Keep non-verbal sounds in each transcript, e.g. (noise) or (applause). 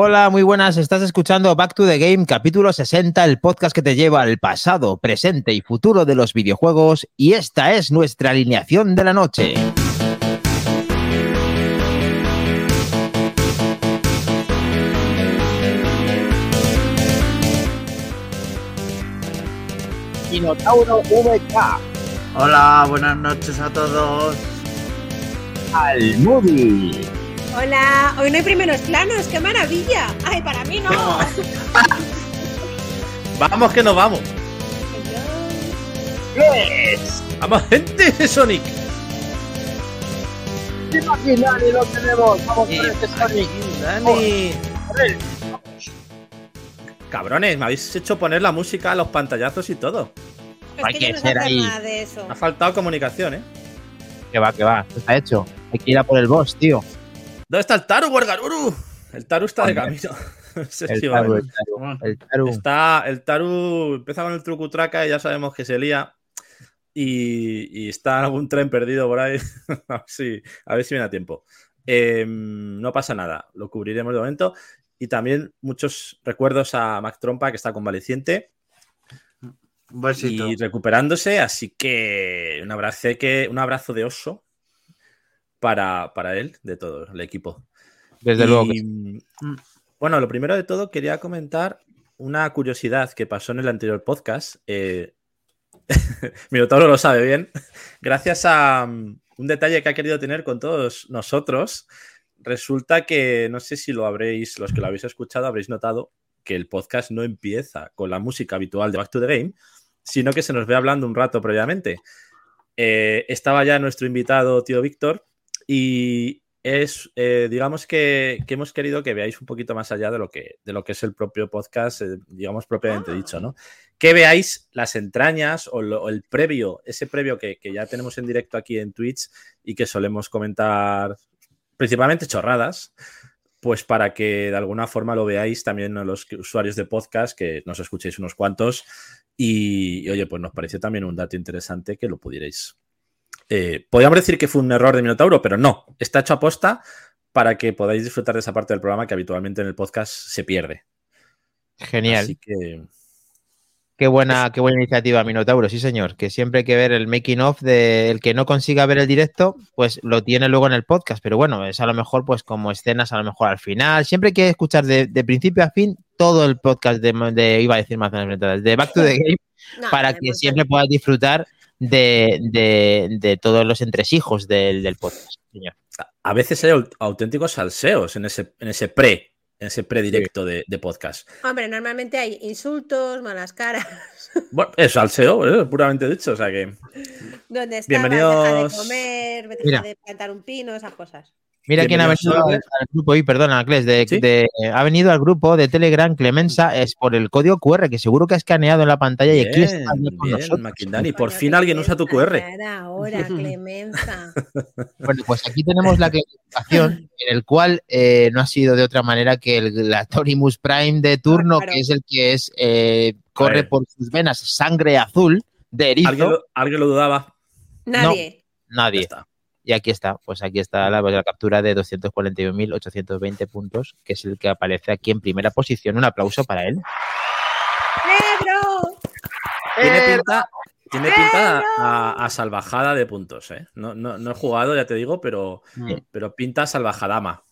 Hola, muy buenas. Estás escuchando Back to the Game, capítulo 60, el podcast que te lleva al pasado, presente y futuro de los videojuegos. Y esta es nuestra alineación de la noche. Minotauro VK, Hola, buenas noches a todos. al Movie, Hola, hoy no hay primeros planos, qué maravilla. Ay, para mí no. (laughs) Vamos que nos vamos. Yes. Vamos, gente de Sonic. Imaginari lo tenemos. Vamos este Sonic. Cabrones, me habéis hecho poner la música, los pantallazos y todo. Es Hay que no ser hacer ahí. nada de eso. Me ha faltado comunicación, ¿eh? Que va, que va. Está hecho. Hay que ir a por el boss, tío. ¿Dónde está el Taru, Wargaruru? El Taru está de camino. (laughs) El Taru, el Taru. El Taru. Está el Taru, empieza con el trucutraca y ya sabemos que se lía. Y, y está en algún tren perdido por ahí. (laughs) a, ver si, a ver si viene a tiempo. Eh, no pasa nada, lo cubriremos de momento. Y también muchos recuerdos a Mac Trompa, que está convaleciente besito. y recuperándose. Así que un abrazo, que, un abrazo de oso para, para él, de todo el equipo. Desde Y, luego. que- mm, Bueno, lo primero de todo, quería comentar una curiosidad que pasó en el anterior podcast. Eh, (laughs) Minotauro lo sabe bien. (laughs) Gracias a mm, un detalle que ha querido tener con todos nosotros, resulta que, no sé si lo habréis, los que lo habéis escuchado, habréis notado que el podcast no empieza con la música habitual de Back to the Game, sino que se nos ve hablando un rato previamente. Eh, estaba ya nuestro invitado, tío Víctor, y es, eh, digamos que, que hemos querido que veáis un poquito más allá de lo que, de lo que es el propio podcast, eh, digamos propiamente dicho, ¿no? Que veáis las entrañas o, lo- o el previo, ese previo que, que ya tenemos en directo aquí en Twitch y que solemos comentar principalmente chorradas, pues para que de alguna forma lo veáis también a los usuarios de podcast, que nos escuchéis unos cuantos. Y, y, oye, pues nos pareció también un dato interesante que lo pudierais. Eh, podríamos decir que fue un error de Minotauro, pero no, está hecho a posta para que podáis disfrutar de esa parte del programa que habitualmente en el podcast se pierde. Genial. Así que Qué buena, qué buena iniciativa, Minotauro, sí, señor. Que siempre hay que ver el making of del que no consiga ver el directo, pues lo tiene luego en el podcast. Pero bueno, es a lo mejor, pues, como escenas, a lo mejor al final. Siempre hay que escuchar de, de principio a fin todo el podcast de, de- iba a decir más de Back to the (laughs) Game, No, para que siempre puedas disfrutar de, de- de todos los entresijos del, del podcast, señor. a veces hay au- auténticos salseos en ese, en ese pre, en ese predirecto de, de podcast. Hombre, normalmente hay insultos, malas caras. (laughs) Bueno, es salseo, eh, puramente dicho, o sea que ¿Dónde estabas? Bienvenidos. Deja de comer, deja de plantar un pino, esas cosas. Mira quién ha venido al, grupo hoy, perdona, Cles, de, ¿Sí? de- ha venido al grupo de Telegram Clemensa, es por el código QR, que seguro que ha escaneado en la pantalla y aquí está bien, con bien, nosotros. Maquindani, por fin alguien usa tu QR. Ahora, Clemenza. (laughs) Bueno, pues aquí tenemos la clasificación en el cual eh, no ha sido de otra manera que el, la Torimus Prime de turno, Claro. que es el que es eh, corre por sus venas sangre azul de erizo. ¿Alguien lo, alguien lo dudaba? Nadie. Nadie. está. Y aquí está, pues aquí está la, la captura de 241.820 puntos, que es el que aparece aquí en primera posición. Un aplauso para él. ¡Pedro! Tiene pinta, tiene pinta a, a salvajada de puntos, ¿eh? No, no, no he jugado, ya te digo, pero, pero pinta a salvajadama.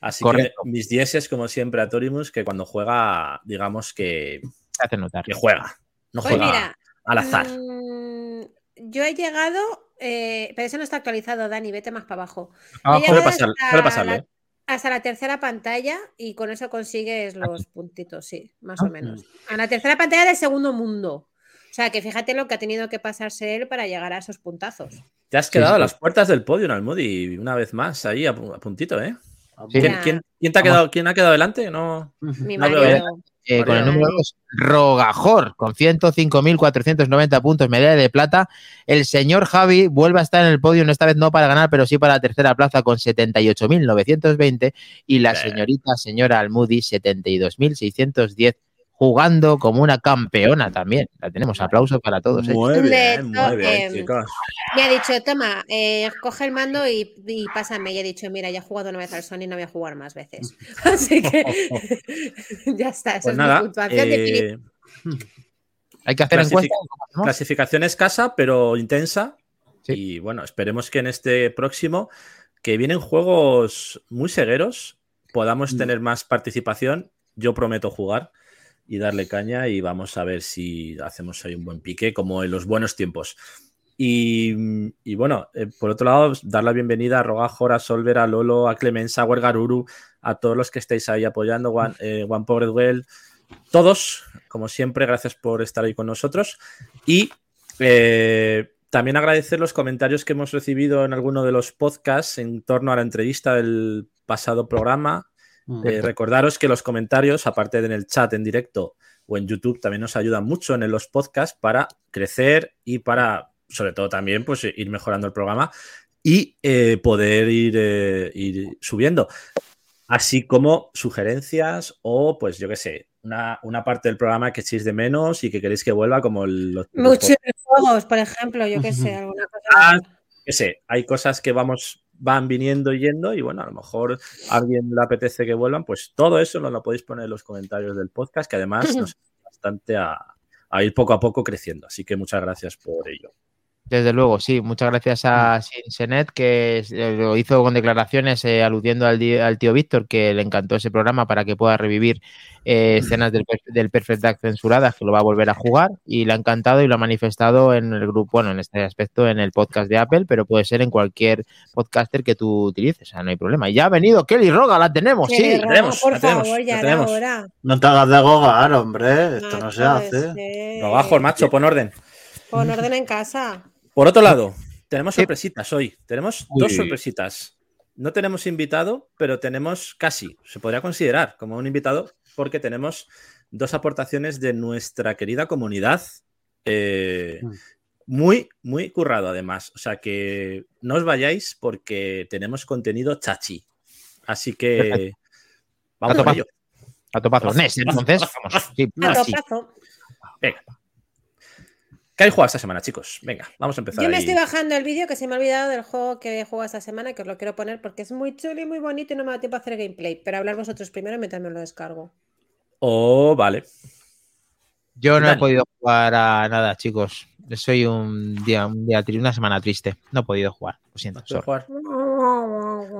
Así Correcto. que mis dieces, como siempre, a Torimus, que cuando juega, digamos que, hace notar. que juega. No Pues juega mira, al azar. mm, yo he llegado, eh, pero eso no está actualizado, Dani, vete más para abajo. Ah, llegado pasar- hasta suele pasarle, la- ¿eh? Hasta la tercera pantalla y con eso consigues los puntitos, sí, más Ah. o menos. A la tercera pantalla del segundo mundo. O sea, que fíjate lo que ha tenido que pasarse él para llegar a esos puntazos. Te has quedado sí. a las puertas del podio, Almudi, una vez más, ahí a puntito, ¿eh? Sí. ¿Quién, quién- quién te ha quedado, ¿Quién ha quedado delante? No. Mi No veo marido. Eh, con el número 2, Rogajor, con 105.490 puntos, medalla de plata. El señor Javi vuelve a estar en el podio, esta vez no para ganar, pero sí para la tercera plaza con 78.920. Y la señorita, señora Almudi, 72.610 jugando como una campeona también. La tenemos, aplausos para todos. ¿eh? Muy bien, muy bien, em, chicos. Me ha dicho, toma, eh, coge el mando y, y pásame. Y he dicho, mira, ya he jugado una vez al Sony, no voy a jugar más veces. (laughs) Así que (laughs) ya está, esa Pues es nada, mi puntuación eh, Hay que hacer Clasific- encuestas. ¿no? clasificación escasa, pero intensa. Sí. Y bueno, esperemos que en este próximo, que vienen juegos muy segueros, podamos Mm. tener más participación. Yo prometo jugar y darle caña y vamos a ver si hacemos ahí un buen pique como en los buenos tiempos. Y, y bueno, eh, por otro lado, dar la bienvenida a Rogajor, a Solver, a Lolo, a Clemenza, a Huergaruru, a todos los que estáis ahí apoyando, One, eh, One Power Duel, todos, como siempre, gracias por estar ahí con nosotros. Y eh, también agradecer los comentarios que hemos recibido en alguno de los podcasts en torno a la entrevista del pasado programa. Mm. Eh, recordaros que los comentarios, aparte de en el chat en directo o en YouTube, también nos ayudan mucho en los podcasts para crecer y para, sobre todo también, pues ir mejorando el programa y eh, poder ir, eh, ir subiendo. Así como sugerencias o, pues yo qué sé, una, una parte del programa que echéis de menos y que queréis que vuelva, como el- los, los Muchos juegos, por ejemplo, yo qué sé, alguna cosa. Ah, qué sé, hay cosas que vamos, van viniendo y yendo, y bueno, a lo mejor a alguien le apetece que vuelvan, pues todo eso nos lo podéis poner en los comentarios del podcast, que además nos (laughs) ayuda bastante a, a ir poco a poco creciendo. Así que muchas gracias por ello. Desde luego, sí. Muchas gracias a Sinsenet, que eh, lo hizo con declaraciones eh, aludiendo al, tío Víctor, que le encantó ese programa para que pueda revivir eh, escenas del, per- del Perfect Dark censuradas, que lo va a volver a jugar. Y le ha encantado y lo ha manifestado en el grupo, bueno, en este aspecto, en el podcast de Apple, pero puede ser en cualquier podcaster que tú utilices, o sea, no hay problema. Y ya ha venido Kelly Roga, la tenemos, sí. raro, tenemos, por la tenemos, favor, la ya era tenemos. No te hagas de gogar, hombre. Esto no se hace. ser. Rogajo, macho, pon orden. Pon orden en casa. Por otro lado, tenemos sorpresitas hoy. Tenemos dos sorpresitas. No tenemos invitado, pero tenemos casi, se podría considerar como un invitado, porque tenemos dos aportaciones de nuestra querida comunidad. eh, Mm. muy, muy currado además. O sea que no os vayáis porque tenemos contenido chachi. Así que vamos A topazo. ello. A topazo. Nes, entonces, vamos. Sí, A topazo. Venga. ¿Qué hay jugado esta semana, chicos? Venga, vamos a empezar. Yo me ahí. estoy bajando el vídeo que se me ha olvidado del juego que he jugado esta semana, que os lo quiero poner porque es muy chulo y muy bonito y no me da tiempo a hacer gameplay. Pero hablar vosotros primero mientras me lo descargo. Oh, vale. Yo no he podido jugar a nada, chicos. Soy un día, un día, una semana triste. No he podido jugar. Lo siento. ¿Vas a sorry. jugar?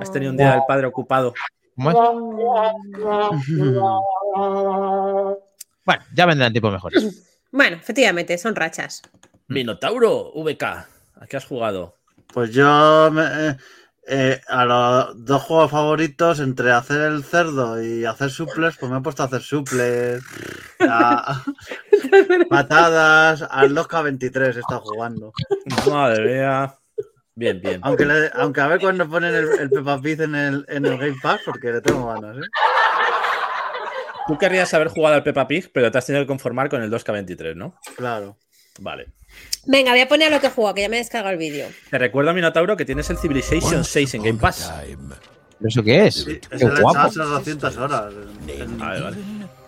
Has tenido un día del padre ocupado. ¿Cómo es? (laughs) Bueno, ya vendrán tiempos mejores. Bueno, efectivamente, son rachas. Minotauro, VK. ¿A qué has jugado? Pues yo me- eh, eh, a los dos juegos favoritos, entre hacer el cerdo y hacer suples, pues me he puesto a hacer suples. a- (laughs) patadas, al 2K23 he estado jugando. Madre mía. Bien, bien. Aunque, le- aunque a ver cuando ponen el, el Peppa Pig en el, en el Game Pass, porque le tengo ganas, ¿eh? Tú querrías haber jugado al Peppa Pig, pero te has tenido que conformar con el 2K23, ¿no? Claro. Vale. Venga, voy a poner lo que he jugado, que ya me he descargado el vídeo. Te recuerdo, Minotauro, que tienes el Civilization 6 en Game Pass. ¿Pero eso qué es? Sí, Qué guapo. echado 200 horas. en- en- Vale, vale.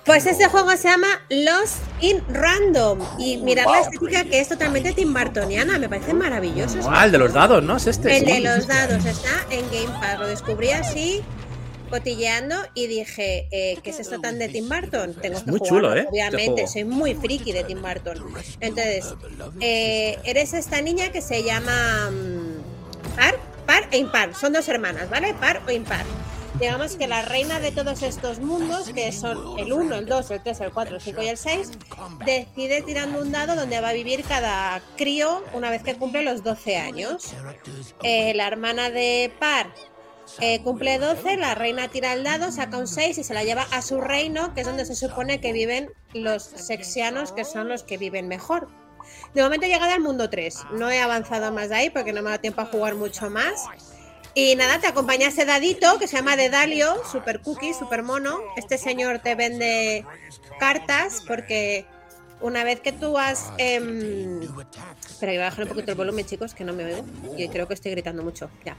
Pues este juego se llama Lost in Random. Y mirad la estética que es totalmente Tim Burtoniana. Me parece maravilloso. Ah, el de los dados, ¿no? Es este. El de los dados está en Game Pass. Lo descubrí así, cotilleando, y dije, eh, ¿qué es esto tan de Tim Burton? Tengo Es que muy jugarlo, chulo, ¿eh? Obviamente, soy muy friki de Tim Burton. Entonces, eh, eres esta niña que se llama mm, Par, Par e Impar. Son dos hermanas, ¿vale? Par o Impar. Digamos que la reina de todos estos mundos, que son el 1, el 2, el 3, el 4, el 5 y el 6, decide tirando un dado donde va a vivir cada crío una vez que cumple los 12 años. Eh, la hermana de Par eh, cumple 12, la reina tira el dado, saca un 6 y se la lleva a su reino, que es donde se supone que viven los sexianos, que son los que viven mejor. De momento he llegado al mundo 3. No he avanzado más de ahí porque no me da tiempo a jugar mucho más. Y nada, te acompaña ese dadito que se llama Dedalio, super cookie, super mono. Este señor te vende cartas porque una vez que tú has. em, Espera, voy a bajar un poquito el volumen, chicos, que no me oigo. Y creo que estoy gritando mucho. Ya.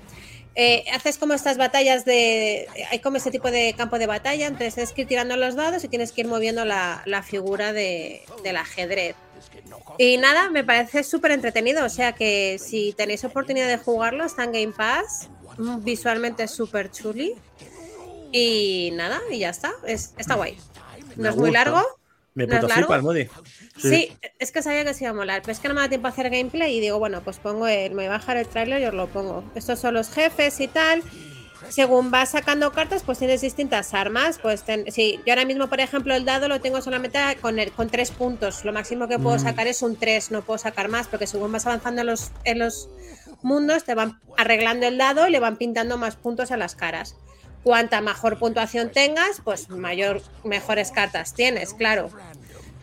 Eh, haces como estas batallas de. Hay como ese tipo de campo de batalla, entonces tienes que ir tirando los dados y tienes que ir moviendo la, la figura de, del ajedrez. Y nada, me parece súper entretenido. O sea que si tenéis oportunidad de jugarlo, está en Game Pass. Visualmente es súper chuli. Y nada, y ya está. Es, está guay. No es muy largo. Me ¿No es puto flipa el Moody. Sí. es que sabía que se iba a molar, pero es que no me da tiempo a hacer gameplay y digo, bueno, pues pongo el, me voy a bajar el trailer y os lo pongo. Estos son los jefes y tal. Según vas sacando cartas, pues tienes distintas armas. Pues ten- sí, yo ahora mismo, por ejemplo, el dado lo tengo solamente con, el, con tres puntos. Lo máximo que puedo Mm. sacar es un 3, no puedo sacar más, porque según vas avanzando en los, en los mundos, te van arreglando el dado y le van pintando más puntos a las caras. Cuanta mejor puntuación tengas, pues mayor, mejores cartas tienes, claro.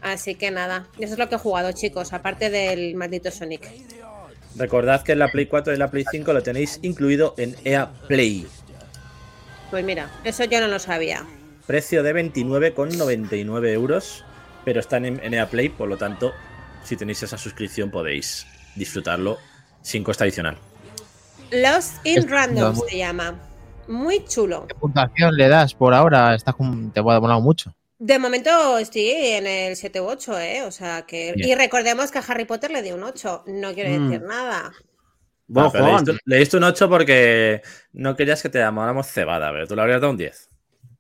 Así que nada, eso es lo que he jugado, chicos, aparte del maldito Sonic. Recordad que en la Play 4 y la Play 5 lo tenéis incluido en EA Play. Pues mira, eso yo no lo sabía. Precio de 29,99 euros, pero están en, en EA Play, por lo tanto, si tenéis esa suscripción podéis disfrutarlo sin coste adicional. Lost in Random no, se llama. Muy chulo. ¿Qué puntuación le das por ahora? Estás con- te ha molado mucho. De momento estoy en el 7 u 8, ¿eh? O sea que. Bien. Y recordemos que a Harry Potter le dio un 8. No quiere Mm. decir nada. Buen Ah, pero le, diste, le diste un 8 porque no querías que te llamáramos cebada, pero tú le habrías dado un 10.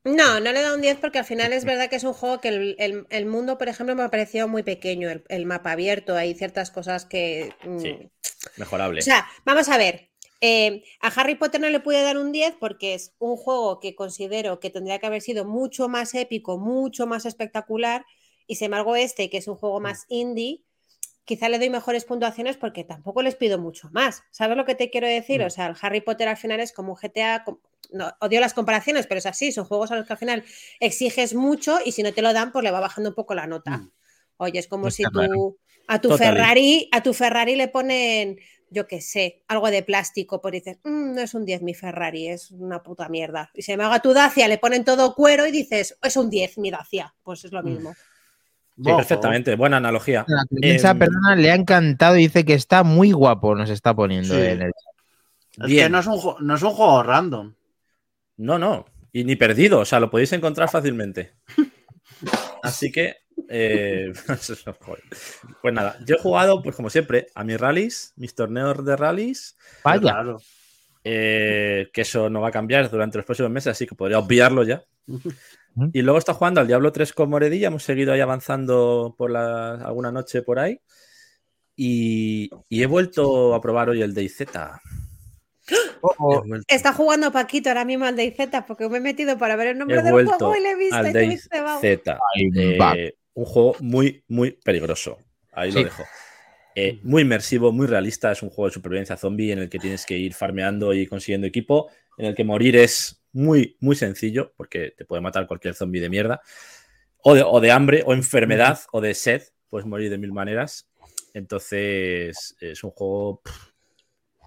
No, no le da un 10 porque al final es verdad que es un juego que el, el- el mundo, por ejemplo, me ha parecido muy pequeño. El, el mapa abierto, hay ciertas cosas que. mm, Sí. Mejorable. O sea, vamos a ver. Eh, a Harry Potter no le pude dar un 10 porque es un juego que considero que tendría que haber sido mucho más épico, mucho más espectacular. Y sin embargo, este, que es un juego más indie, quizá le doy mejores puntuaciones porque tampoco les pido mucho más. ¿Sabes lo que te quiero decir? Mm. O sea, el Harry Potter al final es como un GTA. No, odio las comparaciones, pero es así. Son juegos a los que al final exiges mucho y si no te lo dan, pues le va bajando un poco la nota. Mm. Oye, es como Está si tú a tu. Ferrari, a tu Ferrari le ponen, yo qué sé, algo de plástico, pues dices, "Mm, no es un 10 mi Ferrari, es una puta mierda. Y se me haga tu Dacia, le ponen todo cuero y dices, es un 10 mi Dacia. Pues es lo Mm. mismo. Sí, perfectamente. Buena analogía. La Clemenza, Em, perdona, le ha encantado. Dice que está muy guapo, nos está poniendo Sí. en el juego. Es Bien. que no es, un, no es un juego random. No, no. Y ni perdido. O sea, lo podéis encontrar fácilmente. (laughs) Así que. Eh, (laughs) pues nada, yo he jugado, pues como siempre, a mis rallies, mis torneos de rallies. Vaya, Claro. eh, que eso no va a cambiar durante los próximos meses, así que podría obviarlo ya. Y luego está jugando al Diablo 3 con Moredilla. Hemos seguido ahí avanzando por la, alguna noche por ahí. Y, y he vuelto a probar hoy el DayZ. Oh, He vuelto Está jugando Paquito ahora mismo al DayZ porque me he metido para ver el nombre He del vuelto juego y le he visto al y te he visto, vamos. DayZ. Eh. Un juego muy, muy peligroso. Ahí lo dejo. Eh, muy inmersivo, muy realista. Es un juego de supervivencia zombie en el que tienes que ir farmeando y consiguiendo equipo. En el que morir es muy, muy sencillo porque te puede matar cualquier zombie de mierda. O de, o de hambre, o enfermedad, o de sed. Puedes morir de mil maneras. Entonces, es un juego pff,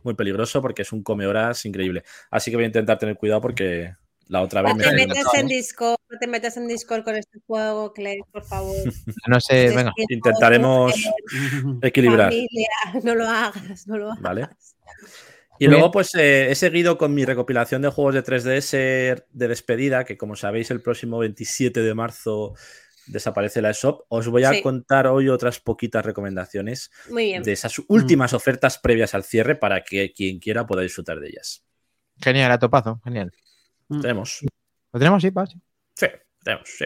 muy peligroso porque es un come horas increíble. Así que voy a intentar tener cuidado porque la otra vez me te mal. en Discord, no te metas en Discord con este juego, Clay, por favor. (laughs) no sé, venga. que Intentaremos (laughs) equilibrar. familia, (laughs) no lo hagas, no lo hagas. Vale. Y luego, pues eh, he seguido con mi recopilación de juegos de 3DS de despedida, que como sabéis, el próximo 27 de marzo desaparece la shop. Os voy a Sí. contar hoy otras poquitas recomendaciones de esas últimas ofertas previas al cierre para que quien quiera pueda disfrutar de ellas. Genial, a topazo, genial. Mm. Tenemos. ¿Lo tenemos? Sí, va, sí. Sí, tenemos, sí.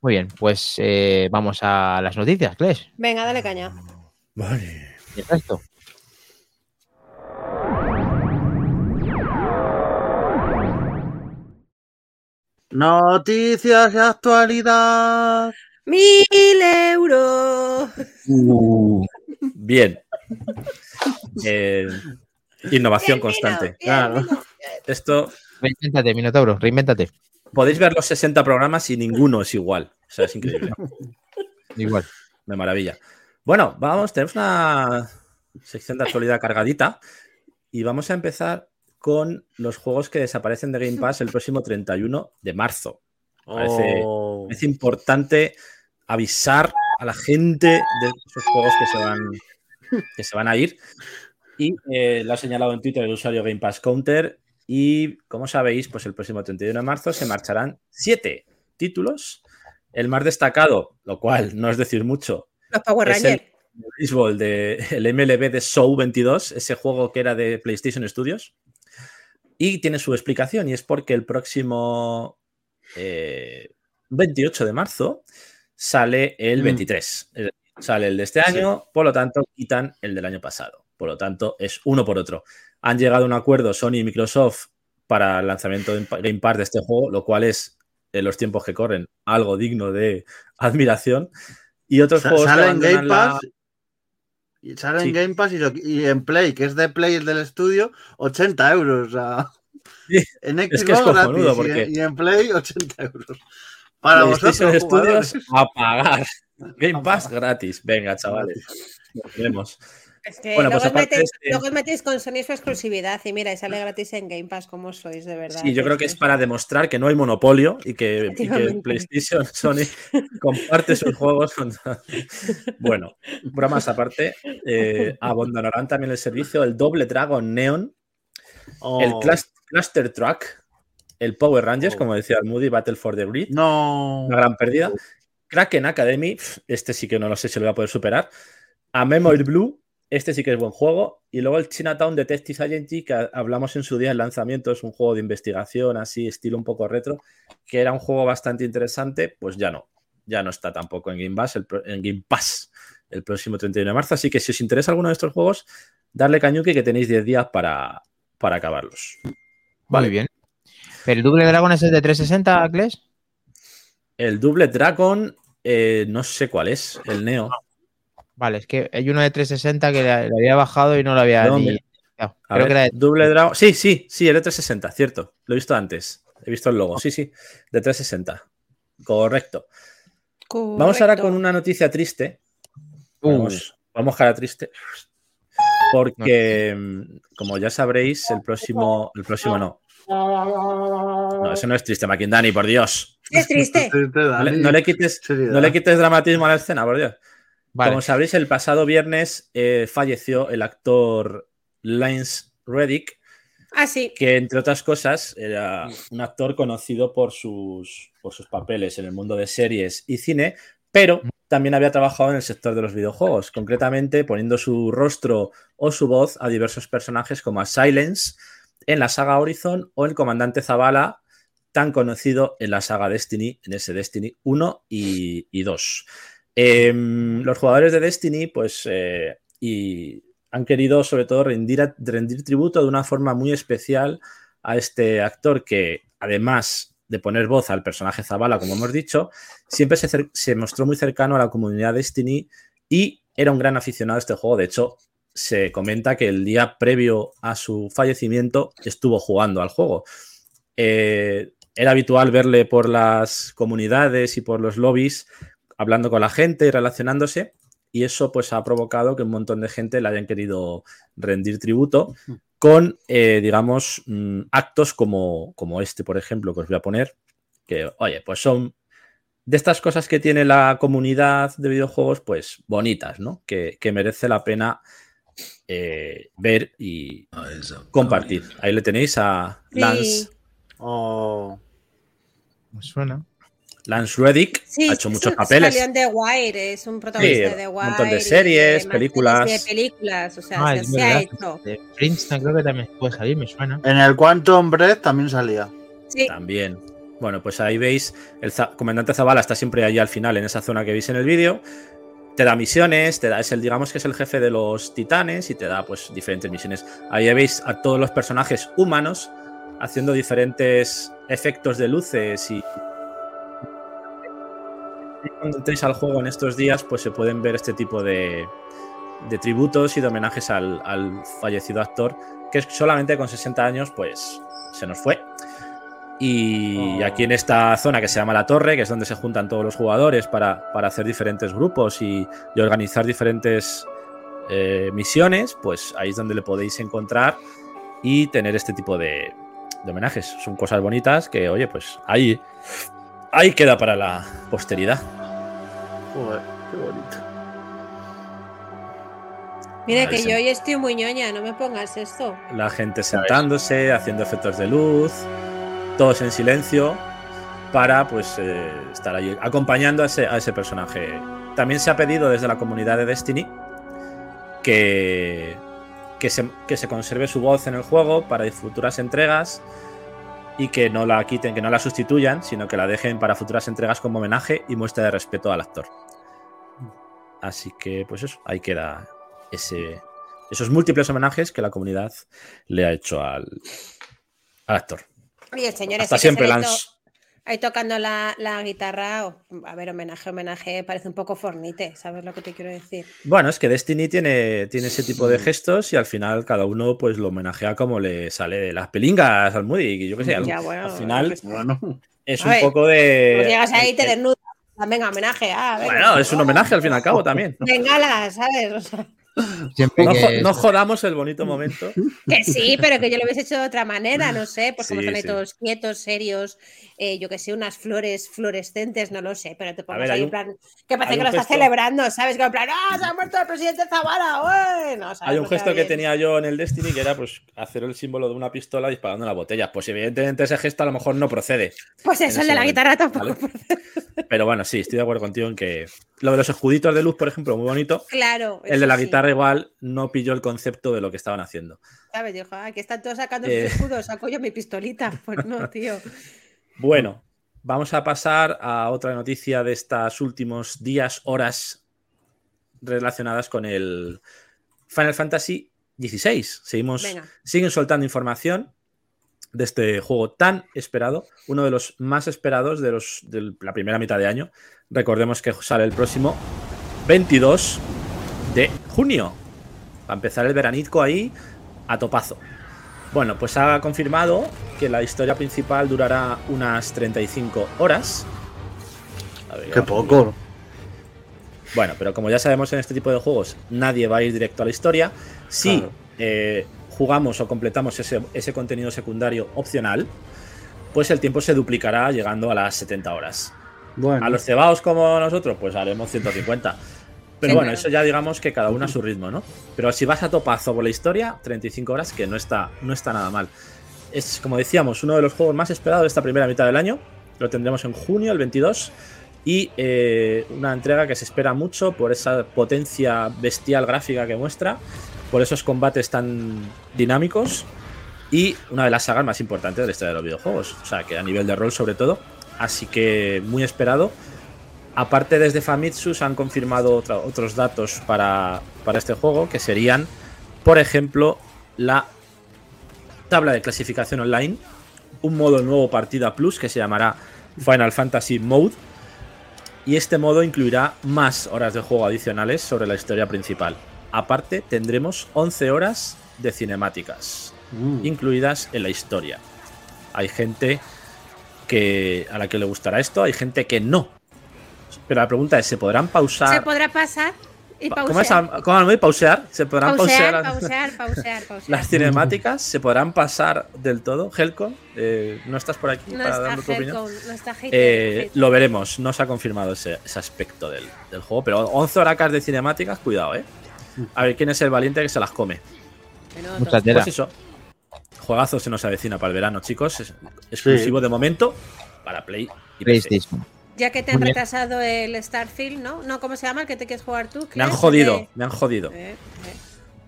Muy bien, pues eh, vamos a las noticias, Clash. Venga, dale caña. Vale. Y el resto. Noticias de actualidad. ¡Mil euros! Bien. Eh, innovación Bien, constante. bien, Claro. bien. Esto Reinvéntate, Minotauro, reinvéntate. podéis ver los 60 programas y ninguno es igual. O sea, es increíble. (laughs) Igual. Me maravilla. Bueno, vamos, tenemos una sección de actualidad cargadita y vamos a empezar con los juegos que desaparecen de Game Pass el próximo 31 de marzo. Parece- Oh. Es importante avisar a la gente de esos juegos que se van, que se van a ir. Y eh, lo ha señalado en Twitter el usuario Game Pass Counter. Y como sabéis, pues el próximo 31 de marzo se marcharán siete títulos. El más destacado, lo cual no es decir mucho, Los Power es el béisbol de el MLB de Show 22, ese juego que era de PlayStation Studios. Y tiene su explicación, y es porque el próximo eh, 28 de marzo sale el Mm. 23. Es decir, Sale el de este año, por lo tanto, quitan el del año pasado. Por lo tanto, es uno por otro. Han llegado a un acuerdo Sony y Microsoft para el lanzamiento de Game Pass de este juego, lo cual es, en los tiempos que corren, algo digno de (laughs) admiración. Y otros Sa- juegos que Sale en Game la- Pass. Y sale Sí. en Game Pass y, lo- y en Play, que es de Play del estudio, 80 euros. (laughs) Sí, en es Xbox que es gratis y porque- en- y, en Play 80 euros. Para vosotros, Studios jugadores. a pagar. (laughs) Game Pass gratis. Venga, chavales. Nos vemos. Es que Bueno, luego, pues aparte metéis, luego os metéis con Sony su exclusividad y mira, y sale gratis en Game Pass, ¿cómo sois de verdad? Sí, yo creo que es para demostrar que no hay monopolio y que, y que. PlayStation (laughs) Sony comparte sus juegos. con- (laughs) Bueno, bromas aparte, eh, abandonarán también el servicio el Doble Dragon Neon, Oh, el Clus- Cluster Truck, el Power Rangers, Oh. como decía el Moody, Battle for the Grid, No. una gran pérdida. Kraken Academy, este sí que no lo sé si lo voy a poder superar. A Memory Blue, este sí que es buen juego. Y luego el Chinatown Detective Agency, que ha- hablamos en su día del lanzamiento, es un juego de investigación, así, estilo un poco retro, que era un juego bastante interesante, pues ya no. Ya no está tampoco en Game Pass el, en Game Pass el próximo 31 de marzo. Así que si os interesa alguno de estos juegos, darle cañuque que tenéis 10 días para, para acabarlos. Muy bien. ¿Pero el Double Dragon es el de 360, Kles? El Double Dragon, eh, no sé cuál es, el Neo. Vale, es que hay uno de 360 que le, le había bajado y no lo había ¿De ni. A creo ver, que era de- Double Dragon. Sí, sí, sí, el de 360, cierto. Lo he visto antes. He visto el logo. Sí, sí, de 360. Correcto. Vamos ahora con una noticia triste. Vamos, vamos cara triste. Porque, mm, como ya sabréis, el próximo. El próximo no. No, eso no es triste, McIndani, por Dios. Es triste. (laughs) No le, no le quites, no le quites dramatismo a la escena, por Dios. Vale. Como sabréis, el pasado viernes eh, falleció el actor Lance Reddick, Ah, sí. que entre otras cosas era un actor conocido por sus, por sus papeles en el mundo de series y cine, pero también había trabajado en el sector de los videojuegos, concretamente poniendo su rostro o su voz a diversos personajes como a Silence en la saga Horizon o el comandante Zavala, tan conocido en la saga Destiny, en ese Destiny 1 y, y 2. Em, los jugadores de Destiny, pues, eh, han querido sobre todo rendir, tributo de una forma muy especial a este actor que, además de poner voz al personaje Zavala, como hemos dicho, siempre se mostró muy cercano a la comunidad Destiny y era un gran aficionado a este juego. De hecho, se comenta que el día previo a su fallecimiento estuvo jugando al juego. Eh, era habitual verle por las comunidades y por los lobbies hablando con la gente y relacionándose y eso pues ha provocado que un montón de gente le hayan querido rendir tributo con, eh, digamos, mm, actos como, como este, por ejemplo, que os voy a poner, que, oye, pues son de estas cosas que tiene la comunidad de videojuegos, pues bonitas, ¿no? Que, que merece la pena eh, ver y compartir. Ahí le tenéis a Sí. Lance, Oh, Me suena. Lance Reddick, Sí, ha hecho muchos sí, papeles. Salió en The Wire, es un protagonista Sí, de The un Wire. montón de series, películas. de películas, o sea, Ah, se, ha hecho. De Princeton creo que también puede salir, me suena. en el Quantum Breath también salía. Sí, También. Bueno, pues ahí veis, el za- comandante Zavala está siempre allí al final, en esa zona que veis en el vídeo. Te da misiones, te da, es el, digamos que es el jefe de los titanes y te da pues diferentes misiones. Ahí veis a todos los personajes humanos haciendo diferentes efectos de luces y cuando entréis al juego en estos días, pues se pueden ver este tipo de, de tributos y de homenajes al, al fallecido actor, que solamente con 60 años, pues se nos fue. Y Oh. aquí en esta zona que se llama La Torre, que es donde se juntan todos los jugadores para, para hacer diferentes grupos y, y organizar diferentes eh, misiones, pues ahí es donde le podéis encontrar y tener este tipo de, de homenajes. Son cosas bonitas que, oye, pues ahí, ahí queda para la posteridad. Joder. Qué bonito. Mira Ahí que se- yo hoy estoy muy ñoña, no me pongas esto. La gente sentándose, haciendo efectos de luz, todos en silencio, para pues eh, estar ahí acompañando a ese, a ese personaje. También se ha pedido desde la comunidad de Destiny que, que, se, que se conserve su voz en el juego para futuras entregas y que no la quiten, que no la sustituyan, sino que la dejen para futuras entregas como homenaje y muestra de respeto al actor. Así que, pues eso, ahí queda ese, esos múltiples homenajes que la comunidad le ha hecho al, al actor. Y el señor Hasta ese que siempre, Lance. Ahí tocando la, la guitarra. o- A ver, homenaje, homenaje, parece un poco fornite, ¿sabes lo que te quiero decir? Bueno, es que Destiny tiene, tiene ese tipo de gestos y al final cada uno pues lo homenajea como le sale de las pelingas al Moody. y Yo qué sé, al, Ya, bueno, al final. Bueno, es un ver, poco Pues de. llegas ahí y te desnudas. Venga, homenaje. Ah, venga. Bueno, es un homenaje al fin y al cabo también. Bengala, ¿sabes? O sea, No, que- no jodamos el bonito momento. (laughs) que sí, pero que yo lo hubiese hecho de otra manera, no sé, pues como Sí, están ahí sí. todos quietos, serios, eh, yo que sé, unas flores fluorescentes, no lo sé, pero te pones ver, ahí hay en un- plan, que parece que un lo estás celebrando, ¿sabes? Que en plan, ¡ah, se ha muerto el presidente Zavala! ¡Ué! No, ¿sabes? Hay un gesto que tenía yo en el Destiny que era pues hacer el símbolo de una pistola disparando en la botella. Pues evidentemente ese gesto a lo mejor no procede. Pues eso, el de la momento, guitarra tampoco. ¿vale? Pero bueno, sí, estoy de acuerdo contigo en que lo de los escuditos de luz, por ejemplo, muy bonito. Claro. El de la sí, guitarra igual no pilló el concepto de lo que estaban haciendo. ¿Sabes? Dijo, ah, que están todos sacando Eh. sus escudos, saco yo mi pistolita. (laughs) Pues no, tío. Bueno, vamos a pasar a otra noticia de estos últimos días, horas relacionadas con el Final Fantasy XVI. Seguimos, Venga. siguen soltando información de este juego tan esperado, uno de los más esperados de, los, de la primera mitad de año. Recordemos que sale el próximo 22 de junio. Va a empezar el veranico ahí a topazo. Bueno, pues ha confirmado que la historia principal durará unas 35 horas. A ver, qué poco. bueno, pero como ya sabemos en este tipo de juegos, nadie va a ir directo a la historia. Si Claro. eh, jugamos o completamos ese, ese contenido secundario opcional, pues el tiempo se duplicará llegando a las 70 horas. Bueno, A los cebaos como nosotros, pues haremos 150. Pero Sí, bueno, claro. eso ya digamos que cada uno a su ritmo, ¿no? Pero si vas a topazo por la historia, 35 horas, que no está, no está nada mal. Es, como decíamos, uno de los juegos más esperados de esta primera mitad del año. Lo tendremos en junio, el 22. Y eh, una entrega que se espera mucho por esa potencia bestial gráfica que muestra, por esos combates tan dinámicos y una de las sagas más importantes de la historia de los videojuegos. O sea, que a nivel de rol sobre todo. Así que muy esperado. Aparte desde Famitsu se han confirmado otra- otros datos para, para este juego, que serían, por ejemplo, la tabla de clasificación online, un modo nuevo partida plus que se llamará Final Fantasy Mode, y este modo incluirá más horas de juego adicionales sobre la historia principal. Aparte, tendremos 11 horas de cinemáticas mm, incluidas en la historia. Hay gente que a la que le gustará esto, hay gente que no. Pero la pregunta es, ¿se podrán pausar? ¿Se podrá pasar y Pa- ¿Cómo es? pausear? ¿Cómo es? pausear? ¿Se podrán pausear, Pausear, las- pausear, (laughs) pausear, pausear. las cinemáticas? ¿Se podrán pasar del todo? Helcon, eh, ¿no estás por aquí No para está darme tu opinión? No está hater, Eh, hater. lo veremos, no se ha confirmado ese, ese aspecto del, del juego, pero 11 horacas de cinemáticas, cuidado, ¿eh? A ver quién es el valiente que se las come. Mucha tela. Pues eso. Juegazo se nos avecina para el verano, chicos. Es exclusivo de momento para Play y PC. Ya que te han retrasado el Starfield, ¿no? No, ¿cómo se llama el que te quieres jugar tú? ¿Qué Me han es? jodido, me han jodido. eh, eh.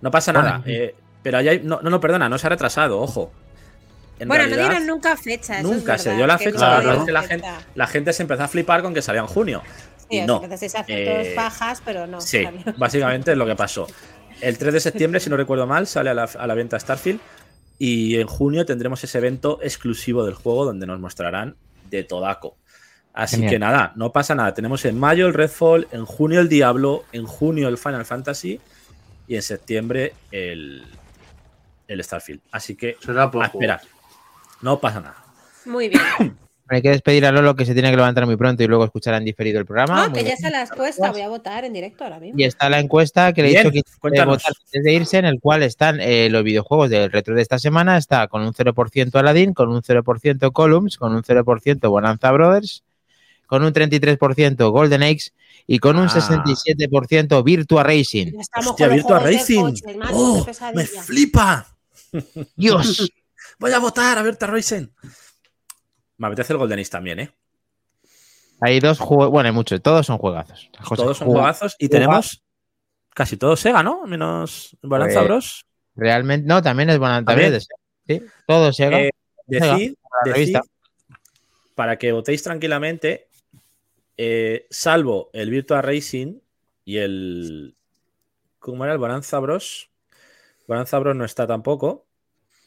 No pasa nada. eh, pero ahí hay- no, no, no, perdona, no se ha retrasado, ojo. En Bueno, realidad, no dieron nunca fecha. eso es nunca se dio la fecha. no la dieron verdad es que la fecha. gente- la gente se empezó a flipar con que salía en junio. Sí, y no. empezasteis a hacer Eh, todos pajas, pero no. Sí, salió. (laughs) básicamente es lo que pasó. El 3 de septiembre, si no recuerdo mal, sale a la, a la venta Starfield. Y en junio tendremos ese evento exclusivo del juego donde nos mostrarán de Todaco. Así Genial. que nada, no pasa nada. Tenemos en mayo el Redfall, en junio el Diablo, en junio el Final Fantasy y en septiembre el, el Starfield. Así que será a esperar. No pasa nada. Muy bien. (coughs) Hay que despedir a Lolo que se tiene que levantar muy pronto y luego escucharán diferido el programa. No, Ah, Muy que ya bien. se las puesta. Voy a votar en directo ahora mismo. Y está la encuesta que le he dicho que votar antes de irse, en el cual están eh, los videojuegos del retro de esta semana. Está con un 0% Aladdin, con un 0% Columns, con un 0% Bonanza Brothers, con un 33% Golden Eggs y con un Ah. 67% Virtua Racing. Hostia, Virtua Racing. coches, ¡Oh, ¡Me flipa! (laughs) Dios. Voy a votar a Virtua Racing. Me apetece el Golden Ace también, ¿eh? Hay dos juegos, bueno, hay muchos, todos son juegazos. José, Todos son juega- juegazos y juega- tenemos casi todos Sega, ¿no? Menos Balanza Pues, Bros. Realmente, no, también es de Sega. Sí, todo Sega. Eh, Sega, Decid, para que votéis tranquilamente, eh, salvo el Virtua Racing y el. ¿Cómo era el Bonanza Bros? Bonanza Bros no está tampoco.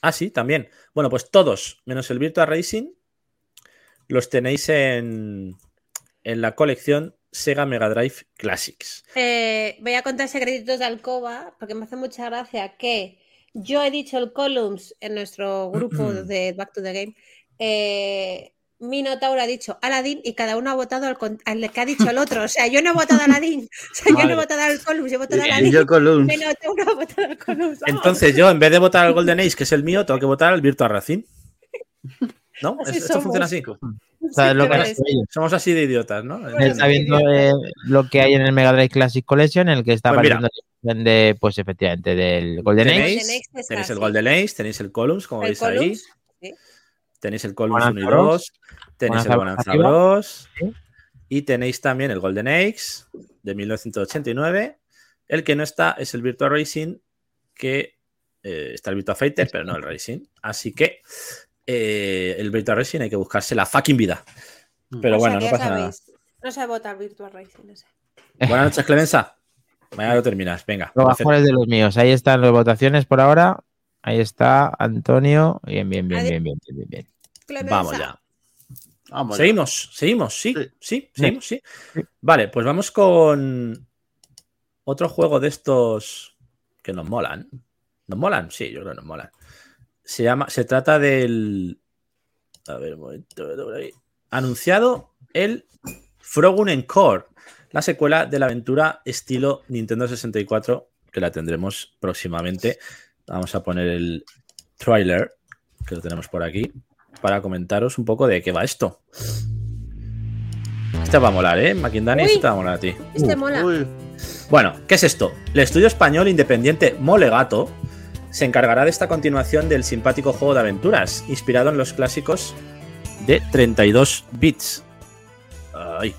Ah, sí, también. Bueno, pues todos, menos el Virtua Racing, los tenéis en, en la colección Sega Mega Drive Classics. Eh, voy a contar secretitos de alcoba porque me hace mucha gracia que yo he dicho el Columns en nuestro grupo (clears throat) de Back to the Game. Eh, Minotauro ha dicho Aladdin y cada uno ha votado al, que ha dicho el otro. O sea, yo no he votado a Aladdin. (laughs) O sea, yo no he votado al Columns, yo he votado a Y Aladdin. yo Columns. Minotauro ha votado al Columns. (laughs) vamos. Entonces yo, en vez de votar al Golden Age, que es el mío, tengo que votar al Virtua Racing. ¿No? Así ¿Esto somos. funciona así? Somos así de idiotas, ¿no? Bueno, Está viendo eh, lo que hay en el Mega Drive Classic Collection, en el que está Pues mira. de, pues efectivamente, del Golden Age. Tenéis, Age tenéis el. Golden Age, tenéis el Columns, como El veis ahí. Sí. Tenéis el Columns 1 y Bonanza 2. Tenéis el Bonanza. Bros. Sí. Y tenéis también el Golden Age de 1989. El que no está es el Virtua Racing, que eh, está el Virtua Fighter, pero no el Racing. Así que eh, el Virtua Racing hay que buscarse la fucking vida. Pero O sea, bueno, no pasa nada. sabéis, No se vota al Virtual Racing, no sé. (laughs) Buenas noches, Clemenza. Mañana lo terminas. Venga. Los mejores de los míos. Ahí están las votaciones por ahora. Ahí está Antonio. Bien, bien, bien, Adi- bien, bien, bien, bien. Clemenza. Vamos ya. Vamos ya. Seguimos, seguimos, sí, Sí. sí, seguimos, sí. Vale, pues vamos con otro juego de estos que nos molan. ¿Nos molan? Sí, yo creo que nos molan. Se llama, se trata del. A ver, un momento. Anunciado el Frogun Encore, la secuela de la aventura estilo Nintendo 64, que la tendremos próximamente. Vamos a poner el trailer, que lo tenemos por aquí, para comentaros un poco de qué va esto. Este va a molar, ¿eh? Maquindani, este te va a molar a ti. Este mola. Uy, Bueno, ¿qué es esto? El estudio español independiente Molegato se encargará de esta continuación del simpático juego de aventuras, inspirado en los clásicos de 32 bits. Ay.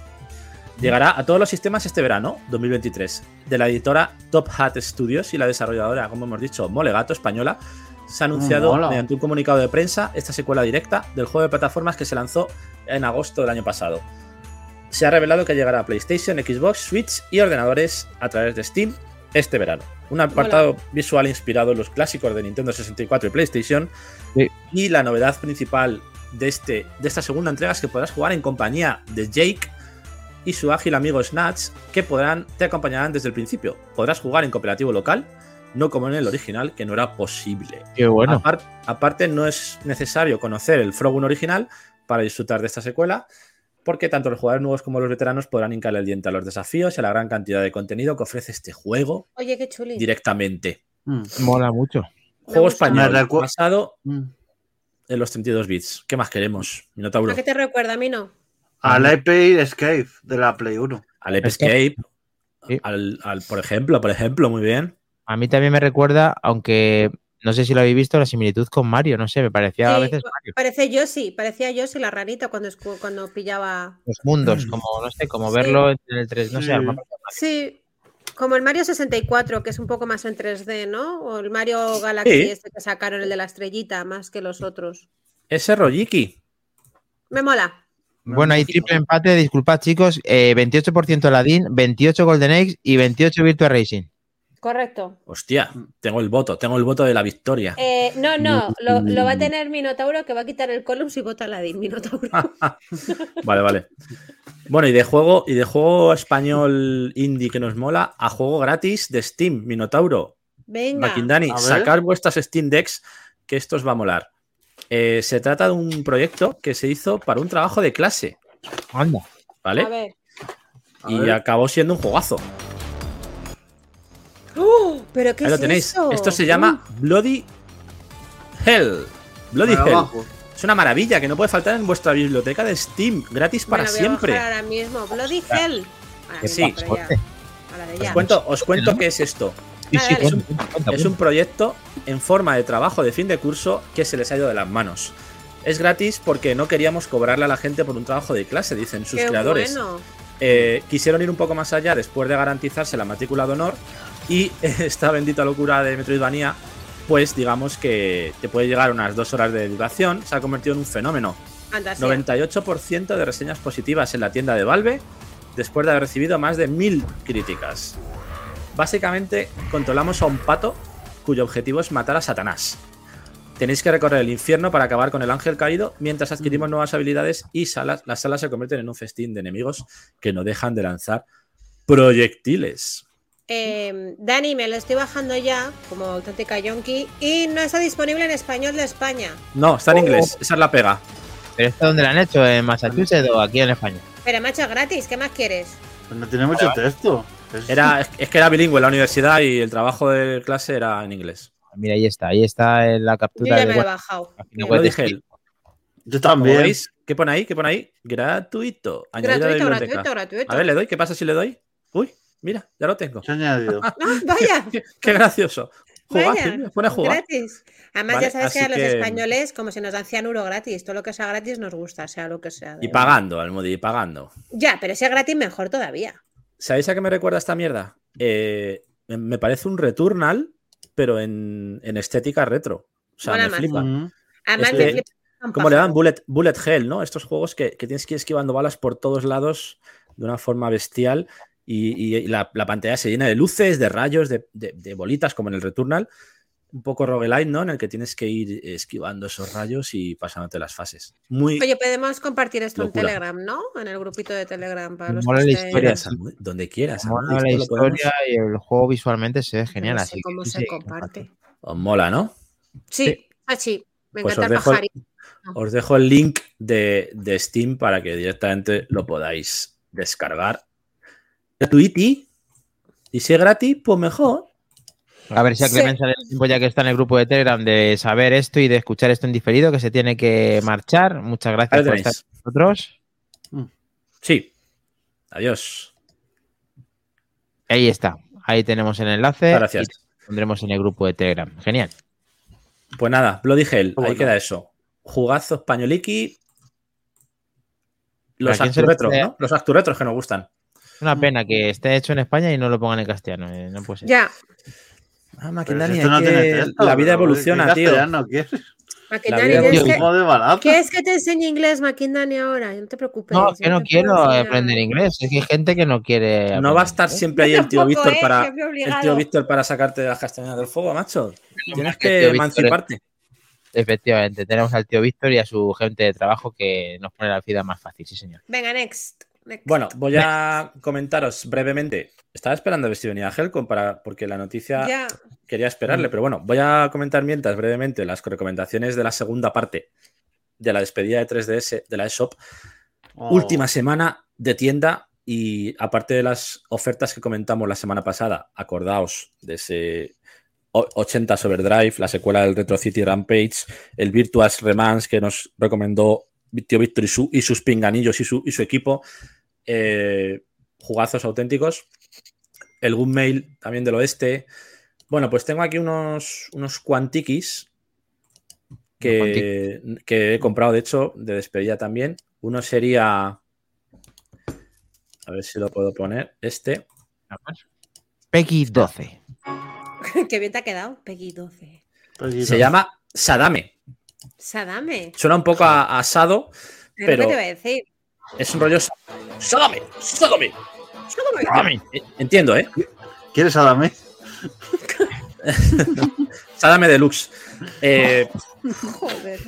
Llegará a todos los sistemas este verano, 2023, de la editora Top Hat Studios y la desarrolladora, como hemos dicho, Molegato española. Se ha anunciado Mola. mediante un comunicado de prensa esta secuela directa del juego de plataformas que se lanzó en agosto del año pasado se ha revelado que llegará a PlayStation, Xbox, Switch y ordenadores a través de Steam este verano. Un apartado visual inspirado en los clásicos de Nintendo 64 y PlayStation. Sí. Y la novedad principal de, este, de esta segunda entrega es que podrás jugar en compañía de Jake y su ágil amigo Snatch, que podrán, te acompañarán desde el principio. Podrás jugar en cooperativo local, no como en el original, que no era posible. Qué bueno. Apar- aparte, no es necesario conocer el Frogun original para disfrutar de esta secuela, porque tanto los jugadores nuevos como los veteranos podrán hincarle el diente a los desafíos y a la gran cantidad de contenido que ofrece este juego Oye, qué chuli. directamente. mm, Mola mucho. Juego español Me recu- basado mm. en los 32 bits. ¿Qué más queremos, Minotauro? ¿A qué te recuerda? A mí no. Al Ape Escape de la Play 1. Al Escape, Sí. al, al- por ejemplo, por ejemplo, muy bien. A mí también me recuerda, aunque no sé si lo habéis visto, la similitud con Mario. No sé, me parecía a Sí, veces Mario. Parece Yoshi, parecía Yoshi la ranita cuando, cuando pillaba. Los mundos, como, no sé, como Sí. verlo en el 3. No sé, Sí. al mapa. Sí, como el Mario 64, que es un poco más en 3D, ¿no? O el Mario Galaxy Sí. este que sacaron, el de la estrellita, más que los otros. Ese Rolliki. Me mola. Bueno, hay triple empate, disculpad chicos, eh, 28% Aladdin, 28 Golden Eggs y 28 Virtua Racing. Correcto. Hostia, tengo el voto, tengo el voto de la victoria. Eh, no, no, lo, lo va a tener Minotauro que va a quitar el Columns y vota la de Minotauro. (laughs) Vale, vale. Bueno, y de juego, y de juego español indie que nos mola, a juego gratis de Steam, Minotauro. Venga. Maquindani, sacar vuestras Steam Decks, que esto os va a molar. Eh, se trata de un proyecto que se hizo para un trabajo de clase, Anda. ¿vale? A ver. A y ver. acabó siendo un juegazo. ¡Oh! ¿Pero qué Ahí lo tenéis. eso? Esto se llama Bloody Hell. Bloody Hell. abajo. Es una maravilla que no puede faltar en vuestra biblioteca de Steam, gratis para voy a siempre. bajar ahora mismo. Bloody Hell. Ahora Sí. mismo, Os cuento, os cuento qué es esto. Sí, sí, Es un proyecto en forma de trabajo de fin de curso que se les ha ido de las manos. Es gratis porque no queríamos cobrarle a la gente por un trabajo de clase, dicen sus Qué creadores. bueno. Eh, quisieron ir un poco más allá después de garantizarse la matrícula de honor y (laughs) esta bendita locura de Metroidvania, pues digamos que te puede llegar a unas dos horas de duración, se ha convertido en un fenómeno. Fantasía. 98% de reseñas positivas en la tienda de Valve después de haber recibido más de mil críticas. Básicamente controlamos a un pato cuyo objetivo es matar a Satanás. Tenéis que recorrer el infierno para acabar con el ángel caído mientras adquirimos nuevas habilidades y salas, las salas se convierten en un festín de enemigos que no dejan de lanzar proyectiles. Eh, Dani, me lo estoy bajando ya, como auténtica yonki, y no está disponible en español de España. No, está en inglés, esa es la pega. ¿Pero esto dónde lo han hecho? ¿En Massachusetts o aquí en España? Pero macho, gratis, ¿qué más quieres? Pues no tiene mucho texto. Es- Era, es, que era bilingüe en la universidad y el trabajo de clase era en inglés. Mira, ahí está, ahí está en la Yo captura ya del me lo he bajado. de dije él. Yo también. veis, ¿qué pone ahí? ¿Qué pone ahí? Gratuito. Añadir a la Gratuito, biblioteca. gratuito, gratuito. A ver, le doy. ¿Qué pasa si le doy? Uy, mira, ya lo tengo. Se ha añadido. (laughs) Ah, vaya, Qué, qué gracioso. Jugar, Vaya, ¿quién me pone a jugar? gratis. Además, Vale, ya sabes que a los que- españoles, como se nos dan cianuro gratis, todo lo que sea gratis nos gusta, sea lo que sea. Y pagando, Almudi, y pagando. Ya, pero si es gratis, mejor todavía. ¿Sabéis a qué me recuerda esta mierda? Eh, me parece un Returnal, pero en, en estética retro. O sea, me flipa. Además, Este- me flipa ¿Cómo le dan? Bullet, bullet Hell, ¿no? Estos juegos que, que tienes que ir esquivando balas por todos lados de una forma bestial y, y la, la pantalla se llena de luces, de rayos, de, de- de bolitas, como en el Returnal. Un poco roguelite, ¿no? En el que tienes que ir esquivando esos rayos y pasándote las fases. Muy. Oye, podemos compartir esto Locura. en Telegram, ¿no? En el grupito de Telegram para los Mola que la estén- historia. Almudi, donde quieras. Mola la historia y el juego visualmente se ve genial. no así sé cómo se sí, comparte. Os mola, ¿no? Sí, Sí. así. Me Pues encanta os el os dejo el link de, de Steam para que directamente lo podáis descargar. Gratuiti. Y si es gratis, pues mejor. A ver si a Sí. Clemen sale el tiempo ya que está en el grupo de Telegram de saber esto y de escuchar esto en diferido, que se tiene que marchar. Muchas gracias por estar con nosotros. Sí. Adiós. Ahí está. Ahí tenemos el enlace. Gracias. Y pondremos en el grupo de Telegram. Genial. Pues nada, Bloody Hell, Bueno. ahí queda eso. Jugazo españoliki. Los ¿A quién se le Acturetros, puede- ¿no? Los Acturetros que nos gustan. Es una pena que esté hecho en España y no lo pongan en castellano. eh, No puede ser. Ya, Ah, Maquindani, si esto no hay tiene que- texto, la vida evoluciona, ¿qué tío. Maquindani, vida ¿quieres evoluciona. que. ¿quieres que te enseñe inglés, Maquindani, ahora? No te preocupes. No, yo que no quiero aprender inglés. Es que hay gente que no quiere. No va a estar inglés. siempre ahí el tío Víctor ¿eh? para. El tío Víctor para sacarte las castañas del fuego, macho. Tienes que emanciparte. Efectivamente, tenemos al tío Víctor y a su gente de trabajo que nos pone la vida más fácil, sí, señor. Venga, next. Next. Bueno, voy a comentaros brevemente. Estaba esperando a ver si venía Helcom para, porque la noticia ya. quería esperarle, pero bueno, voy a comentar mientras brevemente las recomendaciones de la segunda parte de la despedida de 3DS de la eShop. Oh. Última semana de tienda y aparte de las ofertas que comentamos la semana pasada, acordaos de ese o- 80 Overdrive, la secuela del Retro City Rampage, el Virtuous Remans que nos recomendó Tío Víctor y, su- y sus pinganillos y su, y su equipo. Eh, jugazos auténticos. El Good Mail también del oeste. Bueno, pues tengo aquí unos, unos cuantiquis que, que he comprado, de hecho, de despedida también. Uno sería. A ver si lo puedo poner. Este. Peggy 12. (laughs) Qué bien te ha quedado, Peggy 12. Poquito. Se llama Sadame. Sadame. Suena un poco a, a asado. Es Pero- que te voy a decir. Es un rollo. sa- Sadame, Sadame. Eh, Entiendo, ¿eh? ¿Quieres Adame? Sadame (laughs) Deluxe. Eh, Joder.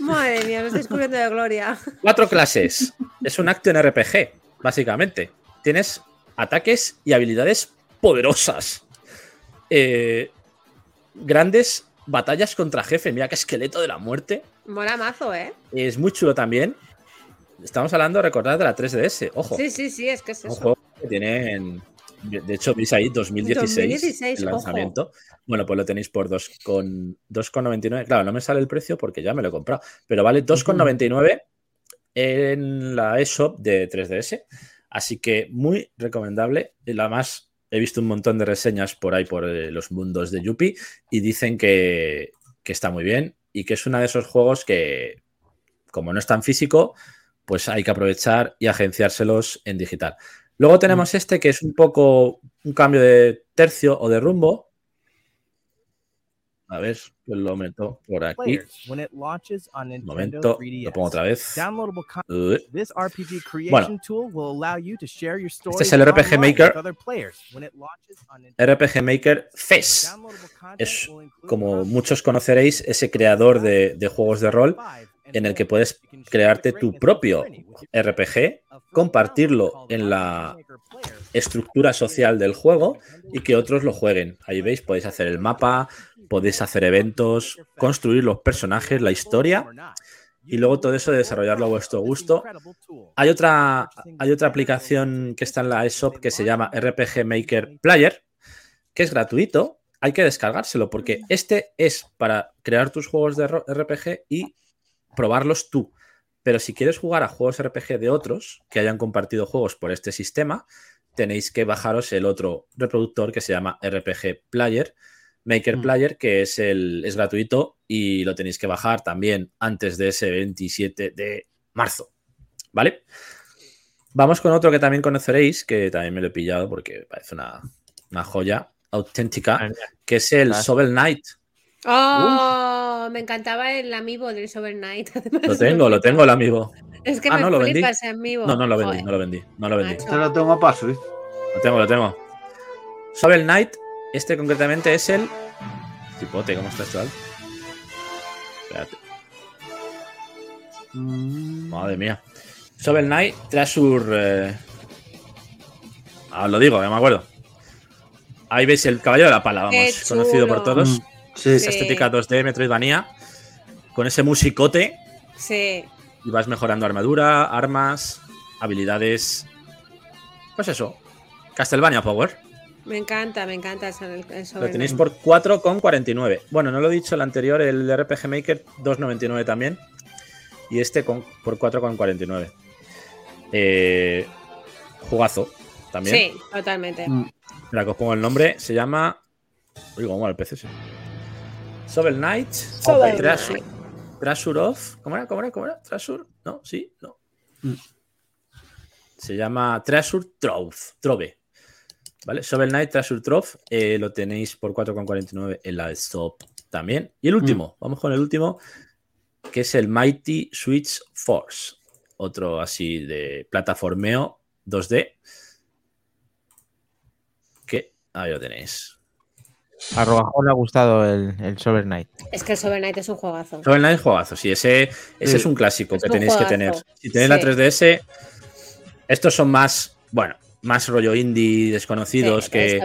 Madre mía, me estoy descubriendo de gloria. cuatro clases. Es un acto en RPG, básicamente. Tienes ataques y habilidades poderosas. Eh, grandes batallas contra jefe. Mira qué esqueleto de la muerte. Mola mazo, ¿eh? Es muy chulo también. Estamos hablando, recordad, de la 3DS. Ojo. Sí, sí, sí, es que es un eso. juego que tienen De hecho, veis ahí 2016, 2016, el ojo. lanzamiento. Bueno, pues lo tenéis por 2,99. 2,99. Claro, no me sale el precio porque ya me lo he comprado, pero vale 2,99 en la eShop de 3DS. Así que muy recomendable. Y Además, he visto un montón de reseñas por ahí por eh, los mundos de Yuppie y dicen que, que está muy bien y que es uno de esos juegos que, como no es tan físico, pues hay que aprovechar y agenciárselos en digital. Luego tenemos este que es un poco un cambio de tercio o de rumbo. A ver, yo lo meto por aquí. Un momento, 3DS. lo pongo otra vez. Uh, This RPG creation tool will allow you to share your stories Este es el RPG Maker. RPG Maker FES. Downloadable content Es, como muchos conoceréis, ese creador de, de juegos de rol en el que puedes crearte tu propio RPG, compartirlo en la estructura social del juego y que otros lo jueguen. Ahí veis, podéis hacer el mapa, podéis hacer eventos, construir los personajes, la historia y luego todo eso de desarrollarlo a vuestro gusto. Hay otra, hay otra aplicación que está en la eShop que se llama RPG Maker Player, que es gratuito. Hay que descargárselo porque este es para crear tus juegos de RPG y probarlos tú. Pero si quieres jugar a juegos RPG de otros que hayan compartido juegos por este sistema, tenéis que bajaros el otro reproductor que se llama RPG Player, Maker Mm. Player, que es, el, es gratuito y lo tenéis que bajar también antes de ese 27 de marzo. ¿Vale? Vamos con otro que también conoceréis, que también me lo he pillado porque parece una, una joya auténtica, que es el. Shovel Knight. Oh, me encantaba el amiibo del Sober Knight. (laughs) Lo tengo, lo tengo el amigo. Es que Ah, me no, lo vendí. No, no lo vendí, Joder. no lo vendí, no lo vendí. Este lo tengo para Switch. Lo tengo, lo tengo. Shovel Knight, este concretamente es el. Tipote, ¿cómo está esto? Al? Espérate, Mm. madre mía. Shovel Knight, Treasure. Eh... Ah, os lo digo, ya me acuerdo. Ahí veis el caballero de la pala, vamos, conocido por todos. Mm, Sí, Esa Sí. estética 2D, Metroidvania, con ese musicote Sí. y vas mejorando armadura, armas, habilidades. Pues eso, Castlevania Power. Me encanta, me encanta el, el Lo tenéis por 4,49. Bueno, no lo he dicho el anterior, el de RPG Maker, 2,99 también. Y este con, por 4,49. Eh, jugazo también. Sí, totalmente. Mm. Mira, que os pongo el nombre. Se llama. Uy, cómo va el PC. sí. Shovel Knight. Shovel Treasure, Knight. Treasure of. ¿Cómo era? ¿Cómo era? ¿Cómo era? ¿Treasure? ¿No? ¿Sí? ¿No? Mm. Se llama Treasure Trove. Trove. ¿Vale? Shovel Knight Treasure Trove. eh, lo tenéis por 4,49 en la Stop también. Y el último. Vamos con el último. Que es el Mighty Switch Force. Otro así de plataformeo 2D. Que ahí lo tenéis. A le ha gustado el, el Sober Knight. Es que el Sober Knight es un juegazo. Shovel Knight es juegazo, sí, ese, ese Sí. es un clásico Es que un tenéis que tener. Si tenéis la Sí. 3DS, estos son más, bueno, más rollo indie desconocidos Sí, que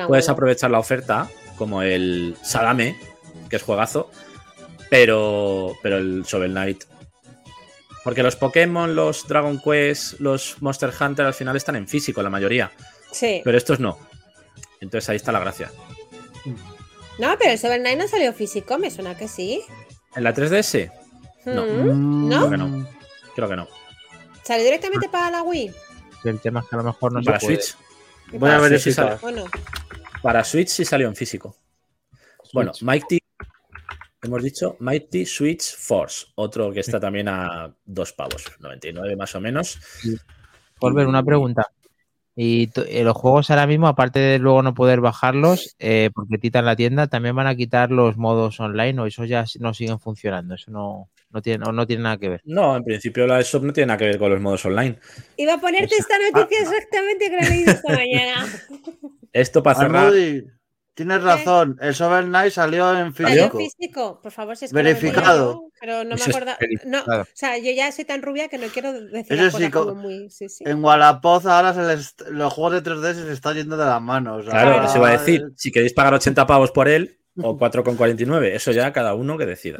un puedes aprovechar la oferta, como el Sadame, que es juegazo, pero, pero el Shovel Knight. Porque los Pokémon, los Dragon Quest, los Monster Hunter al final están en físico, la mayoría, Sí. pero estos no. Entonces ahí está la gracia. No, pero el Sober Knight no salió físico, me suena que sí. En la 3DS, No. Mm, ¿No? Creo que no. creo que no. ¿Salió directamente para la Wii? El tema es que a lo mejor no Para se puede. Switch. Voy a verificar. Bueno, Para Switch sí salió en físico. Bueno. Mighty, hemos dicho Mighty Switch Force, otro que está también a dos pavos, 99 más o menos. Volver, una pregunta. Y eh, los juegos ahora mismo, aparte de luego no poder bajarlos, eh, porque quitan la tienda, también van a quitar los modos online o eso ya no siguen funcionando. Eso no, no, tiene, o no tiene nada que ver. No, en principio la ESOP no tiene nada que ver con los modos online. iba a ponerte esta noticia exactamente que la he leído esta (laughs) mañana. Esto para cerrar. Tienes razón. El Shovel Knight salió en ¿Salió físico. físico? Por favor, si es que no me Verificado. pero no me acuerdo. No, o sea, yo ya soy tan rubia que no quiero decir Eso sí, como muy. Sí, sí. En Wallapop ahora se les- los juegos de 3D se les está yendo de las manos. Claro, os iba a decir, si queréis pagar 80 pavos por él o 4,49, eso ya cada uno que decida.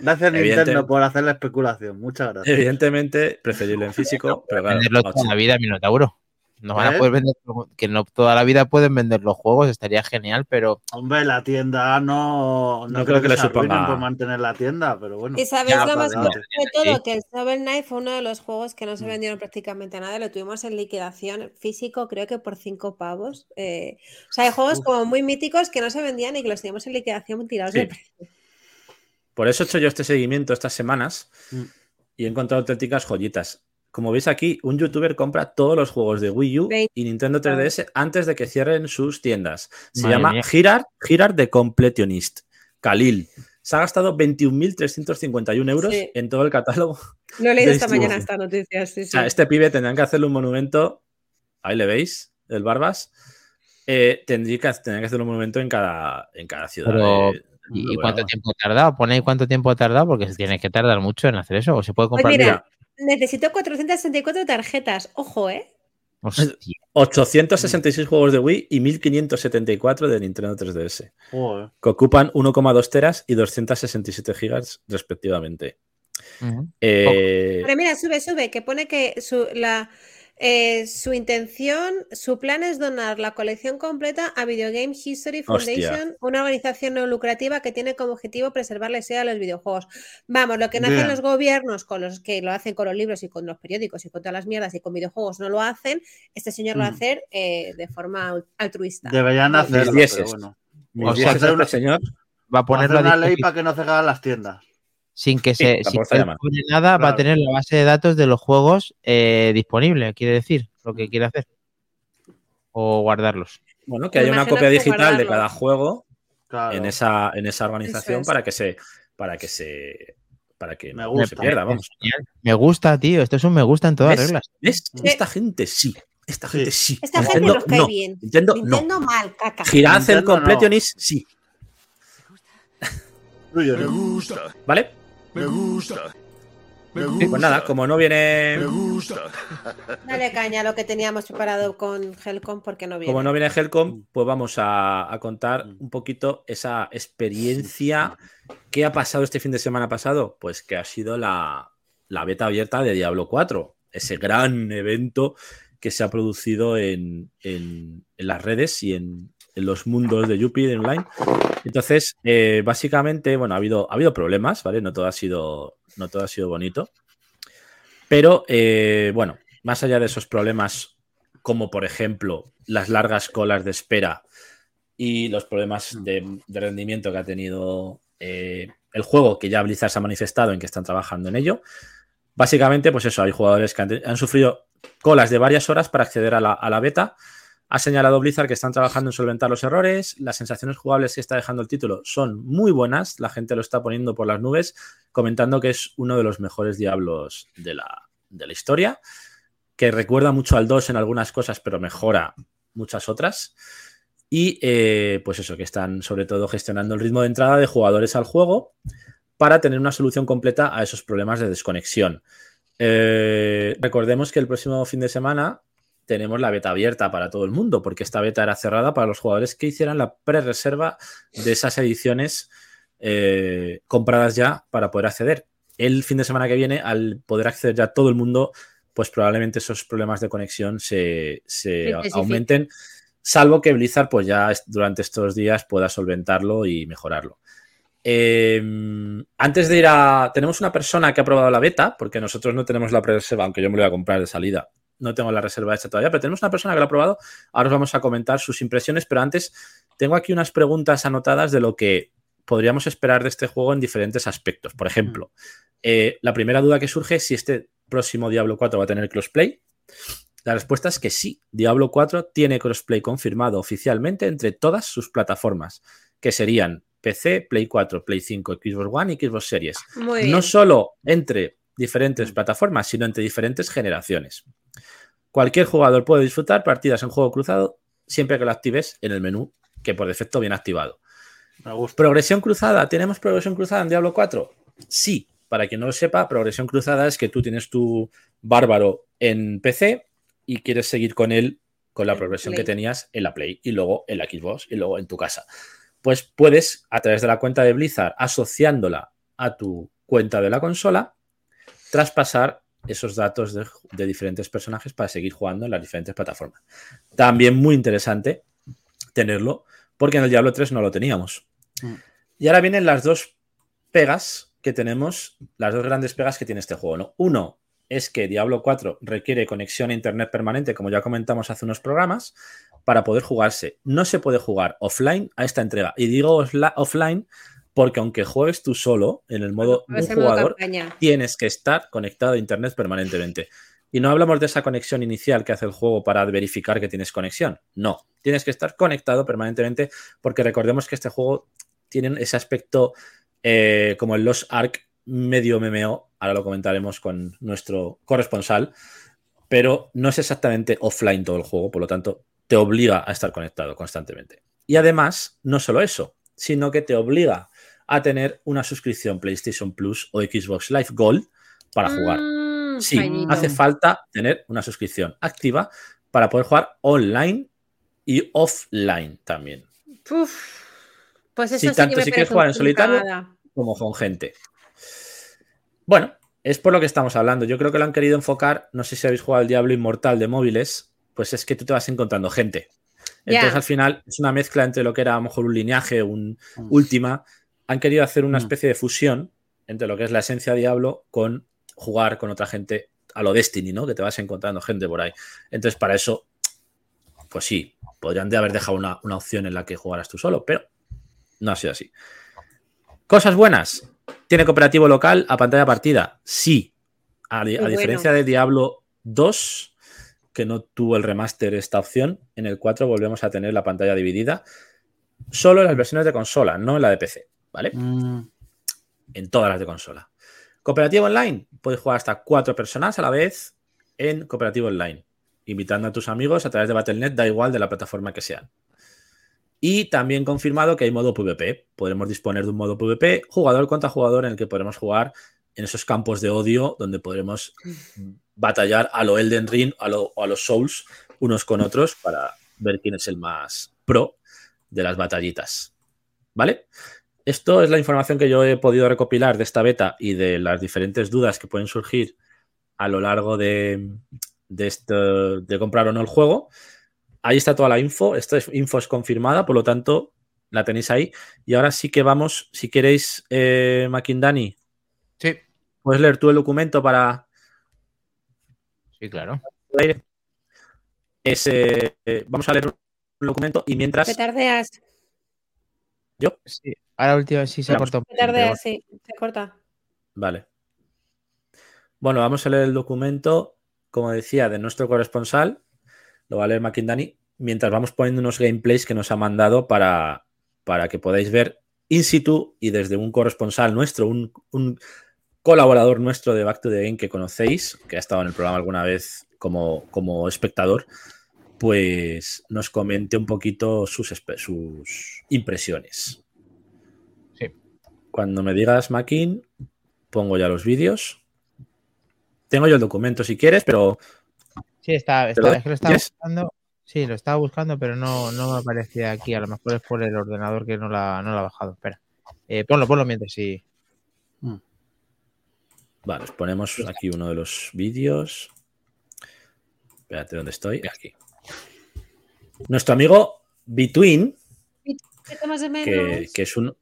Mm. Gracias Nintendo por hacer la especulación. Muchas gracias. Evidentemente, preferible en físico, pero claro, Venderlo a toda la vida, Minotauro. No van a ¿Eh? poder vender, que no toda la vida pueden vender los juegos, estaría genial, pero Hombre, la tienda no, no, No creo que le se arruinen suponga- por mantener la tienda, pero bueno. Y sabéis Ya, lo más de todo, que el Shovel Knight fue uno de los juegos que no Mm. se vendieron prácticamente a nada, lo tuvimos en liquidación físico, creo que por cinco pavos. eh, o sea, hay juegos Uf. como muy míticos que no se vendían y que los teníamos en liquidación tirados Sí. de precio. Por eso he hecho yo este seguimiento estas semanas Mm. y he encontrado auténticas joyitas. Como veis aquí, un youtuber compra todos los juegos de Wii U y Nintendo 3DS antes de que cierren sus tiendas. Se Madre llama. Girard, Girard the Completionist. Khalil. Se ha gastado 21.351 euros Sí. en todo el catálogo. Lo he leído de esta mañana esta noticia, sí, O sea, este pibe tendrán que hacerle un monumento. Ahí le veis, el Barbas. Eh, tendría que, tendrían que hacerle un monumento en cada, en cada ciudad. Pero, de- ¿y, cuánto tiempo ha tardado? Pone ahí cuánto tiempo ha tardado, porque se tiene que tardar mucho en hacer eso, o se puede comprar. Pues mira, Mira, necesito 464 tarjetas, ojo, ¿eh? Hostia, 866 juegos de Wii y 1574 de Nintendo 3DS, Joder. que ocupan 1,2 teras y 267 gigas respectivamente. ujú. Eh, Pero mira, sube, sube, que pone que su, la, eh, su intención, su plan es donar la colección completa a Video Game History Hostia. Foundation, una organización no lucrativa que tiene como objetivo preservar la historia de los videojuegos. Vamos, lo que no hacen los gobiernos con los que lo hacen con los libros y con los periódicos y con todas las mierdas y con videojuegos no lo hacen, este señor lo va a hacer eh, de forma al- altruista. Deberían hacerlo, pero bueno. o sea, hacer una- señor. Va a a una ley para que no cerraran las tiendas. Sin que Sí, se sin que nada, va a tener la base de datos de los juegos eh, disponible, quiere decir, lo que quiere hacer. O guardarlos. Bueno, que haya una copia digital de cada juego Claro. en esa, en esa organización es. para que se. Para que se. Para que Me no gusta. se pierda, vamos. Me gusta, tío. Esto es un me gusta en todas ¿Ves? reglas. Esta gente sí. Esta gente sí. Esta gente Nintendo, nos cae no. bien. Nintendo, no. Nintendo mal, caca. Girad el Nintendo no. Completionist, sí. Me ¿no? (laughs) gusta, ¿Vale? Me gusta. Me Sí, gusta. pues nada, como no viene. Me gusta. (laughs) Dale caña a lo que teníamos preparado con Helcom porque no viene. Como no viene Helcom, pues vamos a, a contar un poquito esa experiencia que ha pasado este fin de semana pasado. Pues que ha sido la, la beta abierta de Diablo 4, ese gran evento que se ha producido en, en- en las redes y en los mundos de Yuppie de online. Entonces, eh, básicamente, bueno, ha habido, ha habido problemas, ¿vale? No todo ha sido, no todo ha sido bonito. Pero, eh, bueno, más allá de esos problemas, como por ejemplo las largas colas de espera y los problemas de, de rendimiento que ha tenido eh, el juego, que ya Blizzard se ha manifestado en que están trabajando en ello. Básicamente, pues eso, hay jugadores que han, han sufrido colas de varias horas para acceder a la, a la beta. Ha señalado Blizzard que están trabajando en solventar los errores. Las sensaciones jugables que está dejando el título son muy buenas. La gente lo está poniendo por las nubes, comentando que es uno de los mejores diablos de la, historia. Que recuerda mucho al 2 en algunas cosas, pero mejora muchas otras. Y eh, pues eso, que están sobre todo gestionando el ritmo de entrada de jugadores al juego para tener una solución completa a esos problemas de desconexión. Eh, recordemos que el próximo fin de semana tenemos la beta abierta para todo el mundo, porque esta beta era cerrada para los jugadores que hicieran la pre-reserva de esas ediciones eh, compradas ya para poder acceder. El fin de semana que viene, al poder acceder ya todo el mundo, pues probablemente esos problemas de conexión se, aumenten, salvo que Blizzard pues ya durante estos días pueda solventarlo y mejorarlo. Eh, antes de ir a... Tenemos una persona que ha probado la beta, porque nosotros no tenemos la reserva, aunque yo me lo voy a comprar de salida. No tengo la reserva hecha todavía, pero tenemos una persona que lo ha probado. Ahora os vamos a comentar sus impresiones, pero antes tengo aquí unas preguntas anotadas de lo que podríamos esperar de este juego en diferentes aspectos. Por ejemplo, eh, la primera duda que surge es si este próximo Diablo 4 va a tener crossplay. La respuesta es que sí. Diablo 4 tiene crossplay confirmado oficialmente entre todas sus plataformas, que serían PC, Play 4, Play 5, Xbox One y Xbox Series. Muy bien. No solo entre diferentes plataformas, sino entre diferentes generaciones. Cualquier jugador puede disfrutar partidas en juego cruzado siempre que lo actives en el menú, que por defecto viene activado. Me gusta. ¿Progresión cruzada? ¿Tenemos progresión cruzada en Diablo 4? Sí. Para quien no lo sepa, progresión cruzada es que tú tienes tu bárbaro en PC y quieres seguir con él con la progresión Play. que tenías en la Play y luego en la Xbox y luego en tu casa. Pues puedes, a través de la cuenta de Blizzard, asociándola a tu cuenta de la consola, traspasar esos datos de, de diferentes personajes para seguir jugando en las diferentes plataformas. También muy interesante tenerlo, porque en el Diablo 3 no lo teníamos. Mm. Y ahora vienen las dos pegas que tenemos, las dos grandes pegas que tiene este juego. ¿no? Uno es que Diablo 4 requiere conexión a Internet permanente, como ya comentamos hace unos programas, para poder jugarse. No se puede jugar offline a esta entrega. Y digo offline porque aunque juegues tú solo, en el modo un modo jugador, tienes que estar conectado a Internet permanentemente. Y no hablamos de esa conexión inicial que hace el juego para verificar que tienes conexión. No, tienes que estar conectado permanentemente porque recordemos que este juego tiene ese aspecto eh, como el Lost Ark medio MMO, ahora lo comentaremos con nuestro corresponsal, pero no es exactamente offline todo el juego, por lo tanto te obliga a estar conectado constantemente. Y además, no solo eso, sino que te obliga a tener una suscripción PlayStation Plus o Xbox Live Gold para jugar. Mm, Sí, cañito. hace falta tener una suscripción activa para poder jugar online y offline también, Uf. Pues eso Sí, sí, tanto que me si quieres jugar en solitario, como con gente. Bueno, es por lo que estamos hablando. Yo creo que lo han querido enfocar, no sé si habéis jugado al Diablo Inmortal de móviles, pues es que tú te vas encontrando gente. Entonces al final es una mezcla entre lo que era a lo mejor un lineaje, un Mm. última. Han querido hacer una Mm. especie de fusión entre lo que es la esencia de Diablo con jugar con otra gente a lo Destiny, ¿no? Que te vas encontrando gente por ahí. Entonces, para eso, pues sí, podrían de haber dejado una, una opción en la que jugaras tú solo, pero no ha sido así. Cosas buenas. ¿Tiene cooperativo local a pantalla partida? Sí. A, di- a Muy diferencia bueno. de Diablo 2, que no tuvo el remaster esta opción, en el 4 volvemos a tener la pantalla dividida. Solo en las versiones de consola, no en la de PC, ¿vale? Mm, en todas las de consola. Cooperativo online, puedes jugar hasta cuatro personas a la vez en cooperativo online, invitando a tus amigos a través de Battle.net, da igual de la plataforma que sean. Y también confirmado que hay modo PvP. Podremos disponer de un modo PvP, jugador contra jugador, en el que podremos jugar en esos campos de odio donde podremos batallar a lo Elden Ring a lo- o a los Souls unos con otros para ver quién es el más pro de las batallitas. ¿Vale? Esto es la información que yo he podido recopilar de esta beta y de las diferentes dudas que pueden surgir a lo largo de, de, esto- de comprar o no el juego. Ahí está toda la info. Esta es- info es confirmada, por lo tanto, la tenéis ahí. Y ahora sí que vamos, si queréis, eh, Makindani, Sí, puedes leer tú el documento para sí, claro. es, eh, vamos a leer un documento y mientras Petardeas, yo, Sí. Ahora última sí se ha cortado. sí, se corta. Vale. Bueno, vamos a leer el documento, como decía, de nuestro corresponsal. Lo va a leer Makindani. Mientras vamos poniendo unos gameplays que nos ha mandado para, para que podáis ver in situ y desde un corresponsal nuestro, un, un colaborador nuestro de Back to the Game que conocéis, que ha estado en el programa alguna vez como, como espectador, pues nos comente un poquito sus, sus impresiones. Cuando me digas, Makin, pongo ya los vídeos. Tengo yo el documento si quieres, pero Sí, está, ¿Te lo está es que lo estaba ¿Yes? buscando. Sí, lo estaba buscando, pero no, no me aparecía aquí. A lo mejor es por el ordenador que no la, no la ha bajado. Espera. Eh, ponlo, ponlo mientras sí. vale, os ponemos aquí uno de los vídeos. Espérate, ¿dónde estoy? Aquí. Nuestro amigo Between, ¿Qué tomas de menos? que, que es un-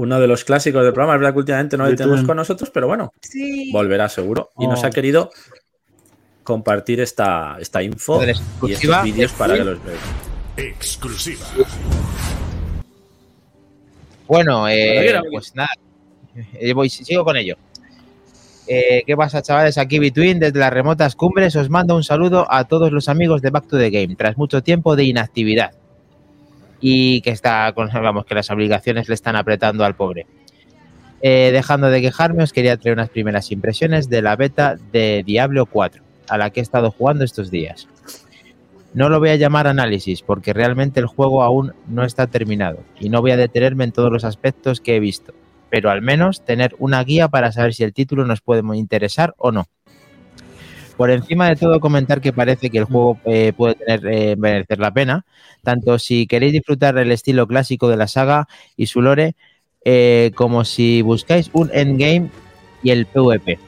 uno de los clásicos del programa, es verdad que últimamente no lo tenemos con nosotros, pero bueno, Sí. volverá seguro. Y nos Oh. ha querido compartir esta, esta info y estos vídeos de para que los veáis. Exclusiva. Bueno, eh, pues nada. Eh, voy, sigo con ello. Eh, ¿Qué pasa, chavales? Aquí Between, desde las remotas cumbres, os mando un saludo a todos los amigos de Back to the Game, tras mucho tiempo de inactividad. Y que está vamos, que las obligaciones le están apretando al pobre. Eh, dejando de quejarme, os quería traer unas primeras impresiones de la beta de Diablo 4, a la que he estado jugando estos días. No lo voy a llamar análisis porque realmente el juego aún no está terminado y no voy a detenerme en todos los aspectos que he visto, pero al menos tener una guía para saber si el título nos puede interesar o no. Por encima de todo comentar que parece que el juego eh, puede eh, merecer la pena, tanto si queréis disfrutar el estilo clásico de la saga y su lore, eh, como si buscáis un endgame y el PvP.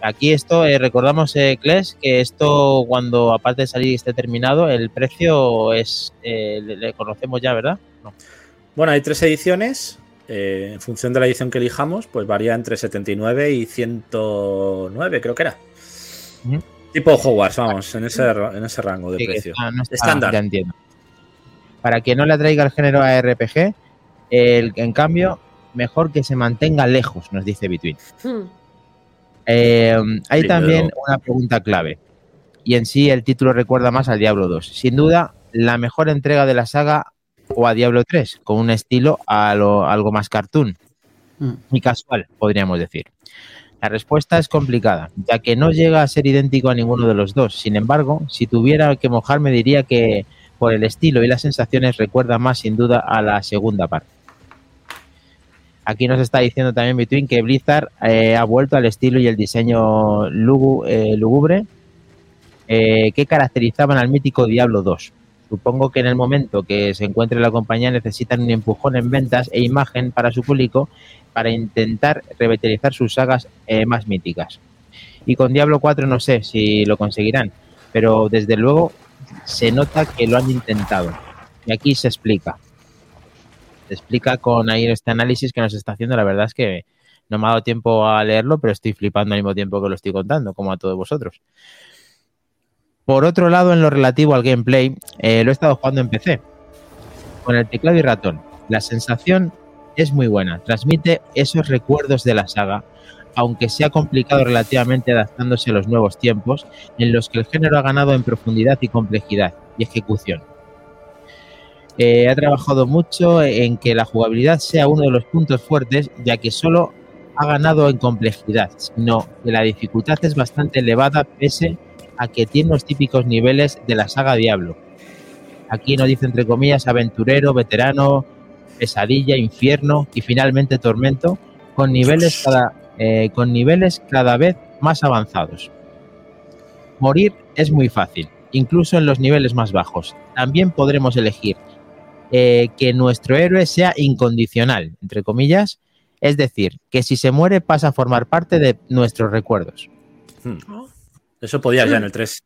Aquí esto, recordamos, Kles, que esto cuando aparte de salir esté terminado, el precio es, le, conocemos ya, ¿verdad? No. Bueno, hay tres ediciones. en función de la edición que elijamos, pues varía entre 79 y 109, creo que era. Tipo Hogwarts, vamos, en ese, en ese rango de Sí, precio. está- no está- Estándar. Ya entiendo. Para que no le atraiga el género a RPG, el, en cambio, mejor que se mantenga lejos, nos dice Between. Hmm. Eh, hay Sí, también pero- una pregunta clave. Y en sí el título recuerda más al Diablo 2. Sin duda, la mejor entrega de la saga o a Diablo 3, con un estilo a lo- algo más cartoon Mm. y casual, podríamos decir. La respuesta es complicada, ya que no llega a ser idéntico a ninguno de los dos. Sin embargo, si tuviera que mojarme, diría que por el estilo y las sensaciones recuerda más sin duda a la segunda parte. Aquí nos está diciendo también Between que Blizzard eh, ha vuelto al estilo y el diseño lugu- eh, lúgubre eh, que caracterizaban al mítico Diablo 2. Supongo que en el momento que se encuentre la compañía necesitan un empujón en ventas e imagen para su público para intentar revitalizar sus sagas eh, más míticas. Y con Diablo 4 no sé si lo conseguirán, pero desde luego se nota que lo han intentado. Y aquí se explica. Se explica con ahí este análisis que nos está haciendo. La verdad es que no me ha dado tiempo a leerlo, pero estoy flipando al mismo tiempo que lo estoy contando, como a todos vosotros. Por otro lado, en lo relativo al gameplay, eh, lo he estado jugando en PC, con el teclado y ratón. La sensación es muy buena, transmite esos recuerdos de la saga, aunque sea complicado relativamente adaptándose a los nuevos tiempos, en los que el género ha ganado en profundidad y complejidad y ejecución. Eh, ha trabajado mucho en que la jugabilidad sea uno de los puntos fuertes, ya que solo ha ganado en complejidad, sino que la dificultad es bastante elevada pese a que tiene los típicos niveles de la saga Diablo. Aquí nos dice entre comillas aventurero, veterano, pesadilla, infierno y finalmente tormento, con niveles cada, eh, con niveles cada vez más avanzados. Morir es muy fácil, incluso en los niveles más bajos. También podremos elegir eh, que nuestro héroe sea incondicional, entre comillas, es decir, que si se muere pasa a formar parte de nuestros recuerdos. Hmm. Eso podía ya en el 3.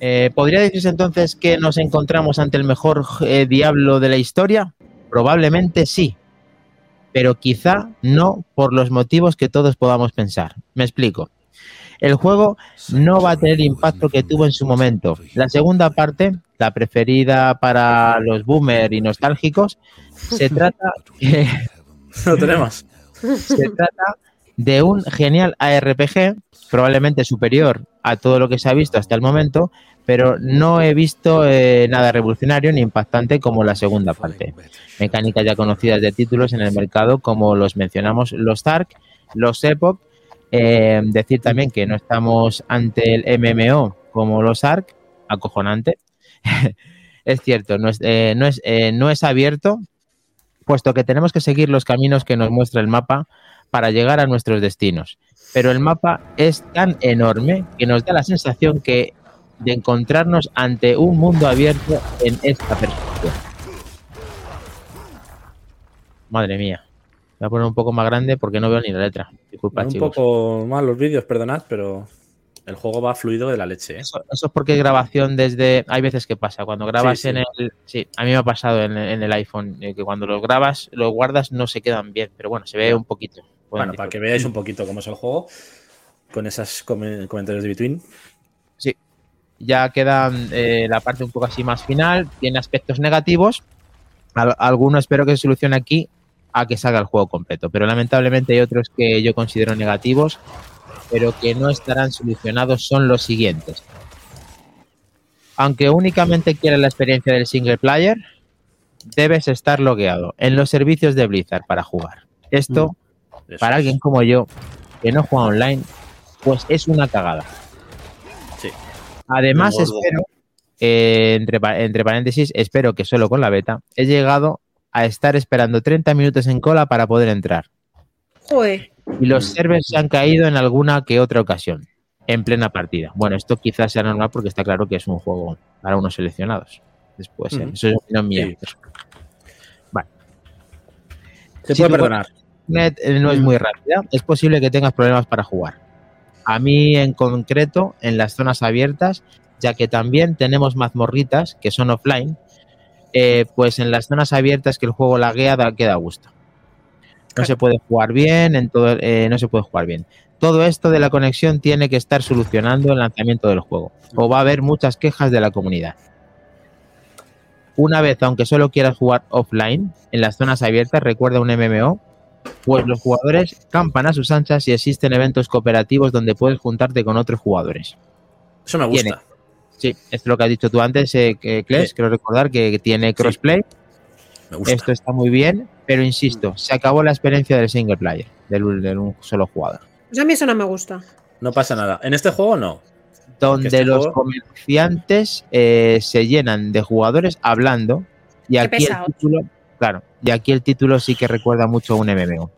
Eh, ¿Podría decirse entonces que nos encontramos ante el mejor eh, diablo de la historia? Probablemente sí, pero quizá no por los motivos que todos podamos pensar. Me explico. El juego no va a tener el impacto que tuvo en su momento. La segunda parte, la preferida para los boomer y nostálgicos, se (laughs) trata, Lo tenemos. se trata de un genial ARPG, probablemente superior a todo lo que se ha visto hasta el momento, pero no he visto eh, nada revolucionario ni impactante como la segunda parte. Mecánicas ya conocidas de títulos en el mercado, como los mencionamos, los Tark, los Epoch. Eh, decir también que no estamos ante el MMO como los ARC, acojonante. (laughs) es cierto, no es, eh, no, es, eh, no es abierto, puesto que tenemos que seguir los caminos que nos muestra el mapa para llegar a nuestros destinos. Pero el mapa es tan enorme que nos da la sensación que de encontrarnos ante un mundo abierto en esta perspectiva. Madre mía. Voy a poner un poco más grande porque no veo ni la letra. Disculpa, un chicos. poco mal los vídeos, perdonad, pero el juego va fluido de la leche. ¿eh? Eso, eso es porque es grabación desde. Hay veces que pasa. Cuando grabas Sí, sí. en el. Sí, a mí me ha pasado en, en el iPhone. eh, que cuando los grabas, los guardas, no se quedan bien. Pero bueno, se ve un poquito. Bueno, para que veáis un poquito cómo es el juego, con esos come- comentarios de Between. Ya queda eh, la parte un poco así más final. Tiene aspectos negativos. Al- alguno espero que se solucione aquí a que salga el juego completo. Pero lamentablemente hay otros que yo considero negativos, pero que no estarán solucionados. Son los siguientes. Aunque únicamente quieras la experiencia del single player, debes estar logueado en los servicios de Blizzard para jugar. Esto, Eso para alguien como yo, que no juega online, pues es una cagada. Además, espero, eh, entre, pa- entre paréntesis, espero que solo con la beta he llegado a estar esperando 30 minutos en cola para poder entrar. Joder. Y los servers se han caído en alguna que otra ocasión, en plena partida. Bueno, esto quizás sea normal porque está claro que es un juego para unos seleccionados. Después, ¿eh? Eso es opinión mía. Sí. Se Sí, puede perdonar. Internet eh, no es muy rápida, es posible que tengas problemas para jugar. A mí en concreto, en las zonas abiertas, ya que también tenemos mazmorritas que son offline, eh, pues en las zonas abiertas que el juego laguea da, queda a gusto. No se puede jugar bien, en todo, eh, no se puede jugar bien. Todo esto de la conexión tiene que estar solucionando el lanzamiento del juego, o va a haber muchas quejas de la comunidad. Una vez, aunque solo quieras jugar offline, en las zonas abiertas, recuerda un MMO, pues los jugadores campan a sus anchas y existen eventos cooperativos donde puedes juntarte con otros jugadores. Eso me gusta. Tiene. Sí, esto es lo que has dicho tú antes, eh, que Kles, Sí. quiero recordar que tiene crossplay. Me gusta. Esto está muy bien, pero insisto, se acabó la experiencia del single player, del, del un solo jugador. Pues a mí eso no me gusta. No pasa nada. En este juego no. Donde este los juego- comerciantes eh, se llenan de jugadores hablando y aquí el pesados. título, claro, y aquí el título sí que recuerda mucho a un MMO.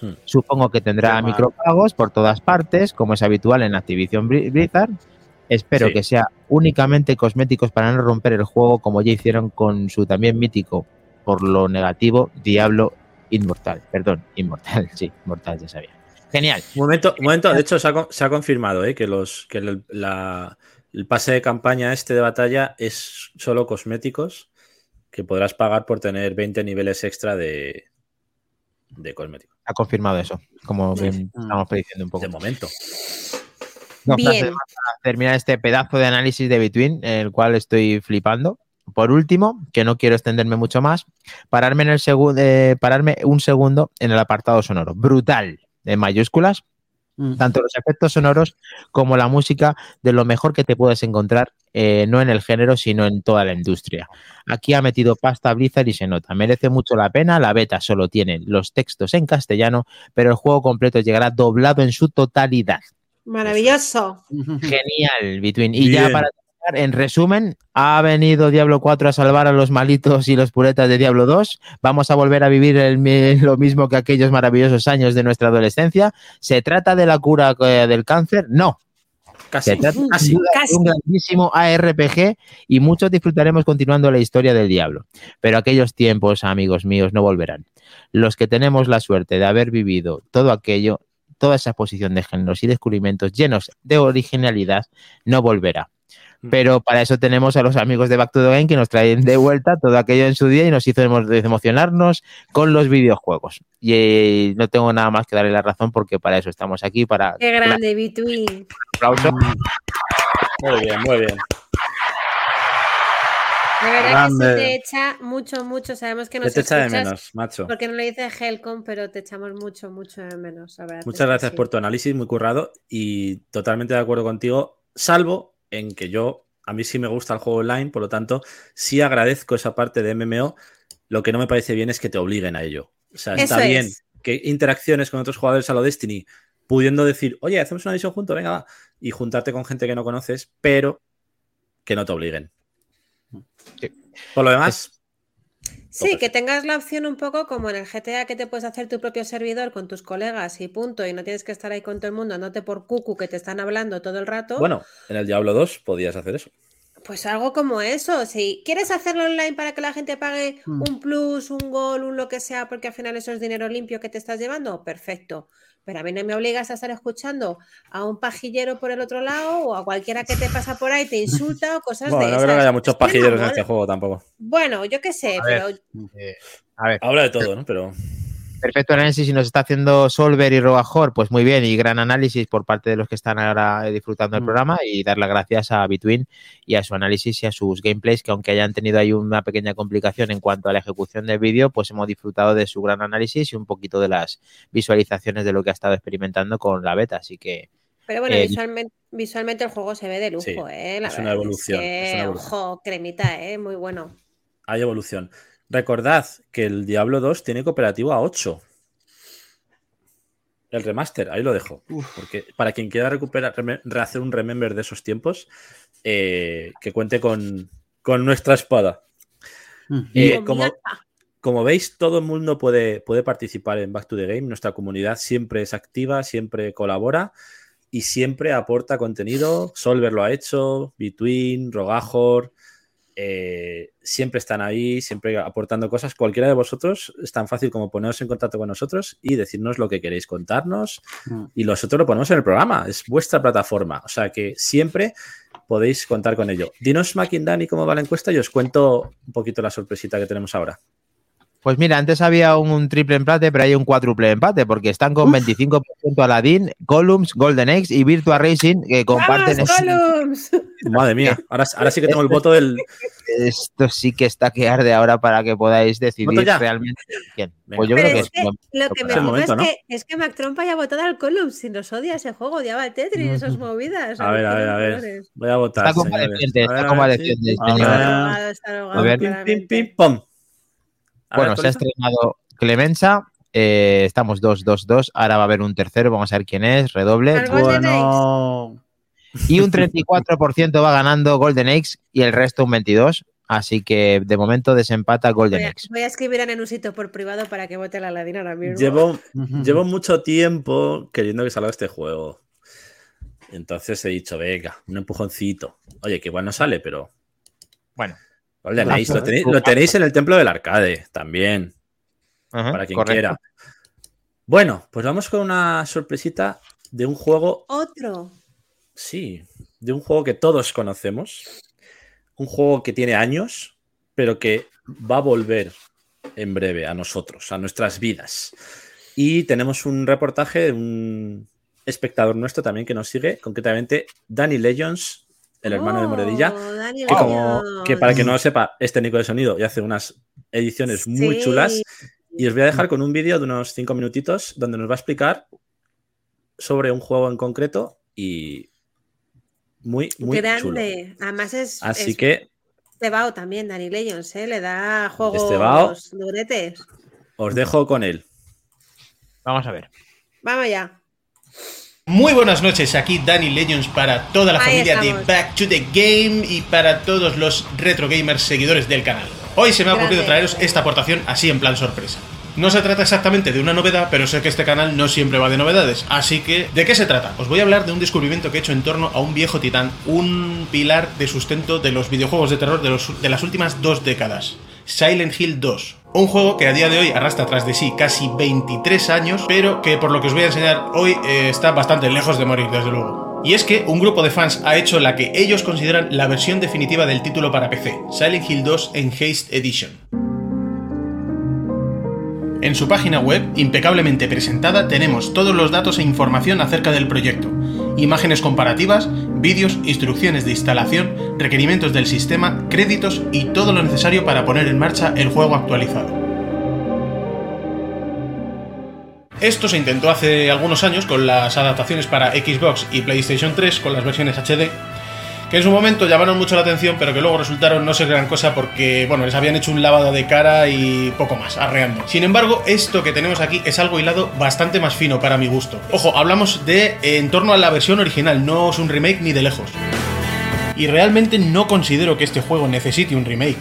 Hmm. Supongo que tendrá Qué mal. micropagos por todas partes, como es habitual en Activision Blizzard. Espero Sí. que sea únicamente cosméticos para no romper el juego, como ya hicieron con su también mítico, por lo negativo, Diablo Inmortal. Perdón, Inmortal, (laughs) sí, Inmortal, ya sabía. Genial. Un momento, un momento. De hecho, se ha, con- se ha confirmado ¿eh? que, los, que el, la- el pase de campaña este de batalla es solo cosméticos que podrás pagar por tener 20 niveles extra de, de cosméticos. Ha confirmado eso, como bien Mm. estamos prediciendo un poco. De momento. Dos Bien. para terminar este pedazo de análisis de Between, en el cual estoy flipando. Por último, que no quiero extenderme mucho más, pararme, en el segu- eh, pararme un segundo en el apartado sonoro. Brutal, en mayúsculas, Mm. tanto los efectos sonoros como la música de lo mejor que te puedes encontrar, eh, no en el género, sino en toda la industria. Aquí ha metido pasta Blizzard y se nota. Merece mucho la pena. La beta solo tiene los textos en castellano, pero el juego completo llegará doblado en su totalidad. Maravilloso. Genial, Between. Y ya para terminar, en resumen, ha venido Diablo 4 a salvar a los malitos y los puretas de Diablo 2. Vamos a volver a vivir el (laughs) lo mismo que aquellos maravillosos años de nuestra adolescencia. ¿Se trata de la cura eh, del cáncer? No. Casi. Se trata casi. un grandísimo ARPG y muchos disfrutaremos continuando la historia del Diablo. Pero aquellos tiempos, amigos míos, no volverán. Los que tenemos la suerte de haber vivido todo aquello, toda esa exposición de géneros y descubrimientos llenos de originalidad, no volverá. Mm. Pero para eso tenemos a los amigos de Back to the Game que nos traen de vuelta todo aquello en su día y nos hizo emo- emocionarnos con los videojuegos. Y eh, no tengo nada más que darle la razón porque para eso estamos aquí, para Qué grande, Between. aplauso. Muy bien, muy bien. De verdad que Grande. se te echa mucho, mucho. Sabemos que ¿Qué nos te echa de menos, macho? porque no lo dice Helcom, pero te echamos mucho, mucho de menos. la verdad es Muchas que gracias sí. por tu análisis, muy currado y totalmente de acuerdo contigo, salvo en que yo, a mí sí me gusta el juego online, por lo tanto, sí agradezco esa parte de MMO. Lo que no me parece bien es que te obliguen a ello. O sea, está Eso bien es. que interacciones con otros jugadores a lo Destiny, pudiendo decir, oye, hacemos una misión juntos, venga, va, y juntarte con gente que no conoces, pero que no te obliguen. Sí. Por lo demás, Sí, que tengas la opción un poco como en el GTA que te puedes hacer tu propio servidor con tus colegas y punto, y no tienes que estar ahí con todo el mundo andándote por cucu que te están hablando todo el rato. bueno, en el Diablo 2 podías hacer eso. Pues algo como eso. Si quieres hacerlo online para que la gente pague Mm. un plus, un gol, un lo que sea, porque al final eso es dinero limpio que te estás llevando, perfecto. Pero a mí no me obligas a estar escuchando a un pajillero por el otro lado o a cualquiera que te pasa por ahí, te insulta o cosas Bueno, de no creo que esas. haya muchos pajilleros en este juego tampoco. Bueno, yo qué sé, A ver. pero Eh, a ver, Habla de todo, ¿no? Pero perfecto análisis y nos está haciendo Solver y Robajor, pues muy bien y gran análisis por parte de los que están ahora eh, disfrutando del Mm. programa y dar las gracias a Between y a su análisis y a sus gameplays que aunque hayan tenido ahí una pequeña complicación en cuanto a la ejecución del vídeo, pues hemos disfrutado de su gran análisis y un poquito de las visualizaciones de lo que ha estado experimentando con la beta, así que Pero bueno, Eh, visualmente, visualmente el juego se ve de lujo, Sí, ¿eh? La es una evolución, que, es una evolución. ojo, cremita, ¿eh? Muy bueno. hay evolución. Recordad que el Diablo 2 tiene cooperativo a 8. El remaster, ahí lo dejo. Porque para quien quiera recuperar, rehacer un remember de esos tiempos, eh, que cuente con, con nuestra espada. Mm. Eh, como, como veis, todo el mundo puede, puede participar en Back to the Game. Nuestra comunidad siempre es activa, siempre colabora y siempre aporta contenido. Solver lo ha hecho, Between, Rogajor, eh, siempre están ahí, siempre aportando cosas. Cualquiera de vosotros es tan fácil como poneros en contacto con nosotros y decirnos lo que queréis contarnos Mm. y nosotros lo ponemos en el programa. Es vuestra plataforma. O sea que siempre podéis contar con ello. Dinos, Mac Dani, cómo va la encuesta y os cuento un poquito la sorpresita que tenemos ahora. Pues mira, antes había un, un triple empate, pero hay un cuádruple empate, porque están con 25% Aladdin, Columns, Golden Eggs y Virtua Racing, que comparten. ¡Vamos, Columns! (laughs) Madre mía, ahora, ahora sí que tengo el voto del. Esto sí que está que arde ahora para que podáis decidir realmente quién. Pues yo Pero creo que es es que buen- lo que me momento, es, ¿no? que, es que Mac Trump haya votado al Columns si nos odia ese juego, odiaba el Tetris y esas movidas. A ver, a ver, a ver. Colores. Voy a votar. Está señores. compadeciente, está compadeciente, está drogado, A ver. Pim, claramente. pim, pim, pom. Bueno, se ha estrenado Clemenza. eh, estamos 2-2-2. Ahora va a haber un tercero. Vamos a ver quién es. Redoble. Bueno, Y un 34% va ganando Golden Eggs y el resto un 22%. Así que de momento desempata Golden Voy a, voy a escribir a Nenusito por privado para que vote la Ladina ahora mismo. Llevo, llevo mucho tiempo queriendo que salga este juego. Entonces he dicho, venga, un empujoncito. Oye, que igual no sale, pero. Bueno. Lo, tenéis, lo tenéis en el templo del arcade también, Ajá, para quien correcto. quiera. Bueno, pues vamos con una sorpresita de un juego Otro. Sí, de un juego que todos conocemos. Un juego que tiene años, pero que va a volver en breve a nosotros, a nuestras vidas. Y tenemos un reportaje de un espectador nuestro también que nos sigue, concretamente Danny Legends, el hermano de Moredilla, Oh, que, como, León. que para que no lo sepa, es técnico de sonido y hace unas ediciones muy chulas. Y os voy a dejar con un vídeo de unos cinco minutitos donde nos va a explicar sobre un juego en concreto y muy, muy chulo. Grande. Además es, Así es que Estebao también, Dani Legends, ¿eh? Le da juegos Estebao. duretes. os dejo con él. Vamos a ver. Vamos ya. Muy buenas noches, aquí Danny Legends para toda la Ahí familia estamos. de Back to the Game y para todos los retro gamers seguidores del canal. Hoy se me ha ocurrido Grande. traeros esta aportación así en plan sorpresa. No se trata exactamente de una novedad, pero sé que este canal no siempre va de novedades. Así que, ¿de qué se trata? Os voy a hablar de un descubrimiento que he hecho en torno a un viejo titán, un pilar de sustento de los videojuegos de terror de, los- de las últimas dos décadas. Silent Hill 2. Un juego que a día de hoy arrastra tras de sí casi 23 años, pero que por lo que os voy a enseñar hoy eh, está bastante lejos de morir, desde luego. Y es que un grupo de fans ha hecho la que ellos consideran la versión definitiva del título para PC, Silent Hill 2 Enhanced Edition. En su página web, impecablemente presentada, tenemos todos los datos e información acerca del proyecto, imágenes comparativas, vídeos, instrucciones de instalación, requerimientos del sistema, créditos y todo lo necesario para poner en marcha el juego actualizado. Esto se intentó hace algunos años con las adaptaciones para Xbox y PlayStation 3 con las versiones HD, que en su momento llamaron mucho la atención, pero que luego resultaron no ser gran cosa porque, bueno, les habían hecho un lavado de cara y poco más, arreando. Sin embargo, esto que tenemos aquí es algo hilado bastante más fino para mi gusto. Ojo, hablamos de eh, en torno a la versión original, no es un remake ni de lejos. Y realmente no considero que este juego necesite un remake.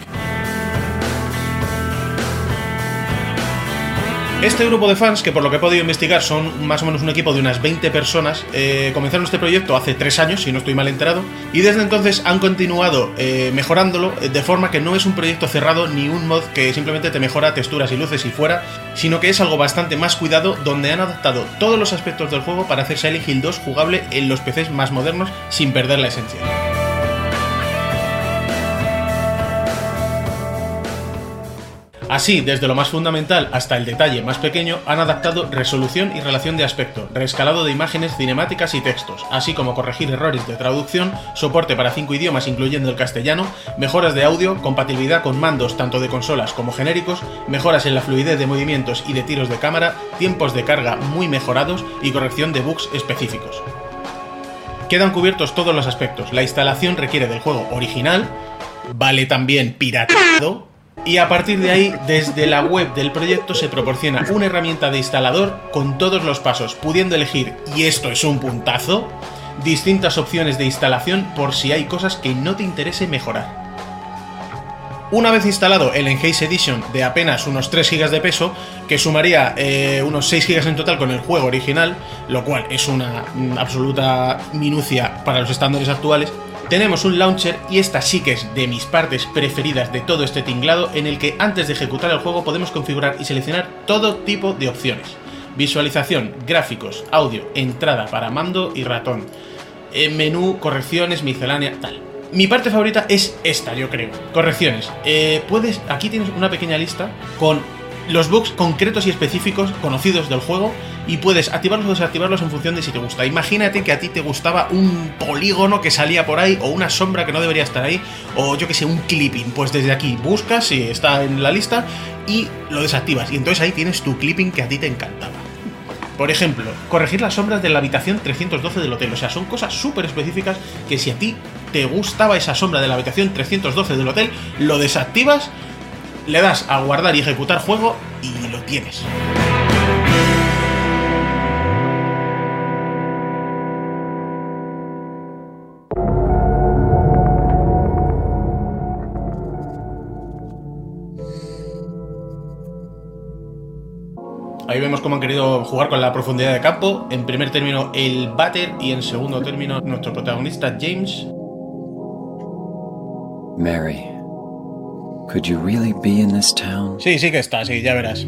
Este grupo de fans, que por lo que he podido investigar son más o menos un equipo de unas 20 personas, eh, comenzaron este proyecto hace 3 años, si no estoy mal enterado, y desde entonces han continuado eh, mejorándolo eh, de forma que no es un proyecto cerrado ni un mod que simplemente te mejora texturas y luces y fuera, sino que es algo bastante más cuidado donde han adaptado todos los aspectos del juego para hacer Silent Hill 2 jugable en los PCs más modernos sin perder la esencia. Así, desde lo más fundamental hasta el detalle más pequeño, han adaptado resolución y relación de aspecto, reescalado de imágenes cinemáticas y textos, así como corregir errores de traducción, soporte para cinco idiomas incluyendo el castellano, mejoras de audio, compatibilidad con mandos tanto de consolas como genéricos, mejoras en la fluidez de movimientos y de tiros de cámara, tiempos de carga muy mejorados y corrección de bugs específicos. Quedan cubiertos todos los aspectos. La instalación requiere del juego original, vale también pirateado, y a partir de ahí, desde la web del proyecto se proporciona una herramienta de instalador con todos los pasos, pudiendo elegir, y esto es un puntazo, distintas opciones de instalación por si hay cosas que no te interese mejorar. Una vez instalado el Enhanced Edition de apenas unos 3 GB de peso, que sumaría eh, unos 6 GB en total con el juego original, lo cual es una mm, absoluta minucia para los estándares actuales, tenemos un launcher y esta sí que es de mis partes preferidas de todo este tinglado en el que antes de ejecutar el juego podemos configurar y seleccionar todo tipo de opciones. Visualización, gráficos, audio, entrada para mando y ratón, eh, menú, correcciones, miscelánea, tal. Mi parte favorita es esta, yo creo. Correcciones. Eh, puedes, aquí tienes una pequeña lista con los bugs concretos y específicos conocidos del juego y puedes activarlos o desactivarlos en función de si te gusta. Imagínate que a ti te gustaba un polígono que salía por ahí o una sombra que no debería estar ahí o yo que sé, un clipping. Pues desde aquí buscas si está en la lista y lo desactivas y entonces ahí tienes tu clipping que a ti te encantaba. Por ejemplo, corregir las sombras de la habitación 312 del hotel. O sea, son cosas súper específicas que si a ti te gustaba esa sombra de la habitación 312 del hotel, lo desactivas, le das a guardar y ejecutar juego y lo tienes. Ahí vemos cómo han querido jugar con la profundidad de campo. En primer término, el batter y en segundo término, nuestro protagonista James. Mary, could you really be in this town? Sí, sí que está, sí, ya verás.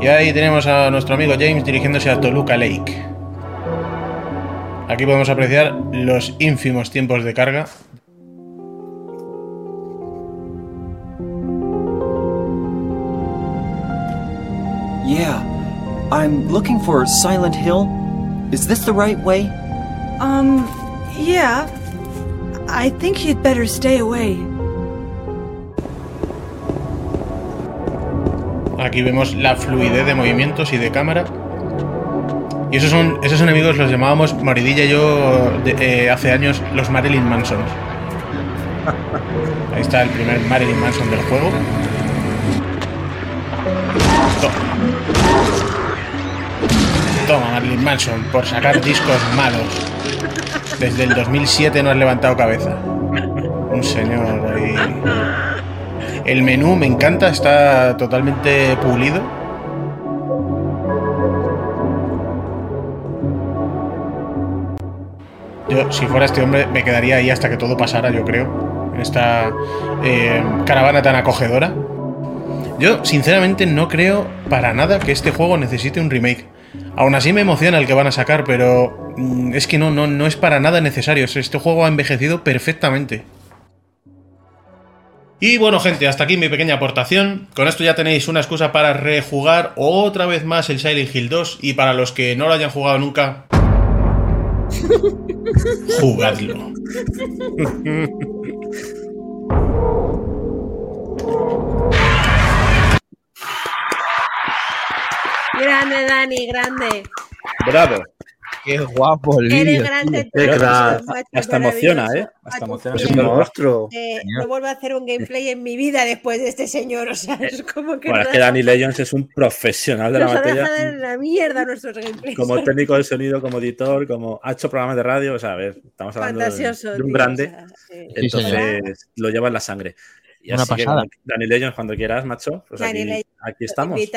Y ahí tenemos a nuestro amigo James dirigiéndose a Toluca Lake. Aquí podemos apreciar los ínfimos tiempos de carga. Yeah, I'm looking for Silent Hill. Is this the right way? Um, yeah. I think you'd better stay away. Aquí vemos la fluidez de movimientos y de cámara. Y esos son esos enemigos los llamábamos Moridilla y yo eh, hace años los Marilyn Manson. Ahí está el primer Marilyn Manson del juego. Toma. Toma, Marilyn Manson, por sacar discos malos. Desde el 2007 no has levantado cabeza. Un señor ahí. El menú me encanta, está totalmente pulido. Yo, si fuera este hombre, me quedaría ahí hasta que todo pasara, yo creo. En esta eh, caravana tan acogedora. Yo, sinceramente, no creo para nada que este juego necesite un remake. Aún así me emociona el que van a sacar, pero mm, es que no, no, no es para nada necesario. Este juego ha envejecido perfectamente. Y bueno, gente, hasta aquí mi pequeña aportación. Con esto ya tenéis una excusa para rejugar otra vez más el Silent Hill 2. Y para los que no lo hayan jugado nunca, (laughs) jugadlo. Grande, Dani, grande. Bravo. Qué guapo el Eres vídeo. grande. Tío, Hasta emociona. ¿eh? Hasta tu emociona. Es un monstruo. Eh, no vuelvo a hacer un gameplay en mi vida después de este señor. O sea, es como que. Bueno, es que Danny Legends es un profesional de la nos ha materia. dejado en la mierda nuestros gameplays. Como técnico de sonido, como editor, como ha hecho programas de radio, o sea, a ver, estamos hablando de, Fantasioso. de un grande, o sea, sí. Sí, señor. entonces lo lleva en la sangre. Y Una así pasada. Danny Legends, cuando quieras, macho, pues aquí, Legends, aquí estamos. Eh.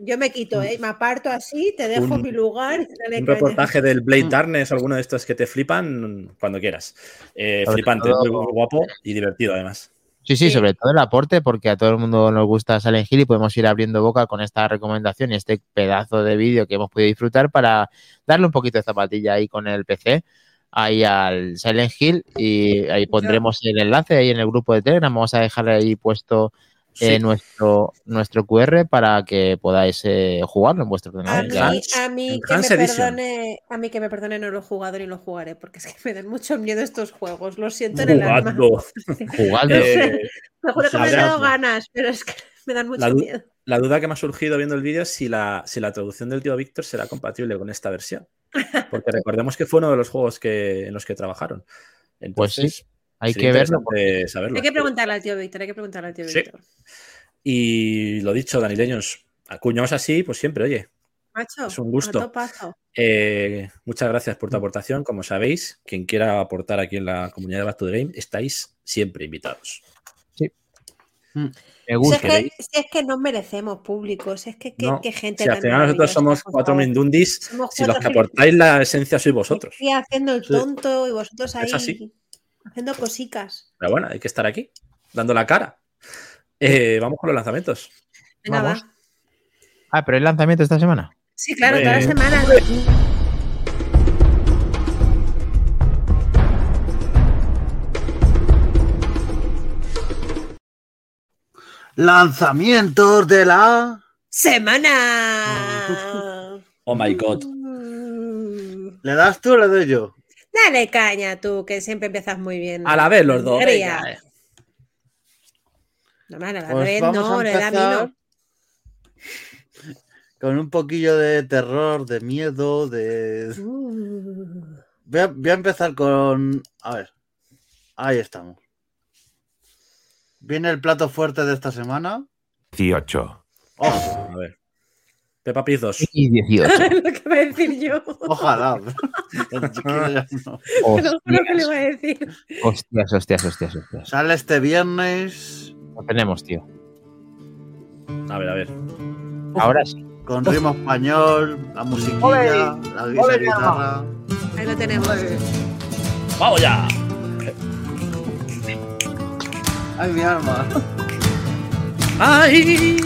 Yo me quito, ¿eh? me aparto así, te dejo un- mi lugar. un caña. reportaje del Blade Darkness o alguno de estos que te flipan cuando quieras. Eh, flipante, todo- muy, muy guapo y divertido además. Sí, sí, Sí. sobre todo el aporte, porque a todo el mundo nos gusta Silent Hill y podemos ir abriendo boca con esta recomendación y este pedazo de vídeo que hemos podido disfrutar para darle un poquito de zapatilla ahí con el PC, ahí al Silent Hill y ahí pondremos el enlace ahí en el grupo de Telegram, vamos a dejar ahí puesto eh, Sí. nuestro, nuestro QR para que podáis eh, jugarlo en vuestro A ordenador. mí, Ya- Enhanced- a mí que me perdone, a mí que me perdone no lo he jugado ni lo jugaré, porque es que me dan mucho miedo estos juegos, lo siento en el alma. Jugadlo. (laughs) Eh, Me juro que me han dado ganas, pero es que me dan mucho La miedo. la duda que me ha surgido viendo el vídeo es si la, si la traducción del tío Víctor será compatible con esta versión. Porque recordemos que fue uno de los juegos que, en los que trabajaron. Pues sí, Entonces, Hay que verlo. saberlo. Hay que preguntarle al tío Víctor, hay que preguntarle al tío Sí. Víctor. Y lo dicho, danileños, acuñados así, pues siempre, oye, Macho, Es un gusto. Eh, muchas gracias por tu aportación. Como sabéis, quien quiera aportar aquí en la comunidad de Back to the Game, estáis siempre invitados. En Me Si es, que, si es que no merecemos público, si es que qué, No, qué gente Si al final nosotros somos cuatro mindundis, Somos si los que aportáis la esencia sois vosotros. Haciendo el Sí. tonto y vosotros ahí Es así. haciendo cosicas. Pero bueno, hay que estar aquí, dando la cara. Eh, vamos con los lanzamientos. Venga, Vamos. va. Ah, pero el lanzamiento esta semana. Sí, claro, Hombre. todas las semanas. Lanzamientos de la. ¡Semana! (laughs) Oh my god. ¿Le das tú o le doy yo? Dale caña tú, que siempre empiezas muy bien. A la vez los dos. Venga, eh. No, man, a la Pues vez no, a le da empezar vino. con un poquillo de terror, de miedo, de. Uh. Voy a, voy a empezar con. A ver. Ahí estamos. Viene el plato fuerte de esta semana. 18. Ojo, A ver. Peppa Pig 2. Y 18. lo que iba a decir yo. ojalá. No. (laughs) Te lo juro que le iba a decir. Hostias, hostias, hostias, hostias. Sale este viernes Lo tenemos, tío. A ver, a ver. Ahora sí. con ritmo español, la musiquilla, la guisa guitarra. Ahí lo tenemos. ¡Vamos ya! Ay, mi alma. ¡Ay!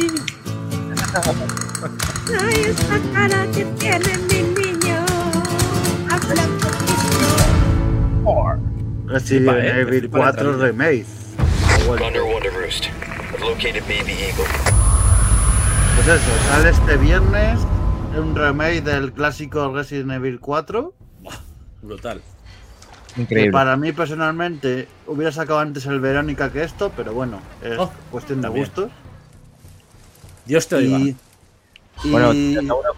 Ay, esa cara que tiene mi niño. Habla un poquito. Resident eh, Evil flipa la 4 entrada. Remake. Thunder Wonder Roost. I've located Baby Eagle. Pues eso, sale este viernes un remake del clásico Resident Evil 4. Brutal. Que para mí personalmente hubiera sacado antes el Verónica que esto, pero bueno, es Oh, cuestión de gustos. Dios te oiga. Y, y- Bueno,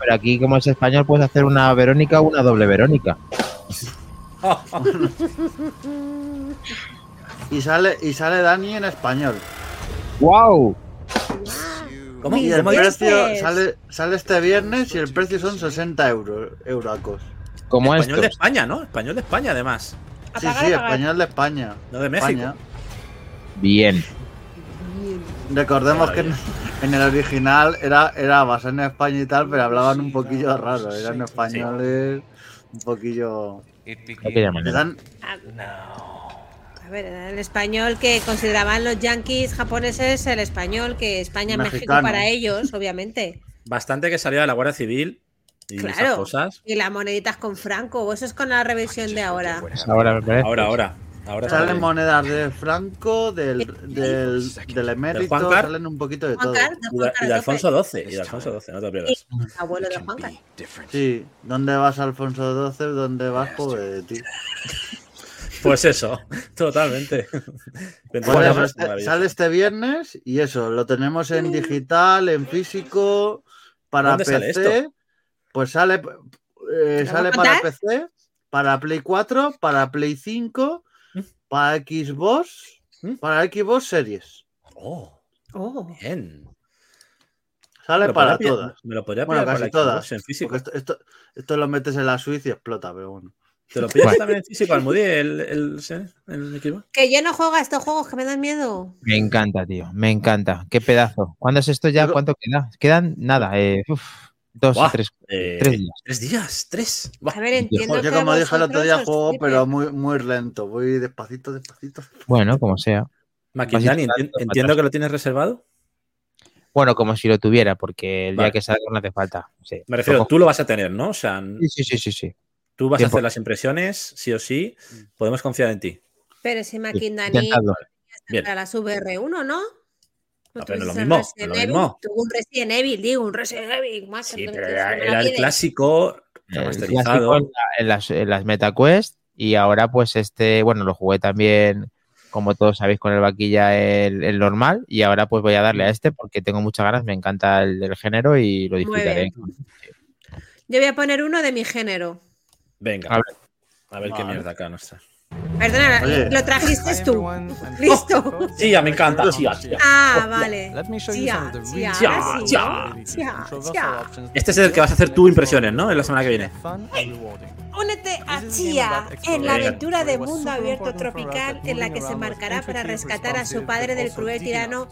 pero aquí como es español puedes hacer una Verónica o una doble Verónica. (laughs) y sale y sale Dani en español. ¡Wow! ¿Cómo? Y el precio sale, sale este viernes y el precio son 60 euros, euracos. Como Español de España, ¿no? Español de España, además. Sí, Apagar, sí, apagar. español de España. No de México. España. Bien. Recordemos que en, en el original era, era basado en España y tal, pero hablaban un poquillo raro. Eran españoles un poquillo. Eran, A ver, era el español que consideraban los yankees japoneses el español que España México Mexicano. para ellos, obviamente. Bastante que salía de la Guardia Civil y esas Claro. cosas. Y las moneditas con Franco, o eso es con la revisión de ahora. Ahora. Ahora, ahora. Ahora salen sale. monedas de Franco, del, (laughs) del, del emérito, Juan Car- salen un poquito de Juan todo. Car- de Y de, Juan y de Alfonso XII. Y de Alfonso XII, no te pierdas. Abuelo de Juan Carlos. Sí, ¿dónde vas Alfonso XII? ¿Dónde vas, pobre de ti? (laughs) Pues eso, totalmente. (laughs) 24 eso, horas, este- sale este viernes y eso, lo tenemos en digital, en físico, para ¿Dónde sale PC. esto? Pues sale, eh, ¿Lo sale para? PC, para Play 4, para Play 5, ¿Mm? para Xbox, ¿Mm? para Xbox Series. Oh, Oh, bien. Sale para pillar- todas. Me lo podría Bueno, casi para todas. Xbox en físico. Porque esto, esto, esto lo metes en la Switch y explota, pero bueno. ¿Te lo pillas también en físico, Almudí, el, el, el, el equipo? que yo no juego a estos juegos que me dan miedo. Me encanta, tío. Me encanta. Qué pedazo. ¿Cuándo es esto ya? ¿Cuánto queda? Quedan nada. Eh, uf, dos Buah, tres, Eh, tres días. Tres días, tres. Buah. A ver, entiendo Yo que como dije el otro día juego, pero muy, muy lento. Voy despacito, despacito. Bueno, como sea. Maquindani, entiendo atrás. que lo tienes reservado. Bueno, como si lo tuviera, porque el Vale. día que salga no hace falta. Sí. Me refiero, tú lo vas a tener, ¿no? O sea, Sí, sí, sí, sí, sí. tú vas a 100%. hacer las impresiones, sí o sí. Podemos confiar en ti. Pero si Maquindani. Bien. para las VR1, ¿no? Pero no lo mismo, lo Evil? mismo. Tuvo un Resident Evil, digo, un Resident Evil. Más Sí, pero era, el clásico El clásico remasterizado. en, la- en las, en las MetaQuest y ahora pues este, bueno, lo jugué también, como todos sabéis, con el vaquilla el, el normal y ahora pues voy a darle a este porque tengo muchas ganas, me encanta el, el género y lo disfrutaré. Yo voy a poner uno de mi género. Venga, A ver. a ver qué mierda acá no está. Perdona, Oye. lo trajiste tú. Listo. Tía, me encanta, tía, tía. Ah, vale. Control tía. vessel options Este es el que vas a hacer tú impresiones, ¿no? En la semana que viene. Únete a Chia en la aventura de mundo abierto tropical en la que se marcará para rescatar a su padre del cruel tirano.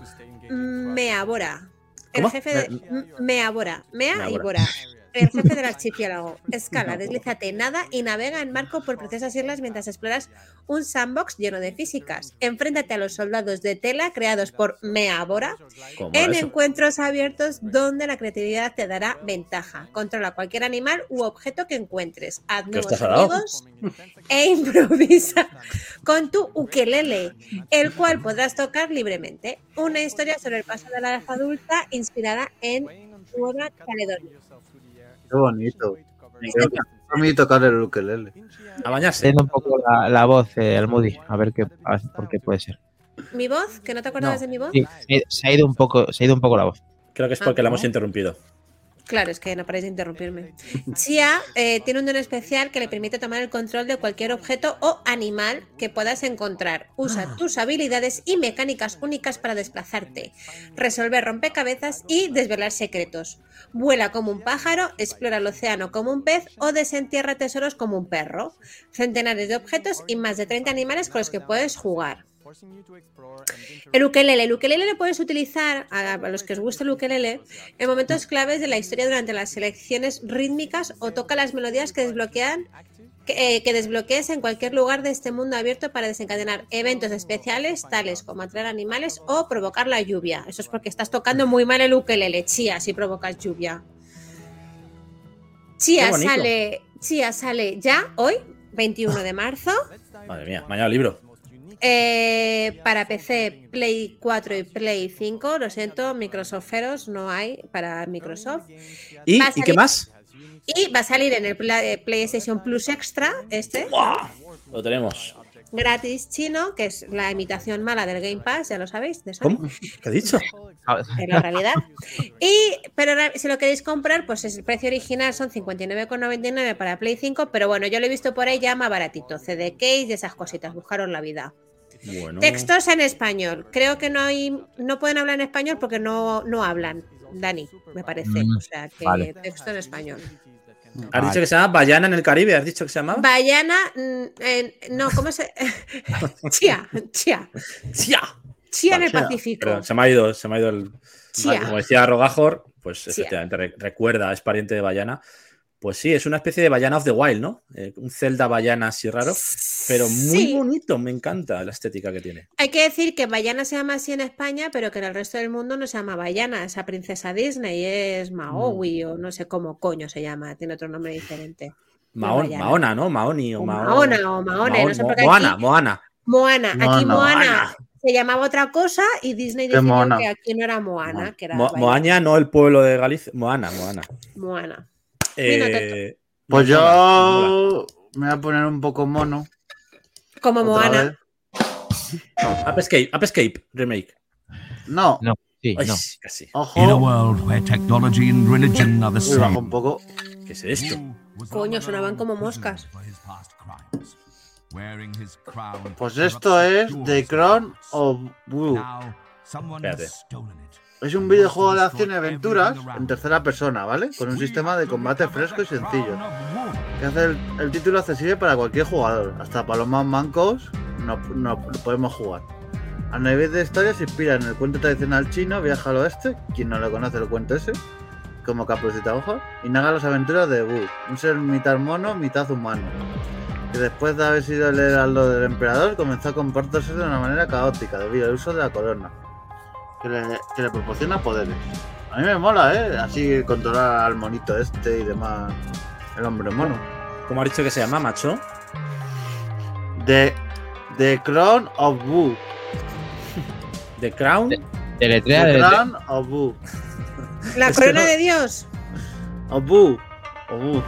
Meabora. El jefe de. Meabora. Mea y Meabora. Bora. (laughs) El jefe del archipiélago. Escala, deslízate, nada y navega en marco por preciosas islas mientras exploras un sandbox lleno de físicas. Enfréntate a los soldados de tela creados por Meabora ¿Cómo en eso? encuentros abiertos donde la creatividad te dará ventaja. Controla cualquier animal u objeto que encuentres. Haz ¿Qué nuevos amigos e improvisa con tu ukelele, el cual podrás tocar libremente. Una historia sobre el paso de la edad adulta inspirada en Nueva Caledonia. Qué bonito. Me encanta. A mí tocar el ukelele. A bañarse. Tiene un poco la, la voz, eh, el Moody, a ver qué, a ver por qué puede ser. ¿Mi voz? ¿Que no te acordabas No. de mi voz? Sí, se, se ha ido un poco, se ha ido un poco la voz. Creo que es Ah, porque la ¿no? hemos interrumpido. Claro, es que no paráis de interrumpirme. Chia eh, tiene un don especial que le permite tomar el control de cualquier objeto o animal que puedas encontrar. Usa tus habilidades y mecánicas únicas para desplazarte, resolver rompecabezas y desvelar secretos. Vuela como un pájaro, explora el océano como un pez o desentierra tesoros como un perro. Centenares de objetos y más de 30 animales con los que puedes jugar. El ukelele. El ukelele lo puedes utilizar, a, los que os gusta el ukelele, en momentos claves de la historia durante las selecciones rítmicas o toca las melodías que desbloquean que, eh, que desbloquees en cualquier lugar de este mundo abierto para desencadenar eventos especiales tales como atraer animales o provocar la lluvia. Eso es porque estás tocando muy mal el ukelele, chía, si provocas lluvia. Chía sale, Chía sale ya hoy, 21 de marzo. Madre mía, mañana libro. Eh, para PC, Play 4 y Play 5. Lo siento, Microsofteros no hay para Microsoft. ¿Y, Va a ¿y qué salir- más? Y va a salir en el eh, PlayStation Plus Extra, este, ¡Buah! Lo tenemos. gratis chino, que es la imitación mala del Game Pass, ya lo sabéis, de Sony, ¿Cómo? ¿Qué ha dicho? en la realidad. Y, pero si lo queréis comprar, pues es el precio original son 59,99 para Play 5, pero bueno, yo lo he visto por ahí ya más baratito, CD case y esas cositas, buscaron la vida. Bueno. Textos en español. Creo que no hay, no pueden hablar en español porque no, no hablan, Dani, me parece. Mm, O sea, que vale. texto en español. ¿Has dicho que se llama Bayana en el Caribe? ¿Has dicho que se llamaba? Bayana, en- no, ¿cómo se? (laughs) Chía, chía, ¡Sia! chía en el. Pacífico. Perdón, se me ha ido, se me ha ido el. Chía. Como decía Rogajor, pues efectivamente re- recuerda, es pariente de Bayana. Pues sí, es una especie de Bayana of the Wild, ¿no? Eh, un Zelda Bayana así raro, pero muy Sí. bonito, me encanta la estética que tiene. Hay que decir que Bayana se llama así en España, pero que en el resto del mundo no se llama Bayana. Esa princesa Disney es Maui o no sé cómo coño se llama, tiene otro nombre diferente. Maon-. Maona, ¿no? Maoni o, O Mao- Maona o Maone, no sé Mo- por qué aquí- Moana, Moana. Moana. Aquí Moana. Moana Moana. se llamaba otra cosa y Disney decidió que aquí no era Moana, que era Mo-. Moaña, no el pueblo de Galicia. Moana, Moana. Moana. Eh, Pues mola. yo me voy a poner un poco mono. Como otra Moana. vez. (laughs) Up Escape, Up Escape, remake. No, No, sí, Ay, no. casi. In a ojo. world where technology and religion are the Uy, bajo un same. poco. ¿Qué es esto? Coño, sonaban como moscas. Pues esto es The Crown of Wu. Espérate. Es un videojuego de acción y aventuras en tercera persona, ¿vale? Con un sistema de combate fresco y sencillo. Que hace el, el título accesible para cualquier jugador. Hasta para los más mancos no, no lo podemos jugar. A nivel de historia se inspira en el cuento tradicional chino Viaja al Oeste, quien no lo conoce el cuento ese, como Caperucita Roja, y narra las aventuras de Wu, un ser mitad mono, mitad humano, que después de haber sido el heraldo del emperador comenzó a comportarse de una manera caótica debido al uso de la corona, que le, que le proporciona poderes. A mí me mola, ¿eh? Así controlar al monito este y demás, el hombre mono. ¿Cómo ha dicho que se llama, macho? The, The Crown of Wu. The Crown. Deletrea, The deletrea. Crown of Wu. La Es corona no- de Dios. Of Wu. Of Wu.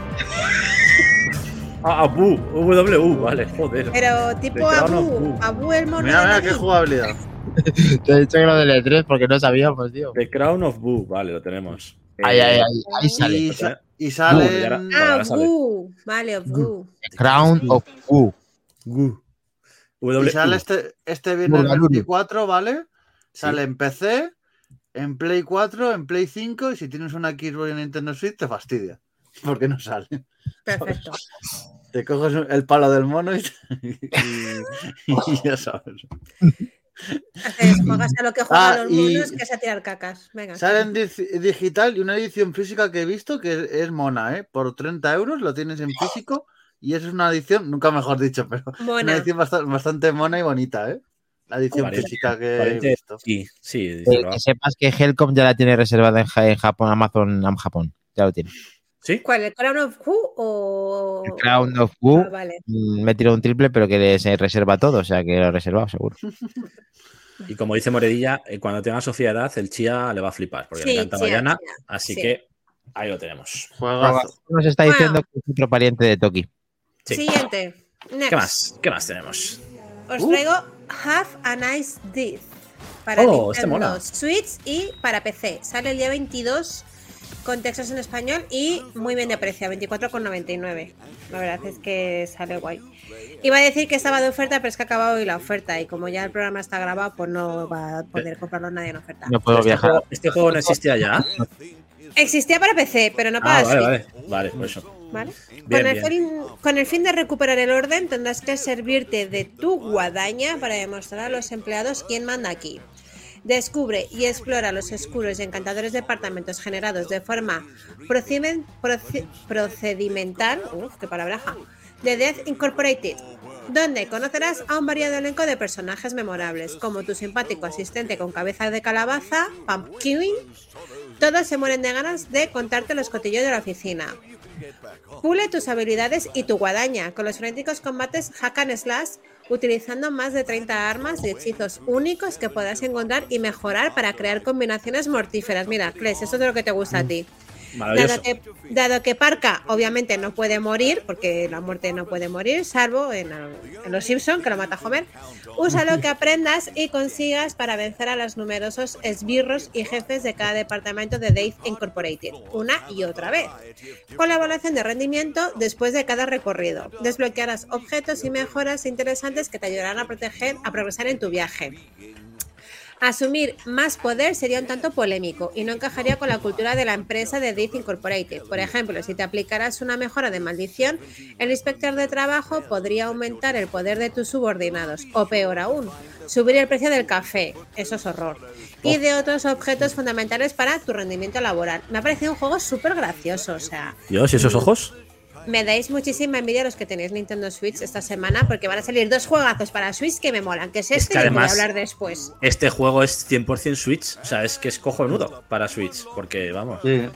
Ah, Abu, W, vale, joder. Pero tipo The Abu. Abu el mono. Mira, de mira qué jugabilidad. (laughs) Te he dicho que lo deletres porque no sabíamos, tío. The Crown of Boo, vale, lo tenemos. Ahí, Eh, ahí, ahí, ahí sale. Y, sa- y Wu, salen. y ahora- Ah, ahora sale. Abu. Vale, Abu. Crown of. Gu. Y sale este, este viernes Burgaluri. 24, ¿vale? Sí. Sale en PC, en Play 4, en Play 5 y si tienes una Xbox y Nintendo Switch te fastidia. (laughs) Porque no sale. Perfecto. Te coges el palo del mono y, y- y ya sabes. (laughs) Haces, juegas a lo que juegan Ah, los monos, que es a tirar cacas. Venga. Sale en di- digital y una edición física que he visto que es mona, ¿eh? Por 30 euros lo tienes en físico y es una edición, nunca mejor dicho, pero Mona. una edición bastante, bastante mona y bonita, ¿eh? La edición física que he visto. Sí, sí. Eh, que sepas que Helcom ya la tiene reservada en, Ja- en Japón, Amazon Am Japón. Ya lo tiene. ¿Sí? ¿Cuál? ¿El Crown of Who o...? El Crown of Wu Ah, vale. mm, me he tirado un triple, pero que se reserva todo, o sea que lo he reservado seguro. (laughs) Y como dice Moredilla, eh, cuando tenga Sofía edad, el Chía le va a flipar, porque Sí, le encanta Bayana. Así sí. que ahí lo tenemos. Juegazo. Nos está Bueno. diciendo que es otro pariente de Toki. Sí. Siguiente. Next. ¿Qué más? ¿Qué más tenemos? Os Uh. traigo Have a Nice Death para Oh, este Nintendo mola. Switch y para PC. Sale el día 22 con textos en español y muy bien de precio, 24,99. La verdad es que sale guay. Iba a decir que estaba de oferta, pero es que ha acabado hoy la oferta y como ya el programa está grabado, pues no va a poder comprarlo nadie en oferta. No puedo Este viajar. juego, este juego no existía ya. Existía para PC, pero no para Ah, vale, Switch. vale. Vale, por eso. ¿vale? Bien, con, el bien. fin, con el fin de recuperar el orden, tendrás que servirte de tu guadaña para demostrar a los empleados quién manda aquí. Descubre y explora los oscuros y encantadores departamentos generados de forma procedimen- proce- procedimental, qué de Death Incorporated, donde conocerás a un variado elenco de personajes memorables, como tu simpático asistente con cabeza de calabaza, Pumpkin. Todos se mueren de ganas de contarte los cotillos de la oficina. Pule tus habilidades y tu guadaña con los frenéticos combates hack and slash utilizando más de 30 armas y hechizos únicos que podrás encontrar y mejorar para crear combinaciones mortíferas. Mira, Kles, eso es de lo que te gusta a ti. Dado que, dado Parca obviamente no puede morir, porque la muerte no puede morir, salvo en, en Los Simpson que lo mata Homer, usa lo que aprendas y consigas para vencer a los numerosos esbirros y jefes de cada departamento de Dave Incorporated, una y otra vez. Con la evaluación de rendimiento después de cada recorrido, desbloquearás objetos y mejoras interesantes que te ayudarán a proteger, a progresar en tu viaje. Asumir más poder sería un tanto polémico y no encajaría con la cultura de la empresa de Death Incorporated. Por ejemplo, si te aplicaras una mejora de maldición, el inspector de trabajo podría aumentar el poder de tus subordinados, o peor aún, subir el precio del café, eso es horror, y de otros objetos fundamentales para tu rendimiento laboral. Me ha parecido un juego súper gracioso, o sea, Dios, ¿y esos ojos? Me dais muchísima envidia a los que tenéis Nintendo Switch esta semana porque van a salir dos juegazos para Switch que me molan, que es este que y el que voy a hablar después. Este juego es 100% Switch. O sea, es que es cojonudo para Switch. Porque, vamos. Sí.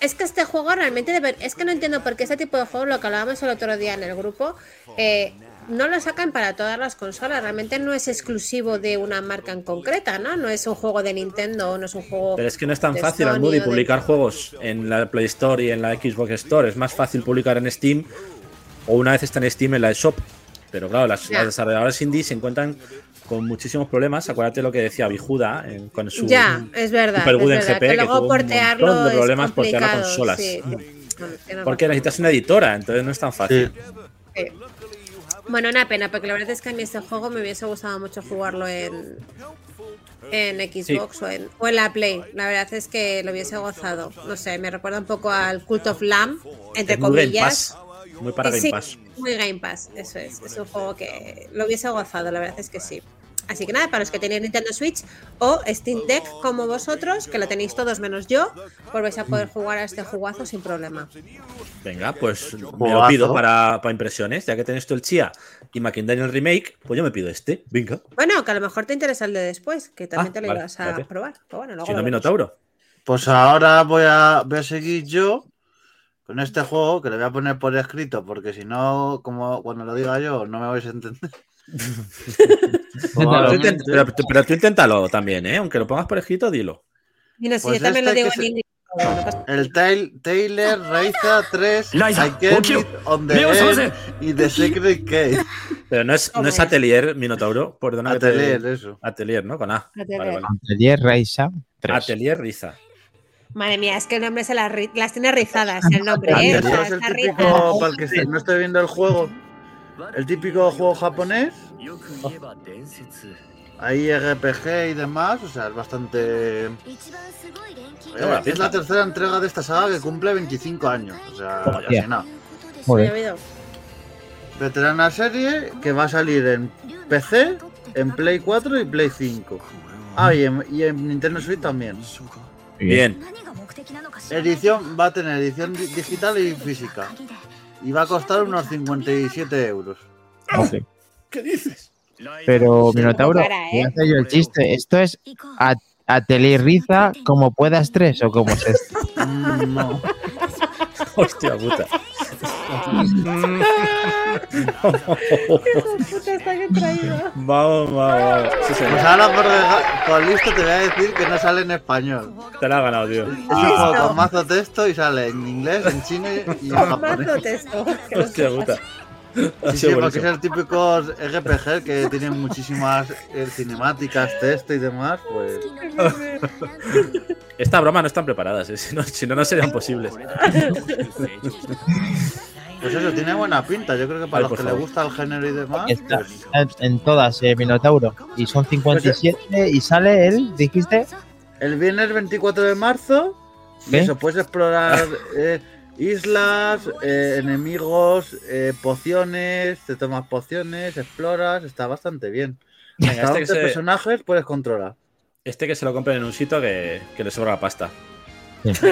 Es que este juego realmente debe- es que no entiendo por qué este tipo de juegos, lo que hablábamos el otro día en el grupo, eh, no lo sacan para todas las consolas. Realmente no es exclusivo de una marca en concreta, ¿no? No es un juego de Nintendo, no es un juego. Pero es que no es tan fácil, Sony de- publicar juegos en la Play Store y en la Xbox Store. Es más fácil publicar en Steam o una vez está en Steam en la Shop. Pero claro, las, desarrolladoras indie se encuentran con muchísimos problemas. Acuérdate lo que decía Bijuda en- con su Ya, es verdad. Super es en GP, que que luego tuvo un montón de problemas portear consolas. sí. Tiene Porque necesitas una editora, entonces no es tan fácil. Bueno, una pena, porque la verdad es que a mí este juego me hubiese gustado mucho jugarlo en, en Xbox o, en, o en la Play. La verdad es que lo hubiese gozado. No sé, me recuerda un poco al Cult of Lamb, entre muy comillas. Muy para Game sí, Pass. muy Game Pass, eso es. Es un juego que lo hubiese gozado, la verdad es que sí. Así que nada, para los que tenéis Nintendo Switch o Steam Deck como vosotros, que lo tenéis todos menos yo, pues vais a poder jugar a este jugazo sin problema. Venga, pues me lo pido para, para impresiones. Ya que tienes tú el Chia y McIntyre el remake, pues yo me pido este. Venga. Bueno, que a lo mejor te interesa el de después, que también Ah, te lo vale, ibas a probar. Pero bueno, luego Si no. Minotauro. Pues ahora voy a, voy a seguir yo con este juego que le voy a poner por escrito, porque si no, como cuando lo diga yo, no me vais a entender. (laughs) Pero tú, intent- pero, pero tú inténtalo también, ¿eh? Aunque lo pongas por escrito, dilo. Mira, si Pues yo también lo este digo en inglés. no El Tail, Taylor Raiza 3, Liza, I Get Okio, It on the End y The Secret Cave. Pero no es, no es. Atelier, Minotauro. Perdona te- Atelier, eso. Atelier, ¿no? Con A. Atelier. Vale, vale. Atelier Reisa 3. Atelier Riza. Madre mía, es que el nombre se las, tiene rizadas, el nombre, ¿eh? Atelier es el típico, para el que no esté viendo el juego, el típico juego japonés, ahí RPG y demás, o sea, es bastante... eh, es la tercera entrega de esta saga que cumple 25 años, o sea, ya. casi nada. Joder. oído. Veterana serie que va a salir en PC en Play 4 y Play 5. Ah, y en, y en Nintendo Switch también. Bien. Edición va a tener edición di- digital y física. Y va a costar unos 57 euros. Ok. ¿Qué dices? Pero, Minotauro, cara, ¿eh? voy a hacer yo el chiste. ¿Esto es a, a como puedas tres o cómo es (laughs) esto? No. Hostia puta. (laughs) puta está que traído. Vamos, vamos, vamos. Sí. Pues ahora por, listo te voy a decir que no sale en español. Te la ha ganado, tío. Es un juego con mazo texto y sale en inglés, en chino y en japonés. Mazo texto. Hostia puta. Sí, sí, porque es el típico RPG que tiene muchísimas eh, cinemáticas, texto y demás, pues... Estas bromas no están preparadas, ¿eh? si, no, si no, no serían posibles. (laughs) Pues eso, tiene buena pinta. Yo creo que para Ay, los que les favor. gusta el género y demás, Está, pues, en todas, eh, Minotauro. Y son 57 y sale el, dijiste. el viernes 24 de marzo, ¿Qué? eso, puedes explorar eh, islas, eh, enemigos, eh, pociones, te tomas pociones, exploras, está bastante bien. Venga, Hasta este que 11 se- personajes puedes controlar. Este que se lo compren en un sitio que, que le sobra la pasta.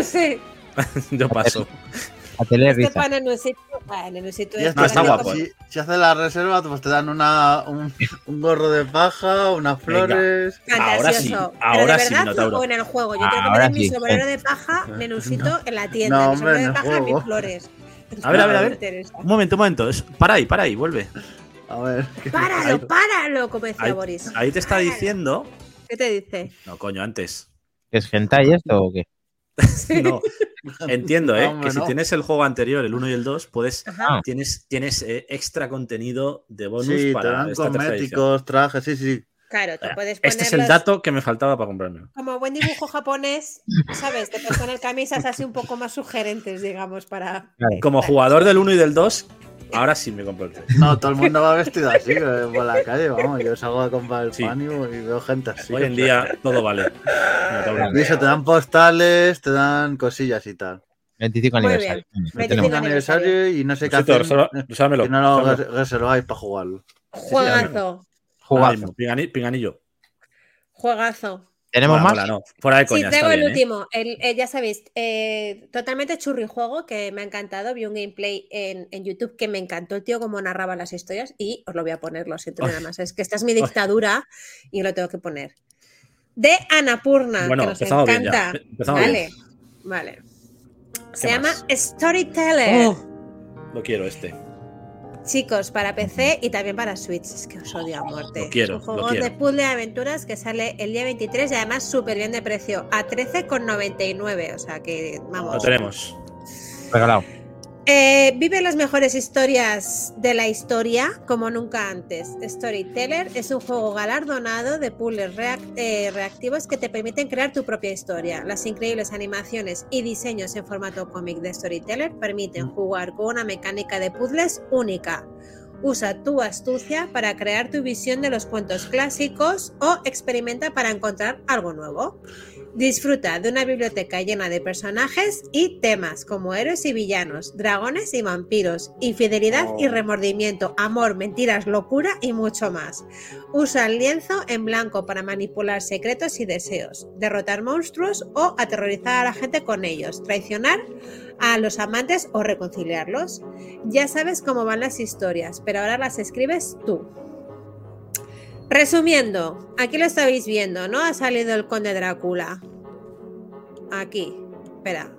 Sí. (laughs) Yo paso. (laughs) (laughs) A Este Telirriza. pan en un sitio. Bueno, en un sitio Y de esto, No, está estos guapo, si, si haces la reserva, pues te dan una, un, un gorro de paja, unas Venga. flores. Ahora sí, Fantasioso. ahora Pero de sí, verdad Minotauro. o en el juego. Yo quiero que Ahora den mi sí, sombrero de paja menusito en la tienda. No, mi sombrero de paja, juego. mis flores. A ver, a ver, a ver. Un momento, un momento. Es- Para ahí, para ahí, vuelve. A ver. (laughs) ¿qué- Páralo, páralo, como decía Ahí, Boris. ahí te está Páralo. diciendo. ¿Qué te dice? No, coño, antes. ¿Es hentai esto o qué? (laughs) No. (laughs) Entiendo, ¿eh? Hombre, que si no. tienes el juego anterior, el 1 y el 2, puedes. Ajá. Tienes, tienes eh, extra contenido de bonus Sí, te para dan esta cosméticos, trajes, sí, sí. Claro, te puedes Este es el ponerlos dato que me faltaba para comprarme. Como buen dibujo japonés, ¿sabes? Te puedes poner camisas así un poco más sugerentes, digamos, para. Como jugador del 1 y del 2, ahora sí me compro el 3. No, todo el mundo va vestido así eh, por la calle, vamos. Yo salgo a comprar el Sí. pan y, y veo gente así. Hoy en día todo vale. Eso, te dan postales, te dan cosillas y tal. 25 Muy aniversario. bien. Lo 25 tenemos. Un aniversario y no sé qué Que no lo reserváis para jugarlo. Juegazo, pingani- Pinganillo. juegazo. ¿Tenemos Mola, más? mola, no. Fuera de Sí, coña, tengo está el bien, ¿eh? último. El, ya sabéis, eh, totalmente churri juego que me ha encantado. Vi un gameplay en, en YouTube que me encantó el tío cómo narraba las historias y os lo voy a poner, lo siento nada más. Es que esta es mi dictadura y lo tengo que poner. De Anapurna, Bueno, que nos empezamos bien encanta. ya. Vale, bien. vale. Se ¿Qué llama? Storyteller. Oh, lo quiero este. Chicos, para PC y también para Switch. Es que os odio a muerte. Lo quiero, Es un lo juego quiero. de puzzle de aventuras que sale el día 23 y además súper bien de precio. A 13,99. O sea que, vamos. Lo tenemos. Regalado. Eh, vive las mejores historias de la historia como nunca antes. Storyteller es un juego galardonado de puzzles eh, reactivos que te permiten crear tu propia historia. Las increíbles animaciones y diseños en formato cómic de Storyteller permiten jugar con una mecánica de puzzles única. Usa tu astucia para crear tu visión de los cuentos clásicos o experimenta para encontrar algo nuevo. Disfruta de una biblioteca llena de personajes y temas como héroes y villanos, dragones y vampiros, infidelidad y remordimiento, amor, mentiras, locura y mucho más. Usa el lienzo en blanco para manipular secretos y deseos, derrotar monstruos o aterrorizar a la gente con ellos, traicionar a los amantes o reconciliarlos. Ya sabes cómo van las historias, pero ahora las escribes tú. Resumiendo, aquí lo estabais viendo, ¿no? Ha salido el conde Drácula. Aquí. Espera.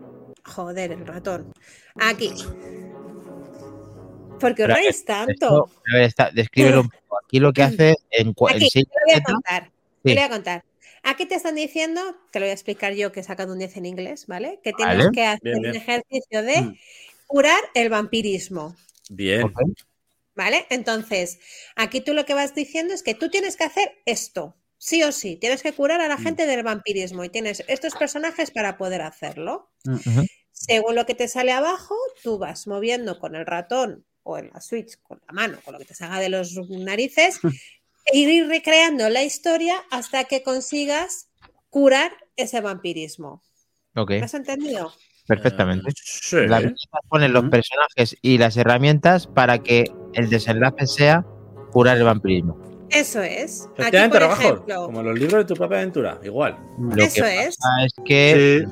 Joder, el ratón. Aquí. ¿Por qué os reís Esto, tanto? a ver, está, descríbelo un poco. Aquí lo que hace en, en Aquí, seis te lo voy a contar. Sí. Te lo voy a contar. Aquí te están diciendo, te lo voy a explicar yo que he sacado un 10 en inglés, ¿vale? Que tienes Vale. que hacer Bien, bien. un ejercicio de Mm. curar el vampirismo. Bien. ¿Vale? Entonces, aquí tú lo que vas diciendo es que tú tienes que hacer esto, sí o sí. Tienes que curar a la Mm. gente del vampirismo y tienes estos personajes para poder hacerlo. Ujú. Según lo que te sale abajo, tú vas moviendo con el ratón o en la Switch, con la mano, con lo que te salga de los narices, e ir recreando la historia hasta que consigas curar ese vampirismo. Ok, ¿Me has entendido? perfectamente. Eh, sí. Ponen los personajes y las herramientas para que el desenlace sea curar el vampirismo. Eso es. Aquí, por Rabajo, ejemplo, como los libros de tu propia aventura, igual. Lo Eso que es. pasa es que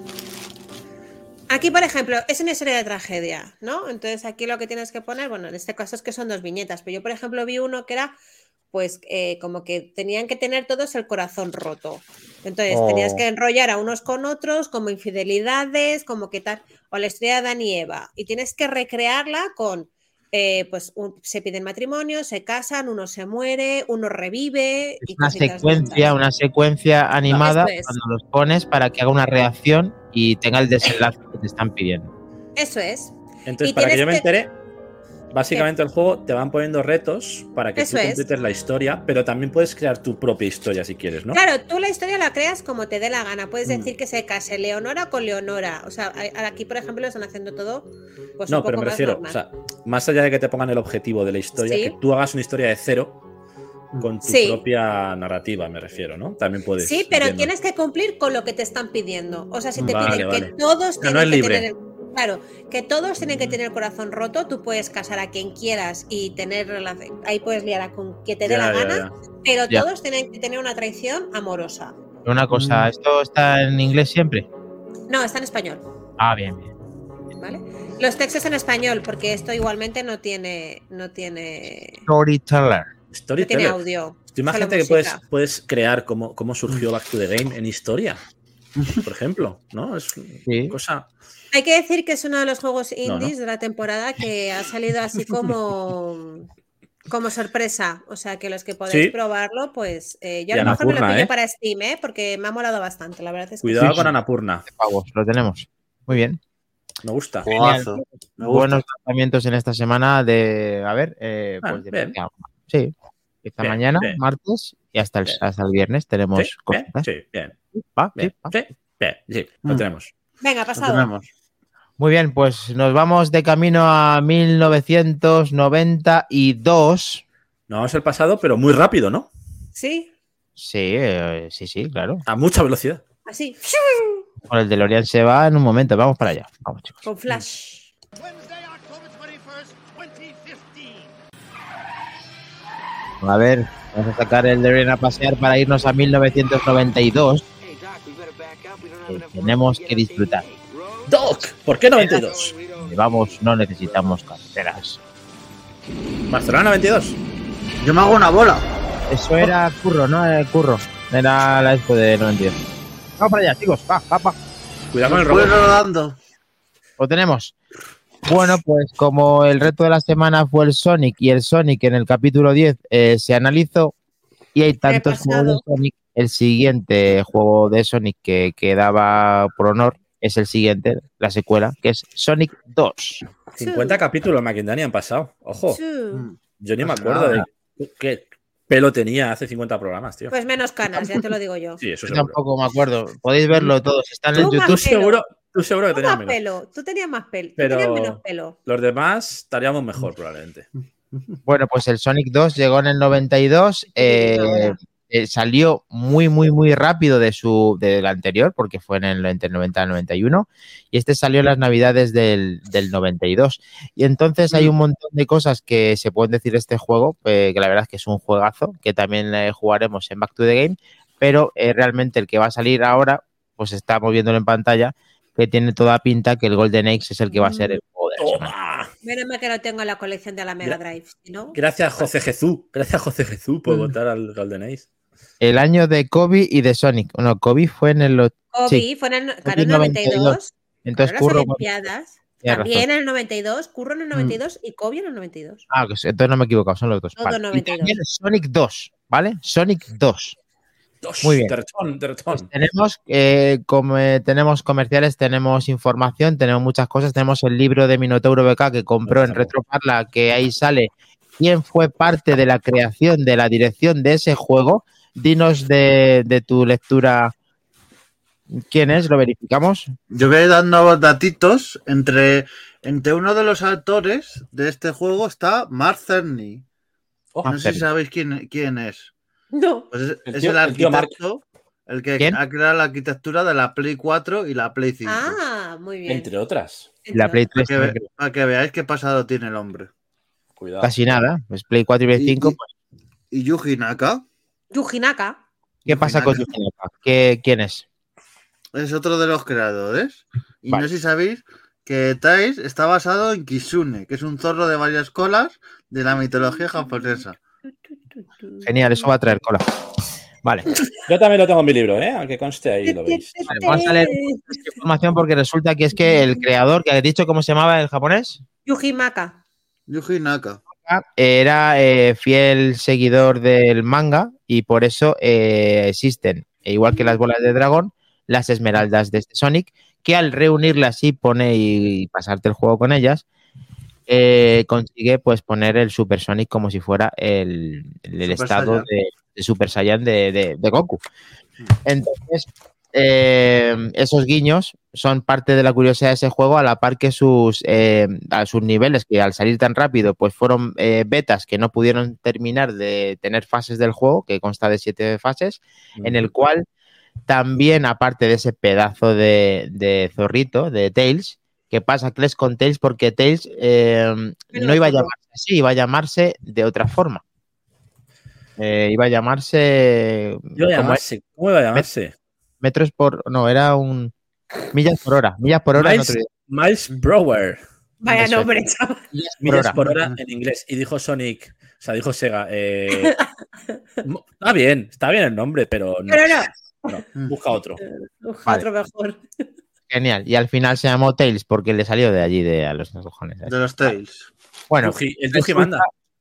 Aquí, por ejemplo, es una historia de tragedia, ¿no? Entonces aquí lo que tienes que poner, bueno, en este caso es que son dos viñetas, pero yo, por ejemplo, vi uno que era, pues, eh, como que tenían que tener todos el corazón roto. Entonces tenías Oh. que enrollar a unos con otros, como infidelidades, como que tal, o la historia de Adán y Eva, y tienes que recrearla con, eh, pues, un- se piden matrimonio, se casan, uno se muere, uno revive. es y una secuencia, una secuencia animada es. cuando los pones para que haga una reacción y tenga el desenlace que te están pidiendo. Eso es. Entonces, Y para que yo me que- entere, básicamente el juego te van poniendo retos para que Eso tú es. completes la historia, pero también puedes crear tu propia historia si quieres, ¿no? Claro, tú la historia la creas como te dé la gana. Puedes Mm. decir que se case Leonora con Leonora. O sea, aquí, por ejemplo, lo están haciendo todo. Pues, no, un pero me más refiero, normal. o sea, más allá de que te pongan el objetivo de la historia, Sí. que tú hagas una historia de cero con tu Sí. propia narrativa, me refiero, ¿no? También puedes. sí, pero entiendo. tienes que cumplir con lo que te están pidiendo. O sea, si te Vale, piden vale. que todos No, tienen no es que libre. tener. Claro, que todos tienen que tener el corazón roto, tú puedes casar a quien quieras y tener relación, ahí puedes liar a con quien te dé Ya, la ya, gana, ya. pero Ya. todos tienen que tener una traición amorosa. Una cosa, Mm. ¿esto está en inglés siempre? No, está en español. Ah, bien, bien. ¿Vale? Los textos en español, porque esto igualmente no tiene, no tiene, Storyteller. no tiene audio. Tú imagínate que puedes, puedes crear cómo, cómo surgió Back to the Game en historia, (laughs) por ejemplo, ¿no? Es Sí. cosa. Hay que decir que es uno de los juegos indies no. de la temporada que ha salido así como, (laughs) como sorpresa. O sea, que los que podéis Sí. probarlo, pues eh, yo a lo mejor me lo pillo ¿eh? para Steam, ¿eh? porque me ha molado bastante, la verdad es que Cuidado Sí, con. Anapurna. Lo tenemos. Muy bien. Me gusta. Juegazo. Me gusta. Buenos lanzamientos en esta semana de. A ver, eh, Ah, pues de-. Sí. Esta Bien, mañana, bien. martes, y hasta el, Bien. hasta el viernes tenemos cositas. sí, bien, Va, bien, sí, va. sí, bien, sí, lo Mm. tenemos. Venga, Lo pasado. tenemos. Muy bien, pues nos vamos de camino a 1992. No es el pasado, pero muy rápido, ¿no? Sí, Sí, eh, sí, sí, claro. A mucha velocidad. así, Con el DeLorean se va en un momento. Vamos para allá. Vamos, chicos. con flash. Wednesday, October 21st, 2015. A ver, vamos a sacar el DeLorean a pasear para irnos a 1992. Que tenemos que disfrutar. Doc, ¿por qué 92? Vamos, no necesitamos carreteras. Barcelona 92. Yo me hago una bola. Eso era curro, ¿no? Era el curro. Era la expo de 92. Vamos para allá, chicos. Va, va, va. Cuidado con el Voy robot. rodando. Lo tenemos. Bueno, pues como el reto de la semana fue el Sonic y el Sonic en el capítulo 10 eh, se analizó y hay tantos juegos de Sonic, el siguiente juego de Sonic que quedaba por honor es el siguiente, la secuela, que es Sonic 2. 50 capítulos Maquindani han pasado. Ojo, Chu. yo ni me acuerdo nada. de qué pelo tenía hace 50 programas, tío. Pues menos canas, ya te lo digo yo. Sí, eso Yo tampoco me acuerdo. Podéis verlo todos. Está en YouTube. Tú seguro, tú seguro que Tú tenías más menos. pelo, tú tenías más pelo, tú Pero- tenías menos pelo. Los demás estaríamos mejor, probablemente. Bueno, pues el Sonic 2 llegó en el 92. eh. Eh, salió muy, muy, muy rápido de su del anterior, porque fue en el, entre el 90 y el 91. Y este salió en las navidades del, del 92. Y entonces hay un montón de cosas que se pueden decir de este juego, eh, que la verdad es que es un juegazo, que también eh, jugaremos en Back to the Game. Pero eh, realmente el que va a salir ahora, pues estamos viéndolo en pantalla, que tiene toda pinta que el Golden Axe es el que va a ser el juego de la semana. ¡Toma! Menos mal que lo tengo en la colección de la Mega Drive, ¿no? Gracias, José Jesús. Gracias, José Jesús, por Mm. votar al Golden Ace. El año de Kobe y de Sonic. Bueno, Kobe fue en el. Kobe sí. fue en el, claro, Kobe en el 92. Entonces claro, las Curro. Olimpiadas. También razón. en el 92, Curro en el 92 y Kobe en el 92. Ah, pues entonces no me he equivocado, son los dos. Todo Vale. Y 92. también Sonic 2, ¿vale? Sonic 2. Dos, Muy bien. Pues tenemos, eh, como, eh, tenemos comerciales, tenemos información, tenemos muchas cosas. Tenemos el libro de Minotauro BK que compró en. Retroparla, que ahí sale quién fue parte de la creación, de la dirección de ese juego. Dinos de, de tu lectura quién es, lo verificamos. Yo voy a ir dando datitos. Entre, entre uno de los actores de este juego está Mark Cerny. Oh, No sé si sabéis quién, quién es. No. Pues es, El es tío- arquitecto, el que ¿Quién? ha creado la arquitectura de la Play 4 y la Play 5. Ah, muy bien. Entre otras. La Play 3 Para que, ve- también, para que veáis qué pasado tiene el hombre. Cuidado. casi nada. Pues Play 4 y Play Y- 5, y- pues ¿Y Yuji Naka? Yuji Naka. ¿Qué pasa con. Yuji Naka? ¿Qué- ¿Quién es? Es otro de los creadores. Y Vale. no sé si sabéis que Tais está basado en Kisune, que es un zorro de varias colas de la mitología japonesa. Genial, eso va a traer cola. Vale. Yo también lo tengo en mi libro, ¿eh? Aunque conste ahí, lo veis. Vale, vamos a leer esta información porque resulta que es que el creador, que has dicho cómo se llamaba el japonés, Yuji Maka. Yuji Naka. Era eh, fiel seguidor del manga y por eso eh, existen, e igual que las bolas de dragón, las esmeraldas de este Sonic, que al reunirlas y pone y pasarte el juego con ellas, eh, consigue pues poner el Super Sonic como si fuera el, el- el Super estado de, de Super Saiyan de, de- de Goku. Entonces, eh, esos guiños son parte de la curiosidad de ese juego, a la par que sus, eh, a sus niveles, que al salir tan rápido, pues fueron eh, betas que no pudieron terminar de tener fases del juego, que consta de siete fases, en el cual también, aparte de ese pedazo de, de zorrito, de Tails, que pasa Clash con Tails porque Tails eh, no iba a llamarse así, iba a llamarse de otra forma. Eh, iba a llamarse. Iba a como llamarse, ¿Cómo iba a llamarse? Metros por. No, era un. Millas por hora. Millas por hora en Miles, otro Miles Brower. Vaya Eso es. nombre, chaval. Millas por Millas hora. por hora en inglés. Y dijo Sonic, o sea, dijo Sega. eh, (laughs) está bien, está bien el nombre, pero no. Pero no. no, busca otro. Vale. Otro mejor. Genial. Y al final se llamó Tails porque le salió de allí, de a los cojones. De los Tails. Bueno, el Yuji manda.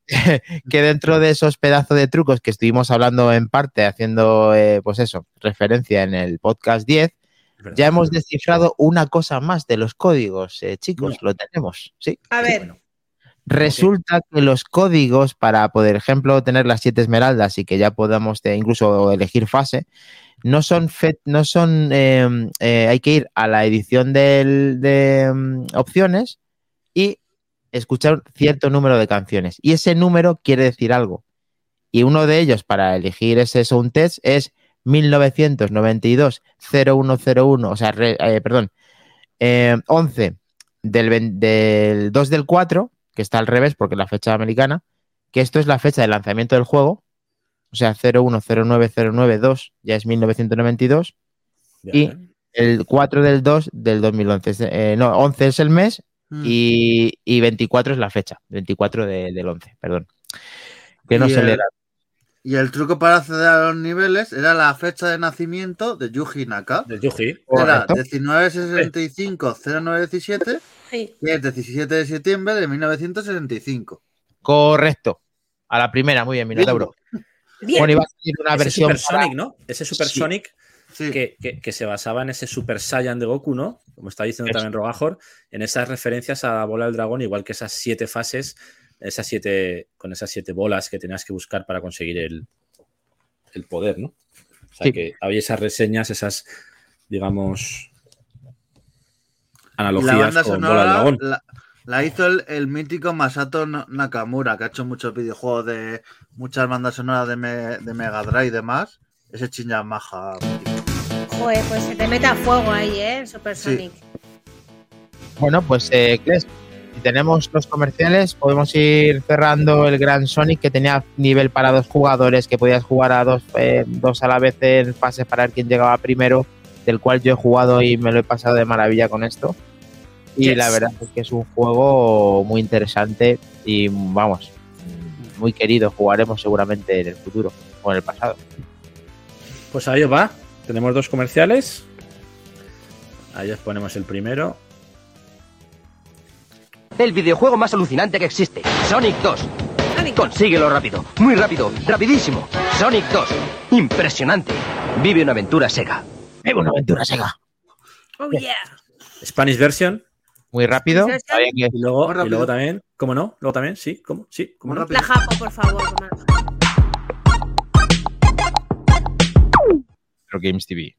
(laughs) que dentro de esos pedazos de trucos que estuvimos hablando en parte, haciendo, eh, pues eso, referencia en el podcast 10, ya hemos descifrado una cosa más de los códigos, eh, chicos, lo tenemos, sí. A ver, Resulta que los códigos para, por ejemplo, tener las siete esmeraldas y que ya podamos incluso elegir fase, no son, fe- no son eh, eh, hay que ir a la edición del- de mm, opciones y escuchar cierto número de canciones. Y ese número quiere decir algo. Y uno de ellos para elegir ese sound test es 1992-0101, o sea, re- eh, perdón, eh, 11 del, del 2 del 4, que está al revés porque es la fecha americana, que esto es la fecha de lanzamiento del juego, o sea, 0109092 ya es 1992, y el 4 del 2 del 2011. Es, eh, no, 11 es el mes Mm. y, y 24 es la fecha, 24 de- del 11, perdón. Que no Y se el- le da. Y el truco para acceder a los niveles era la fecha de nacimiento de Yuji Naka. De Yuji. Era Correcto. 1965-0917, sí. que es 17 de septiembre de 1965. Correcto. A la primera, muy bien, Minotauro. Bien. Bueno, iba a salir una Ese versión. Super para- Sonic, ¿no? Ese Super Sí. Sí. que, que- que se basaba en ese Super Saiyan de Goku, ¿no? Como está diciendo Eso. también Rogajor, en esas referencias a la bola del dragón, igual que esas siete fases, esas siete, con esas siete bolas que tenías que buscar para conseguir el, el poder, ¿no? O sea Sí. que había esas reseñas, esas, digamos, Y la analogías banda con bola del sonora dragón. la, la hizo el, el mítico Masato Nakamura, que ha hecho muchos videojuegos de muchas bandas sonoras de, Me- de Mega Drive y demás. Ese chinja maja. Joder, pues se te mete a fuego ahí, ¿eh? Super Sí. Sonic. Bueno, pues, eh, Kles, si tenemos los comerciales, podemos ir cerrando el Gran Sonic que tenía nivel para dos jugadores, que podías jugar a dos, eh, dos a la vez en fases para ver quién llegaba primero, del cual yo he jugado y me lo he pasado de maravilla con esto. Y Yes. la verdad es que es un juego muy interesante y, vamos, muy querido. Jugaremos seguramente en el futuro o en el pasado. Pues ahí os va. Tenemos dos comerciales. Ahí os ponemos el primero. El videojuego más alucinante que existe. Sonic 2. Consíguelo rápido. Muy rápido. Rapidísimo. Sonic 2. Impresionante. Vive una aventura Sega. Vive una aventura Sega. Oh, yeah. Spanish version. Muy rápido. Y luego, y rápido. luego también, ¿cómo no? Luego también, sí, ¿cómo? Sí, ¿cómo no? rápido. La japo, por favor. Retro Games TV.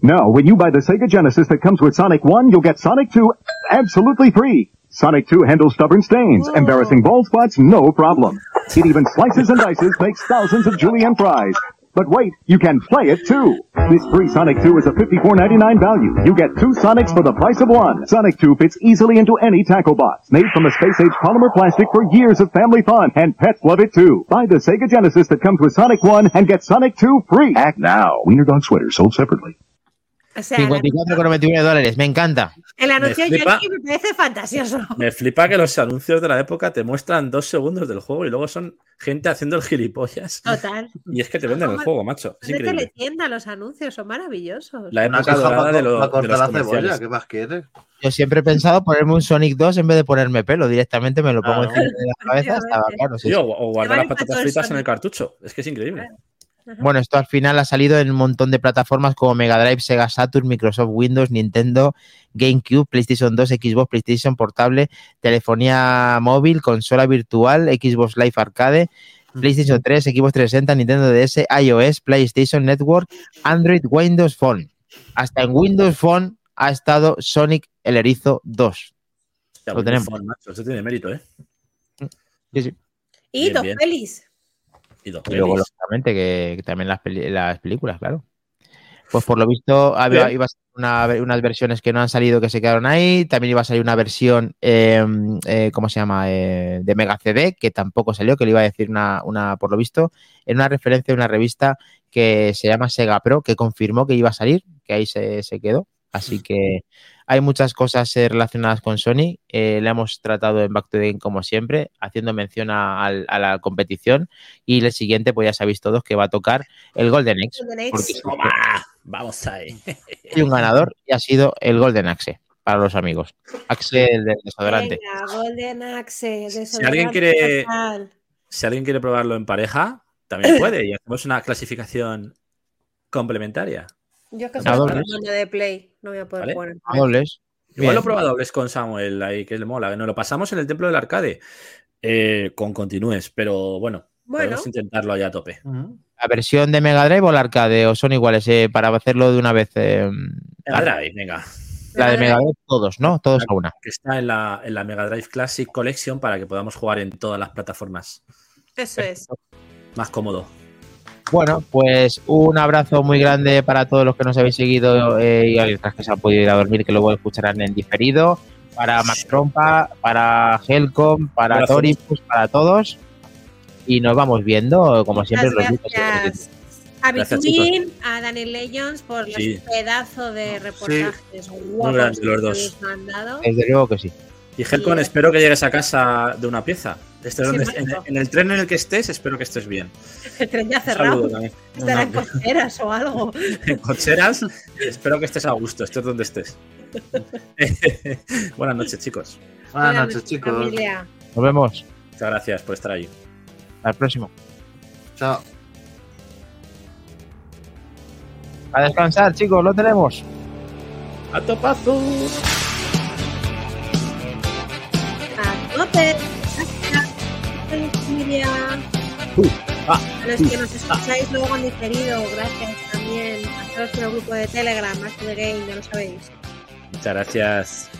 Now, when you buy the Sega Genesis that comes with Sonic 1, you'll get Sonic 2 absolutely free. Sonic 2 handles stubborn stains, Whoa. embarrassing bald spots, no problem. It even slices and dices, makes thousands of julienne fries. But wait, you can play it too. This free Sonic 2 is a $54.99 value. You get two Sonics for the price of one. Sonic 2 fits easily into any tackle box. Made from a space-age polymer plastic for years of family fun. And pets love it too. Buy the Sega Genesis that comes with Sonic 1 and get Sonic 2 free. Act now. Wiener Dog Sweater sold separately. O sea, la- 54,99 dólares, me encanta. el anuncio de flipa. Yoshi me parece fantasioso. Me flipa que los anuncios de la época te muestran dos segundos del juego y luego son gente haciendo el gilipollas. Total. Y es que te venden el juego, macho. Es De increíble. teletienda, los anuncios son maravillosos. La época dorada para, de, lo- para de cortar los la cebolla. ¿qué más quieres? Yo siempre he pensado ponerme un Sonic 2 en vez de ponerme pelo. Directamente me lo pongo Claro. encima de la cabeza. Estaba claro. sí, o, o guardar las patatas fritas en el cartucho. Es que es increíble. Bueno, esto al final ha salido en un montón de plataformas como Mega Drive, Sega Saturn, Microsoft Windows, Nintendo, GameCube, PlayStation 2, Xbox, PlayStation Portable, telefonía móvil, consola virtual, Xbox Live Arcade, PlayStation 3, Xbox 360, Nintendo DS, iOS, PlayStation Network, Android, Windows Phone. Hasta en Windows Phone ha estado Sonic el Erizo 2. Ya, Lo tenemos. Phone, macho, Eso tiene mérito, ¿eh? Sí, sí. Y Bien, dos bien. pelis. Y dos Y luego, lógicamente, que, que también las, las películas, claro. Pues por lo visto, había, iba a ser una- unas versiones que no han salido que se quedaron ahí. También iba a salir una versión, eh, eh, ¿cómo se llama? Eh, de Mega CD, que tampoco salió, que le iba a decir una, una, por lo visto, en una referencia de una revista que se llama Sega Pro, que confirmó que iba a salir, que ahí se, se quedó. Así que hay muchas cosas relacionadas con Sony. Eh, la hemos tratado en Back to the Game como siempre, haciendo mención a, la competición. Y el siguiente, pues ya sabéis todos que va a tocar el Golden Axe. Golden Axe. Porque Vamos ahí. hay un ganador y ha sido el Golden Axe para los amigos. Axe el del desodorante. Venga, Golden Axe. Si alguien desodorante quiere-. Si alguien quiere probarlo en pareja, también puede. Y hacemos una clasificación complementaria. Yo es que soy dobles. un de Play. No voy a poder Vale. jugar en A dobles. Igual Bien. lo he probado dobles con Samuel ahí, que le mola. Nos lo pasamos en el templo del arcade. eh, con continúes, pero bueno, Bueno, podemos intentarlo allá a tope. ¿La versión de Mega Drive o la arcade? ¿O son iguales? eh, para hacerlo de una vez. eh, Mega Drive, venga. la de Mega Drive, todos, ¿no? Todos a una. Que está en la, en la Mega Drive Classic Collection para que podamos jugar en todas las plataformas. eso es. Más cómodo. Bueno, pues un abrazo muy grande para todos los que nos habéis seguido eh, y a los que se han podido ir a dormir, que luego escucharán en diferido. Para Max Trompa, para Helcom, para Abrazo. Toripus, para todos. Y nos vamos viendo, como siempre, los gracias. A Gracias, Between, a Daniel Legends por Sí. los pedazos de reportajes guapos grandes que los nos dos. habéis mandado. Desde luego que sí. Y Helcon, espero que llegues a casa de una pieza. Estés donde- en, el tren en el que estés, espero que estés bien. El tren ya Un cerrado. saludo también. Estará en cocheras o algo. (laughs) en cocheras. espero que estés a gusto, estés donde estés. (laughs) Buenas noches, chicos. Buenas Buenas noches, chicos. familia. Nos vemos. Muchas gracias por estar ahí. Hasta el próximo. Chao. A descansar, chicos, lo tenemos. ¡A topazo! A tope. Gracias, familia. ah, A los que nos escucháis luego en diferido, gracias también. A todos por el grupo de Telegram, más de Game, ya lo sabéis. Muchas gracias.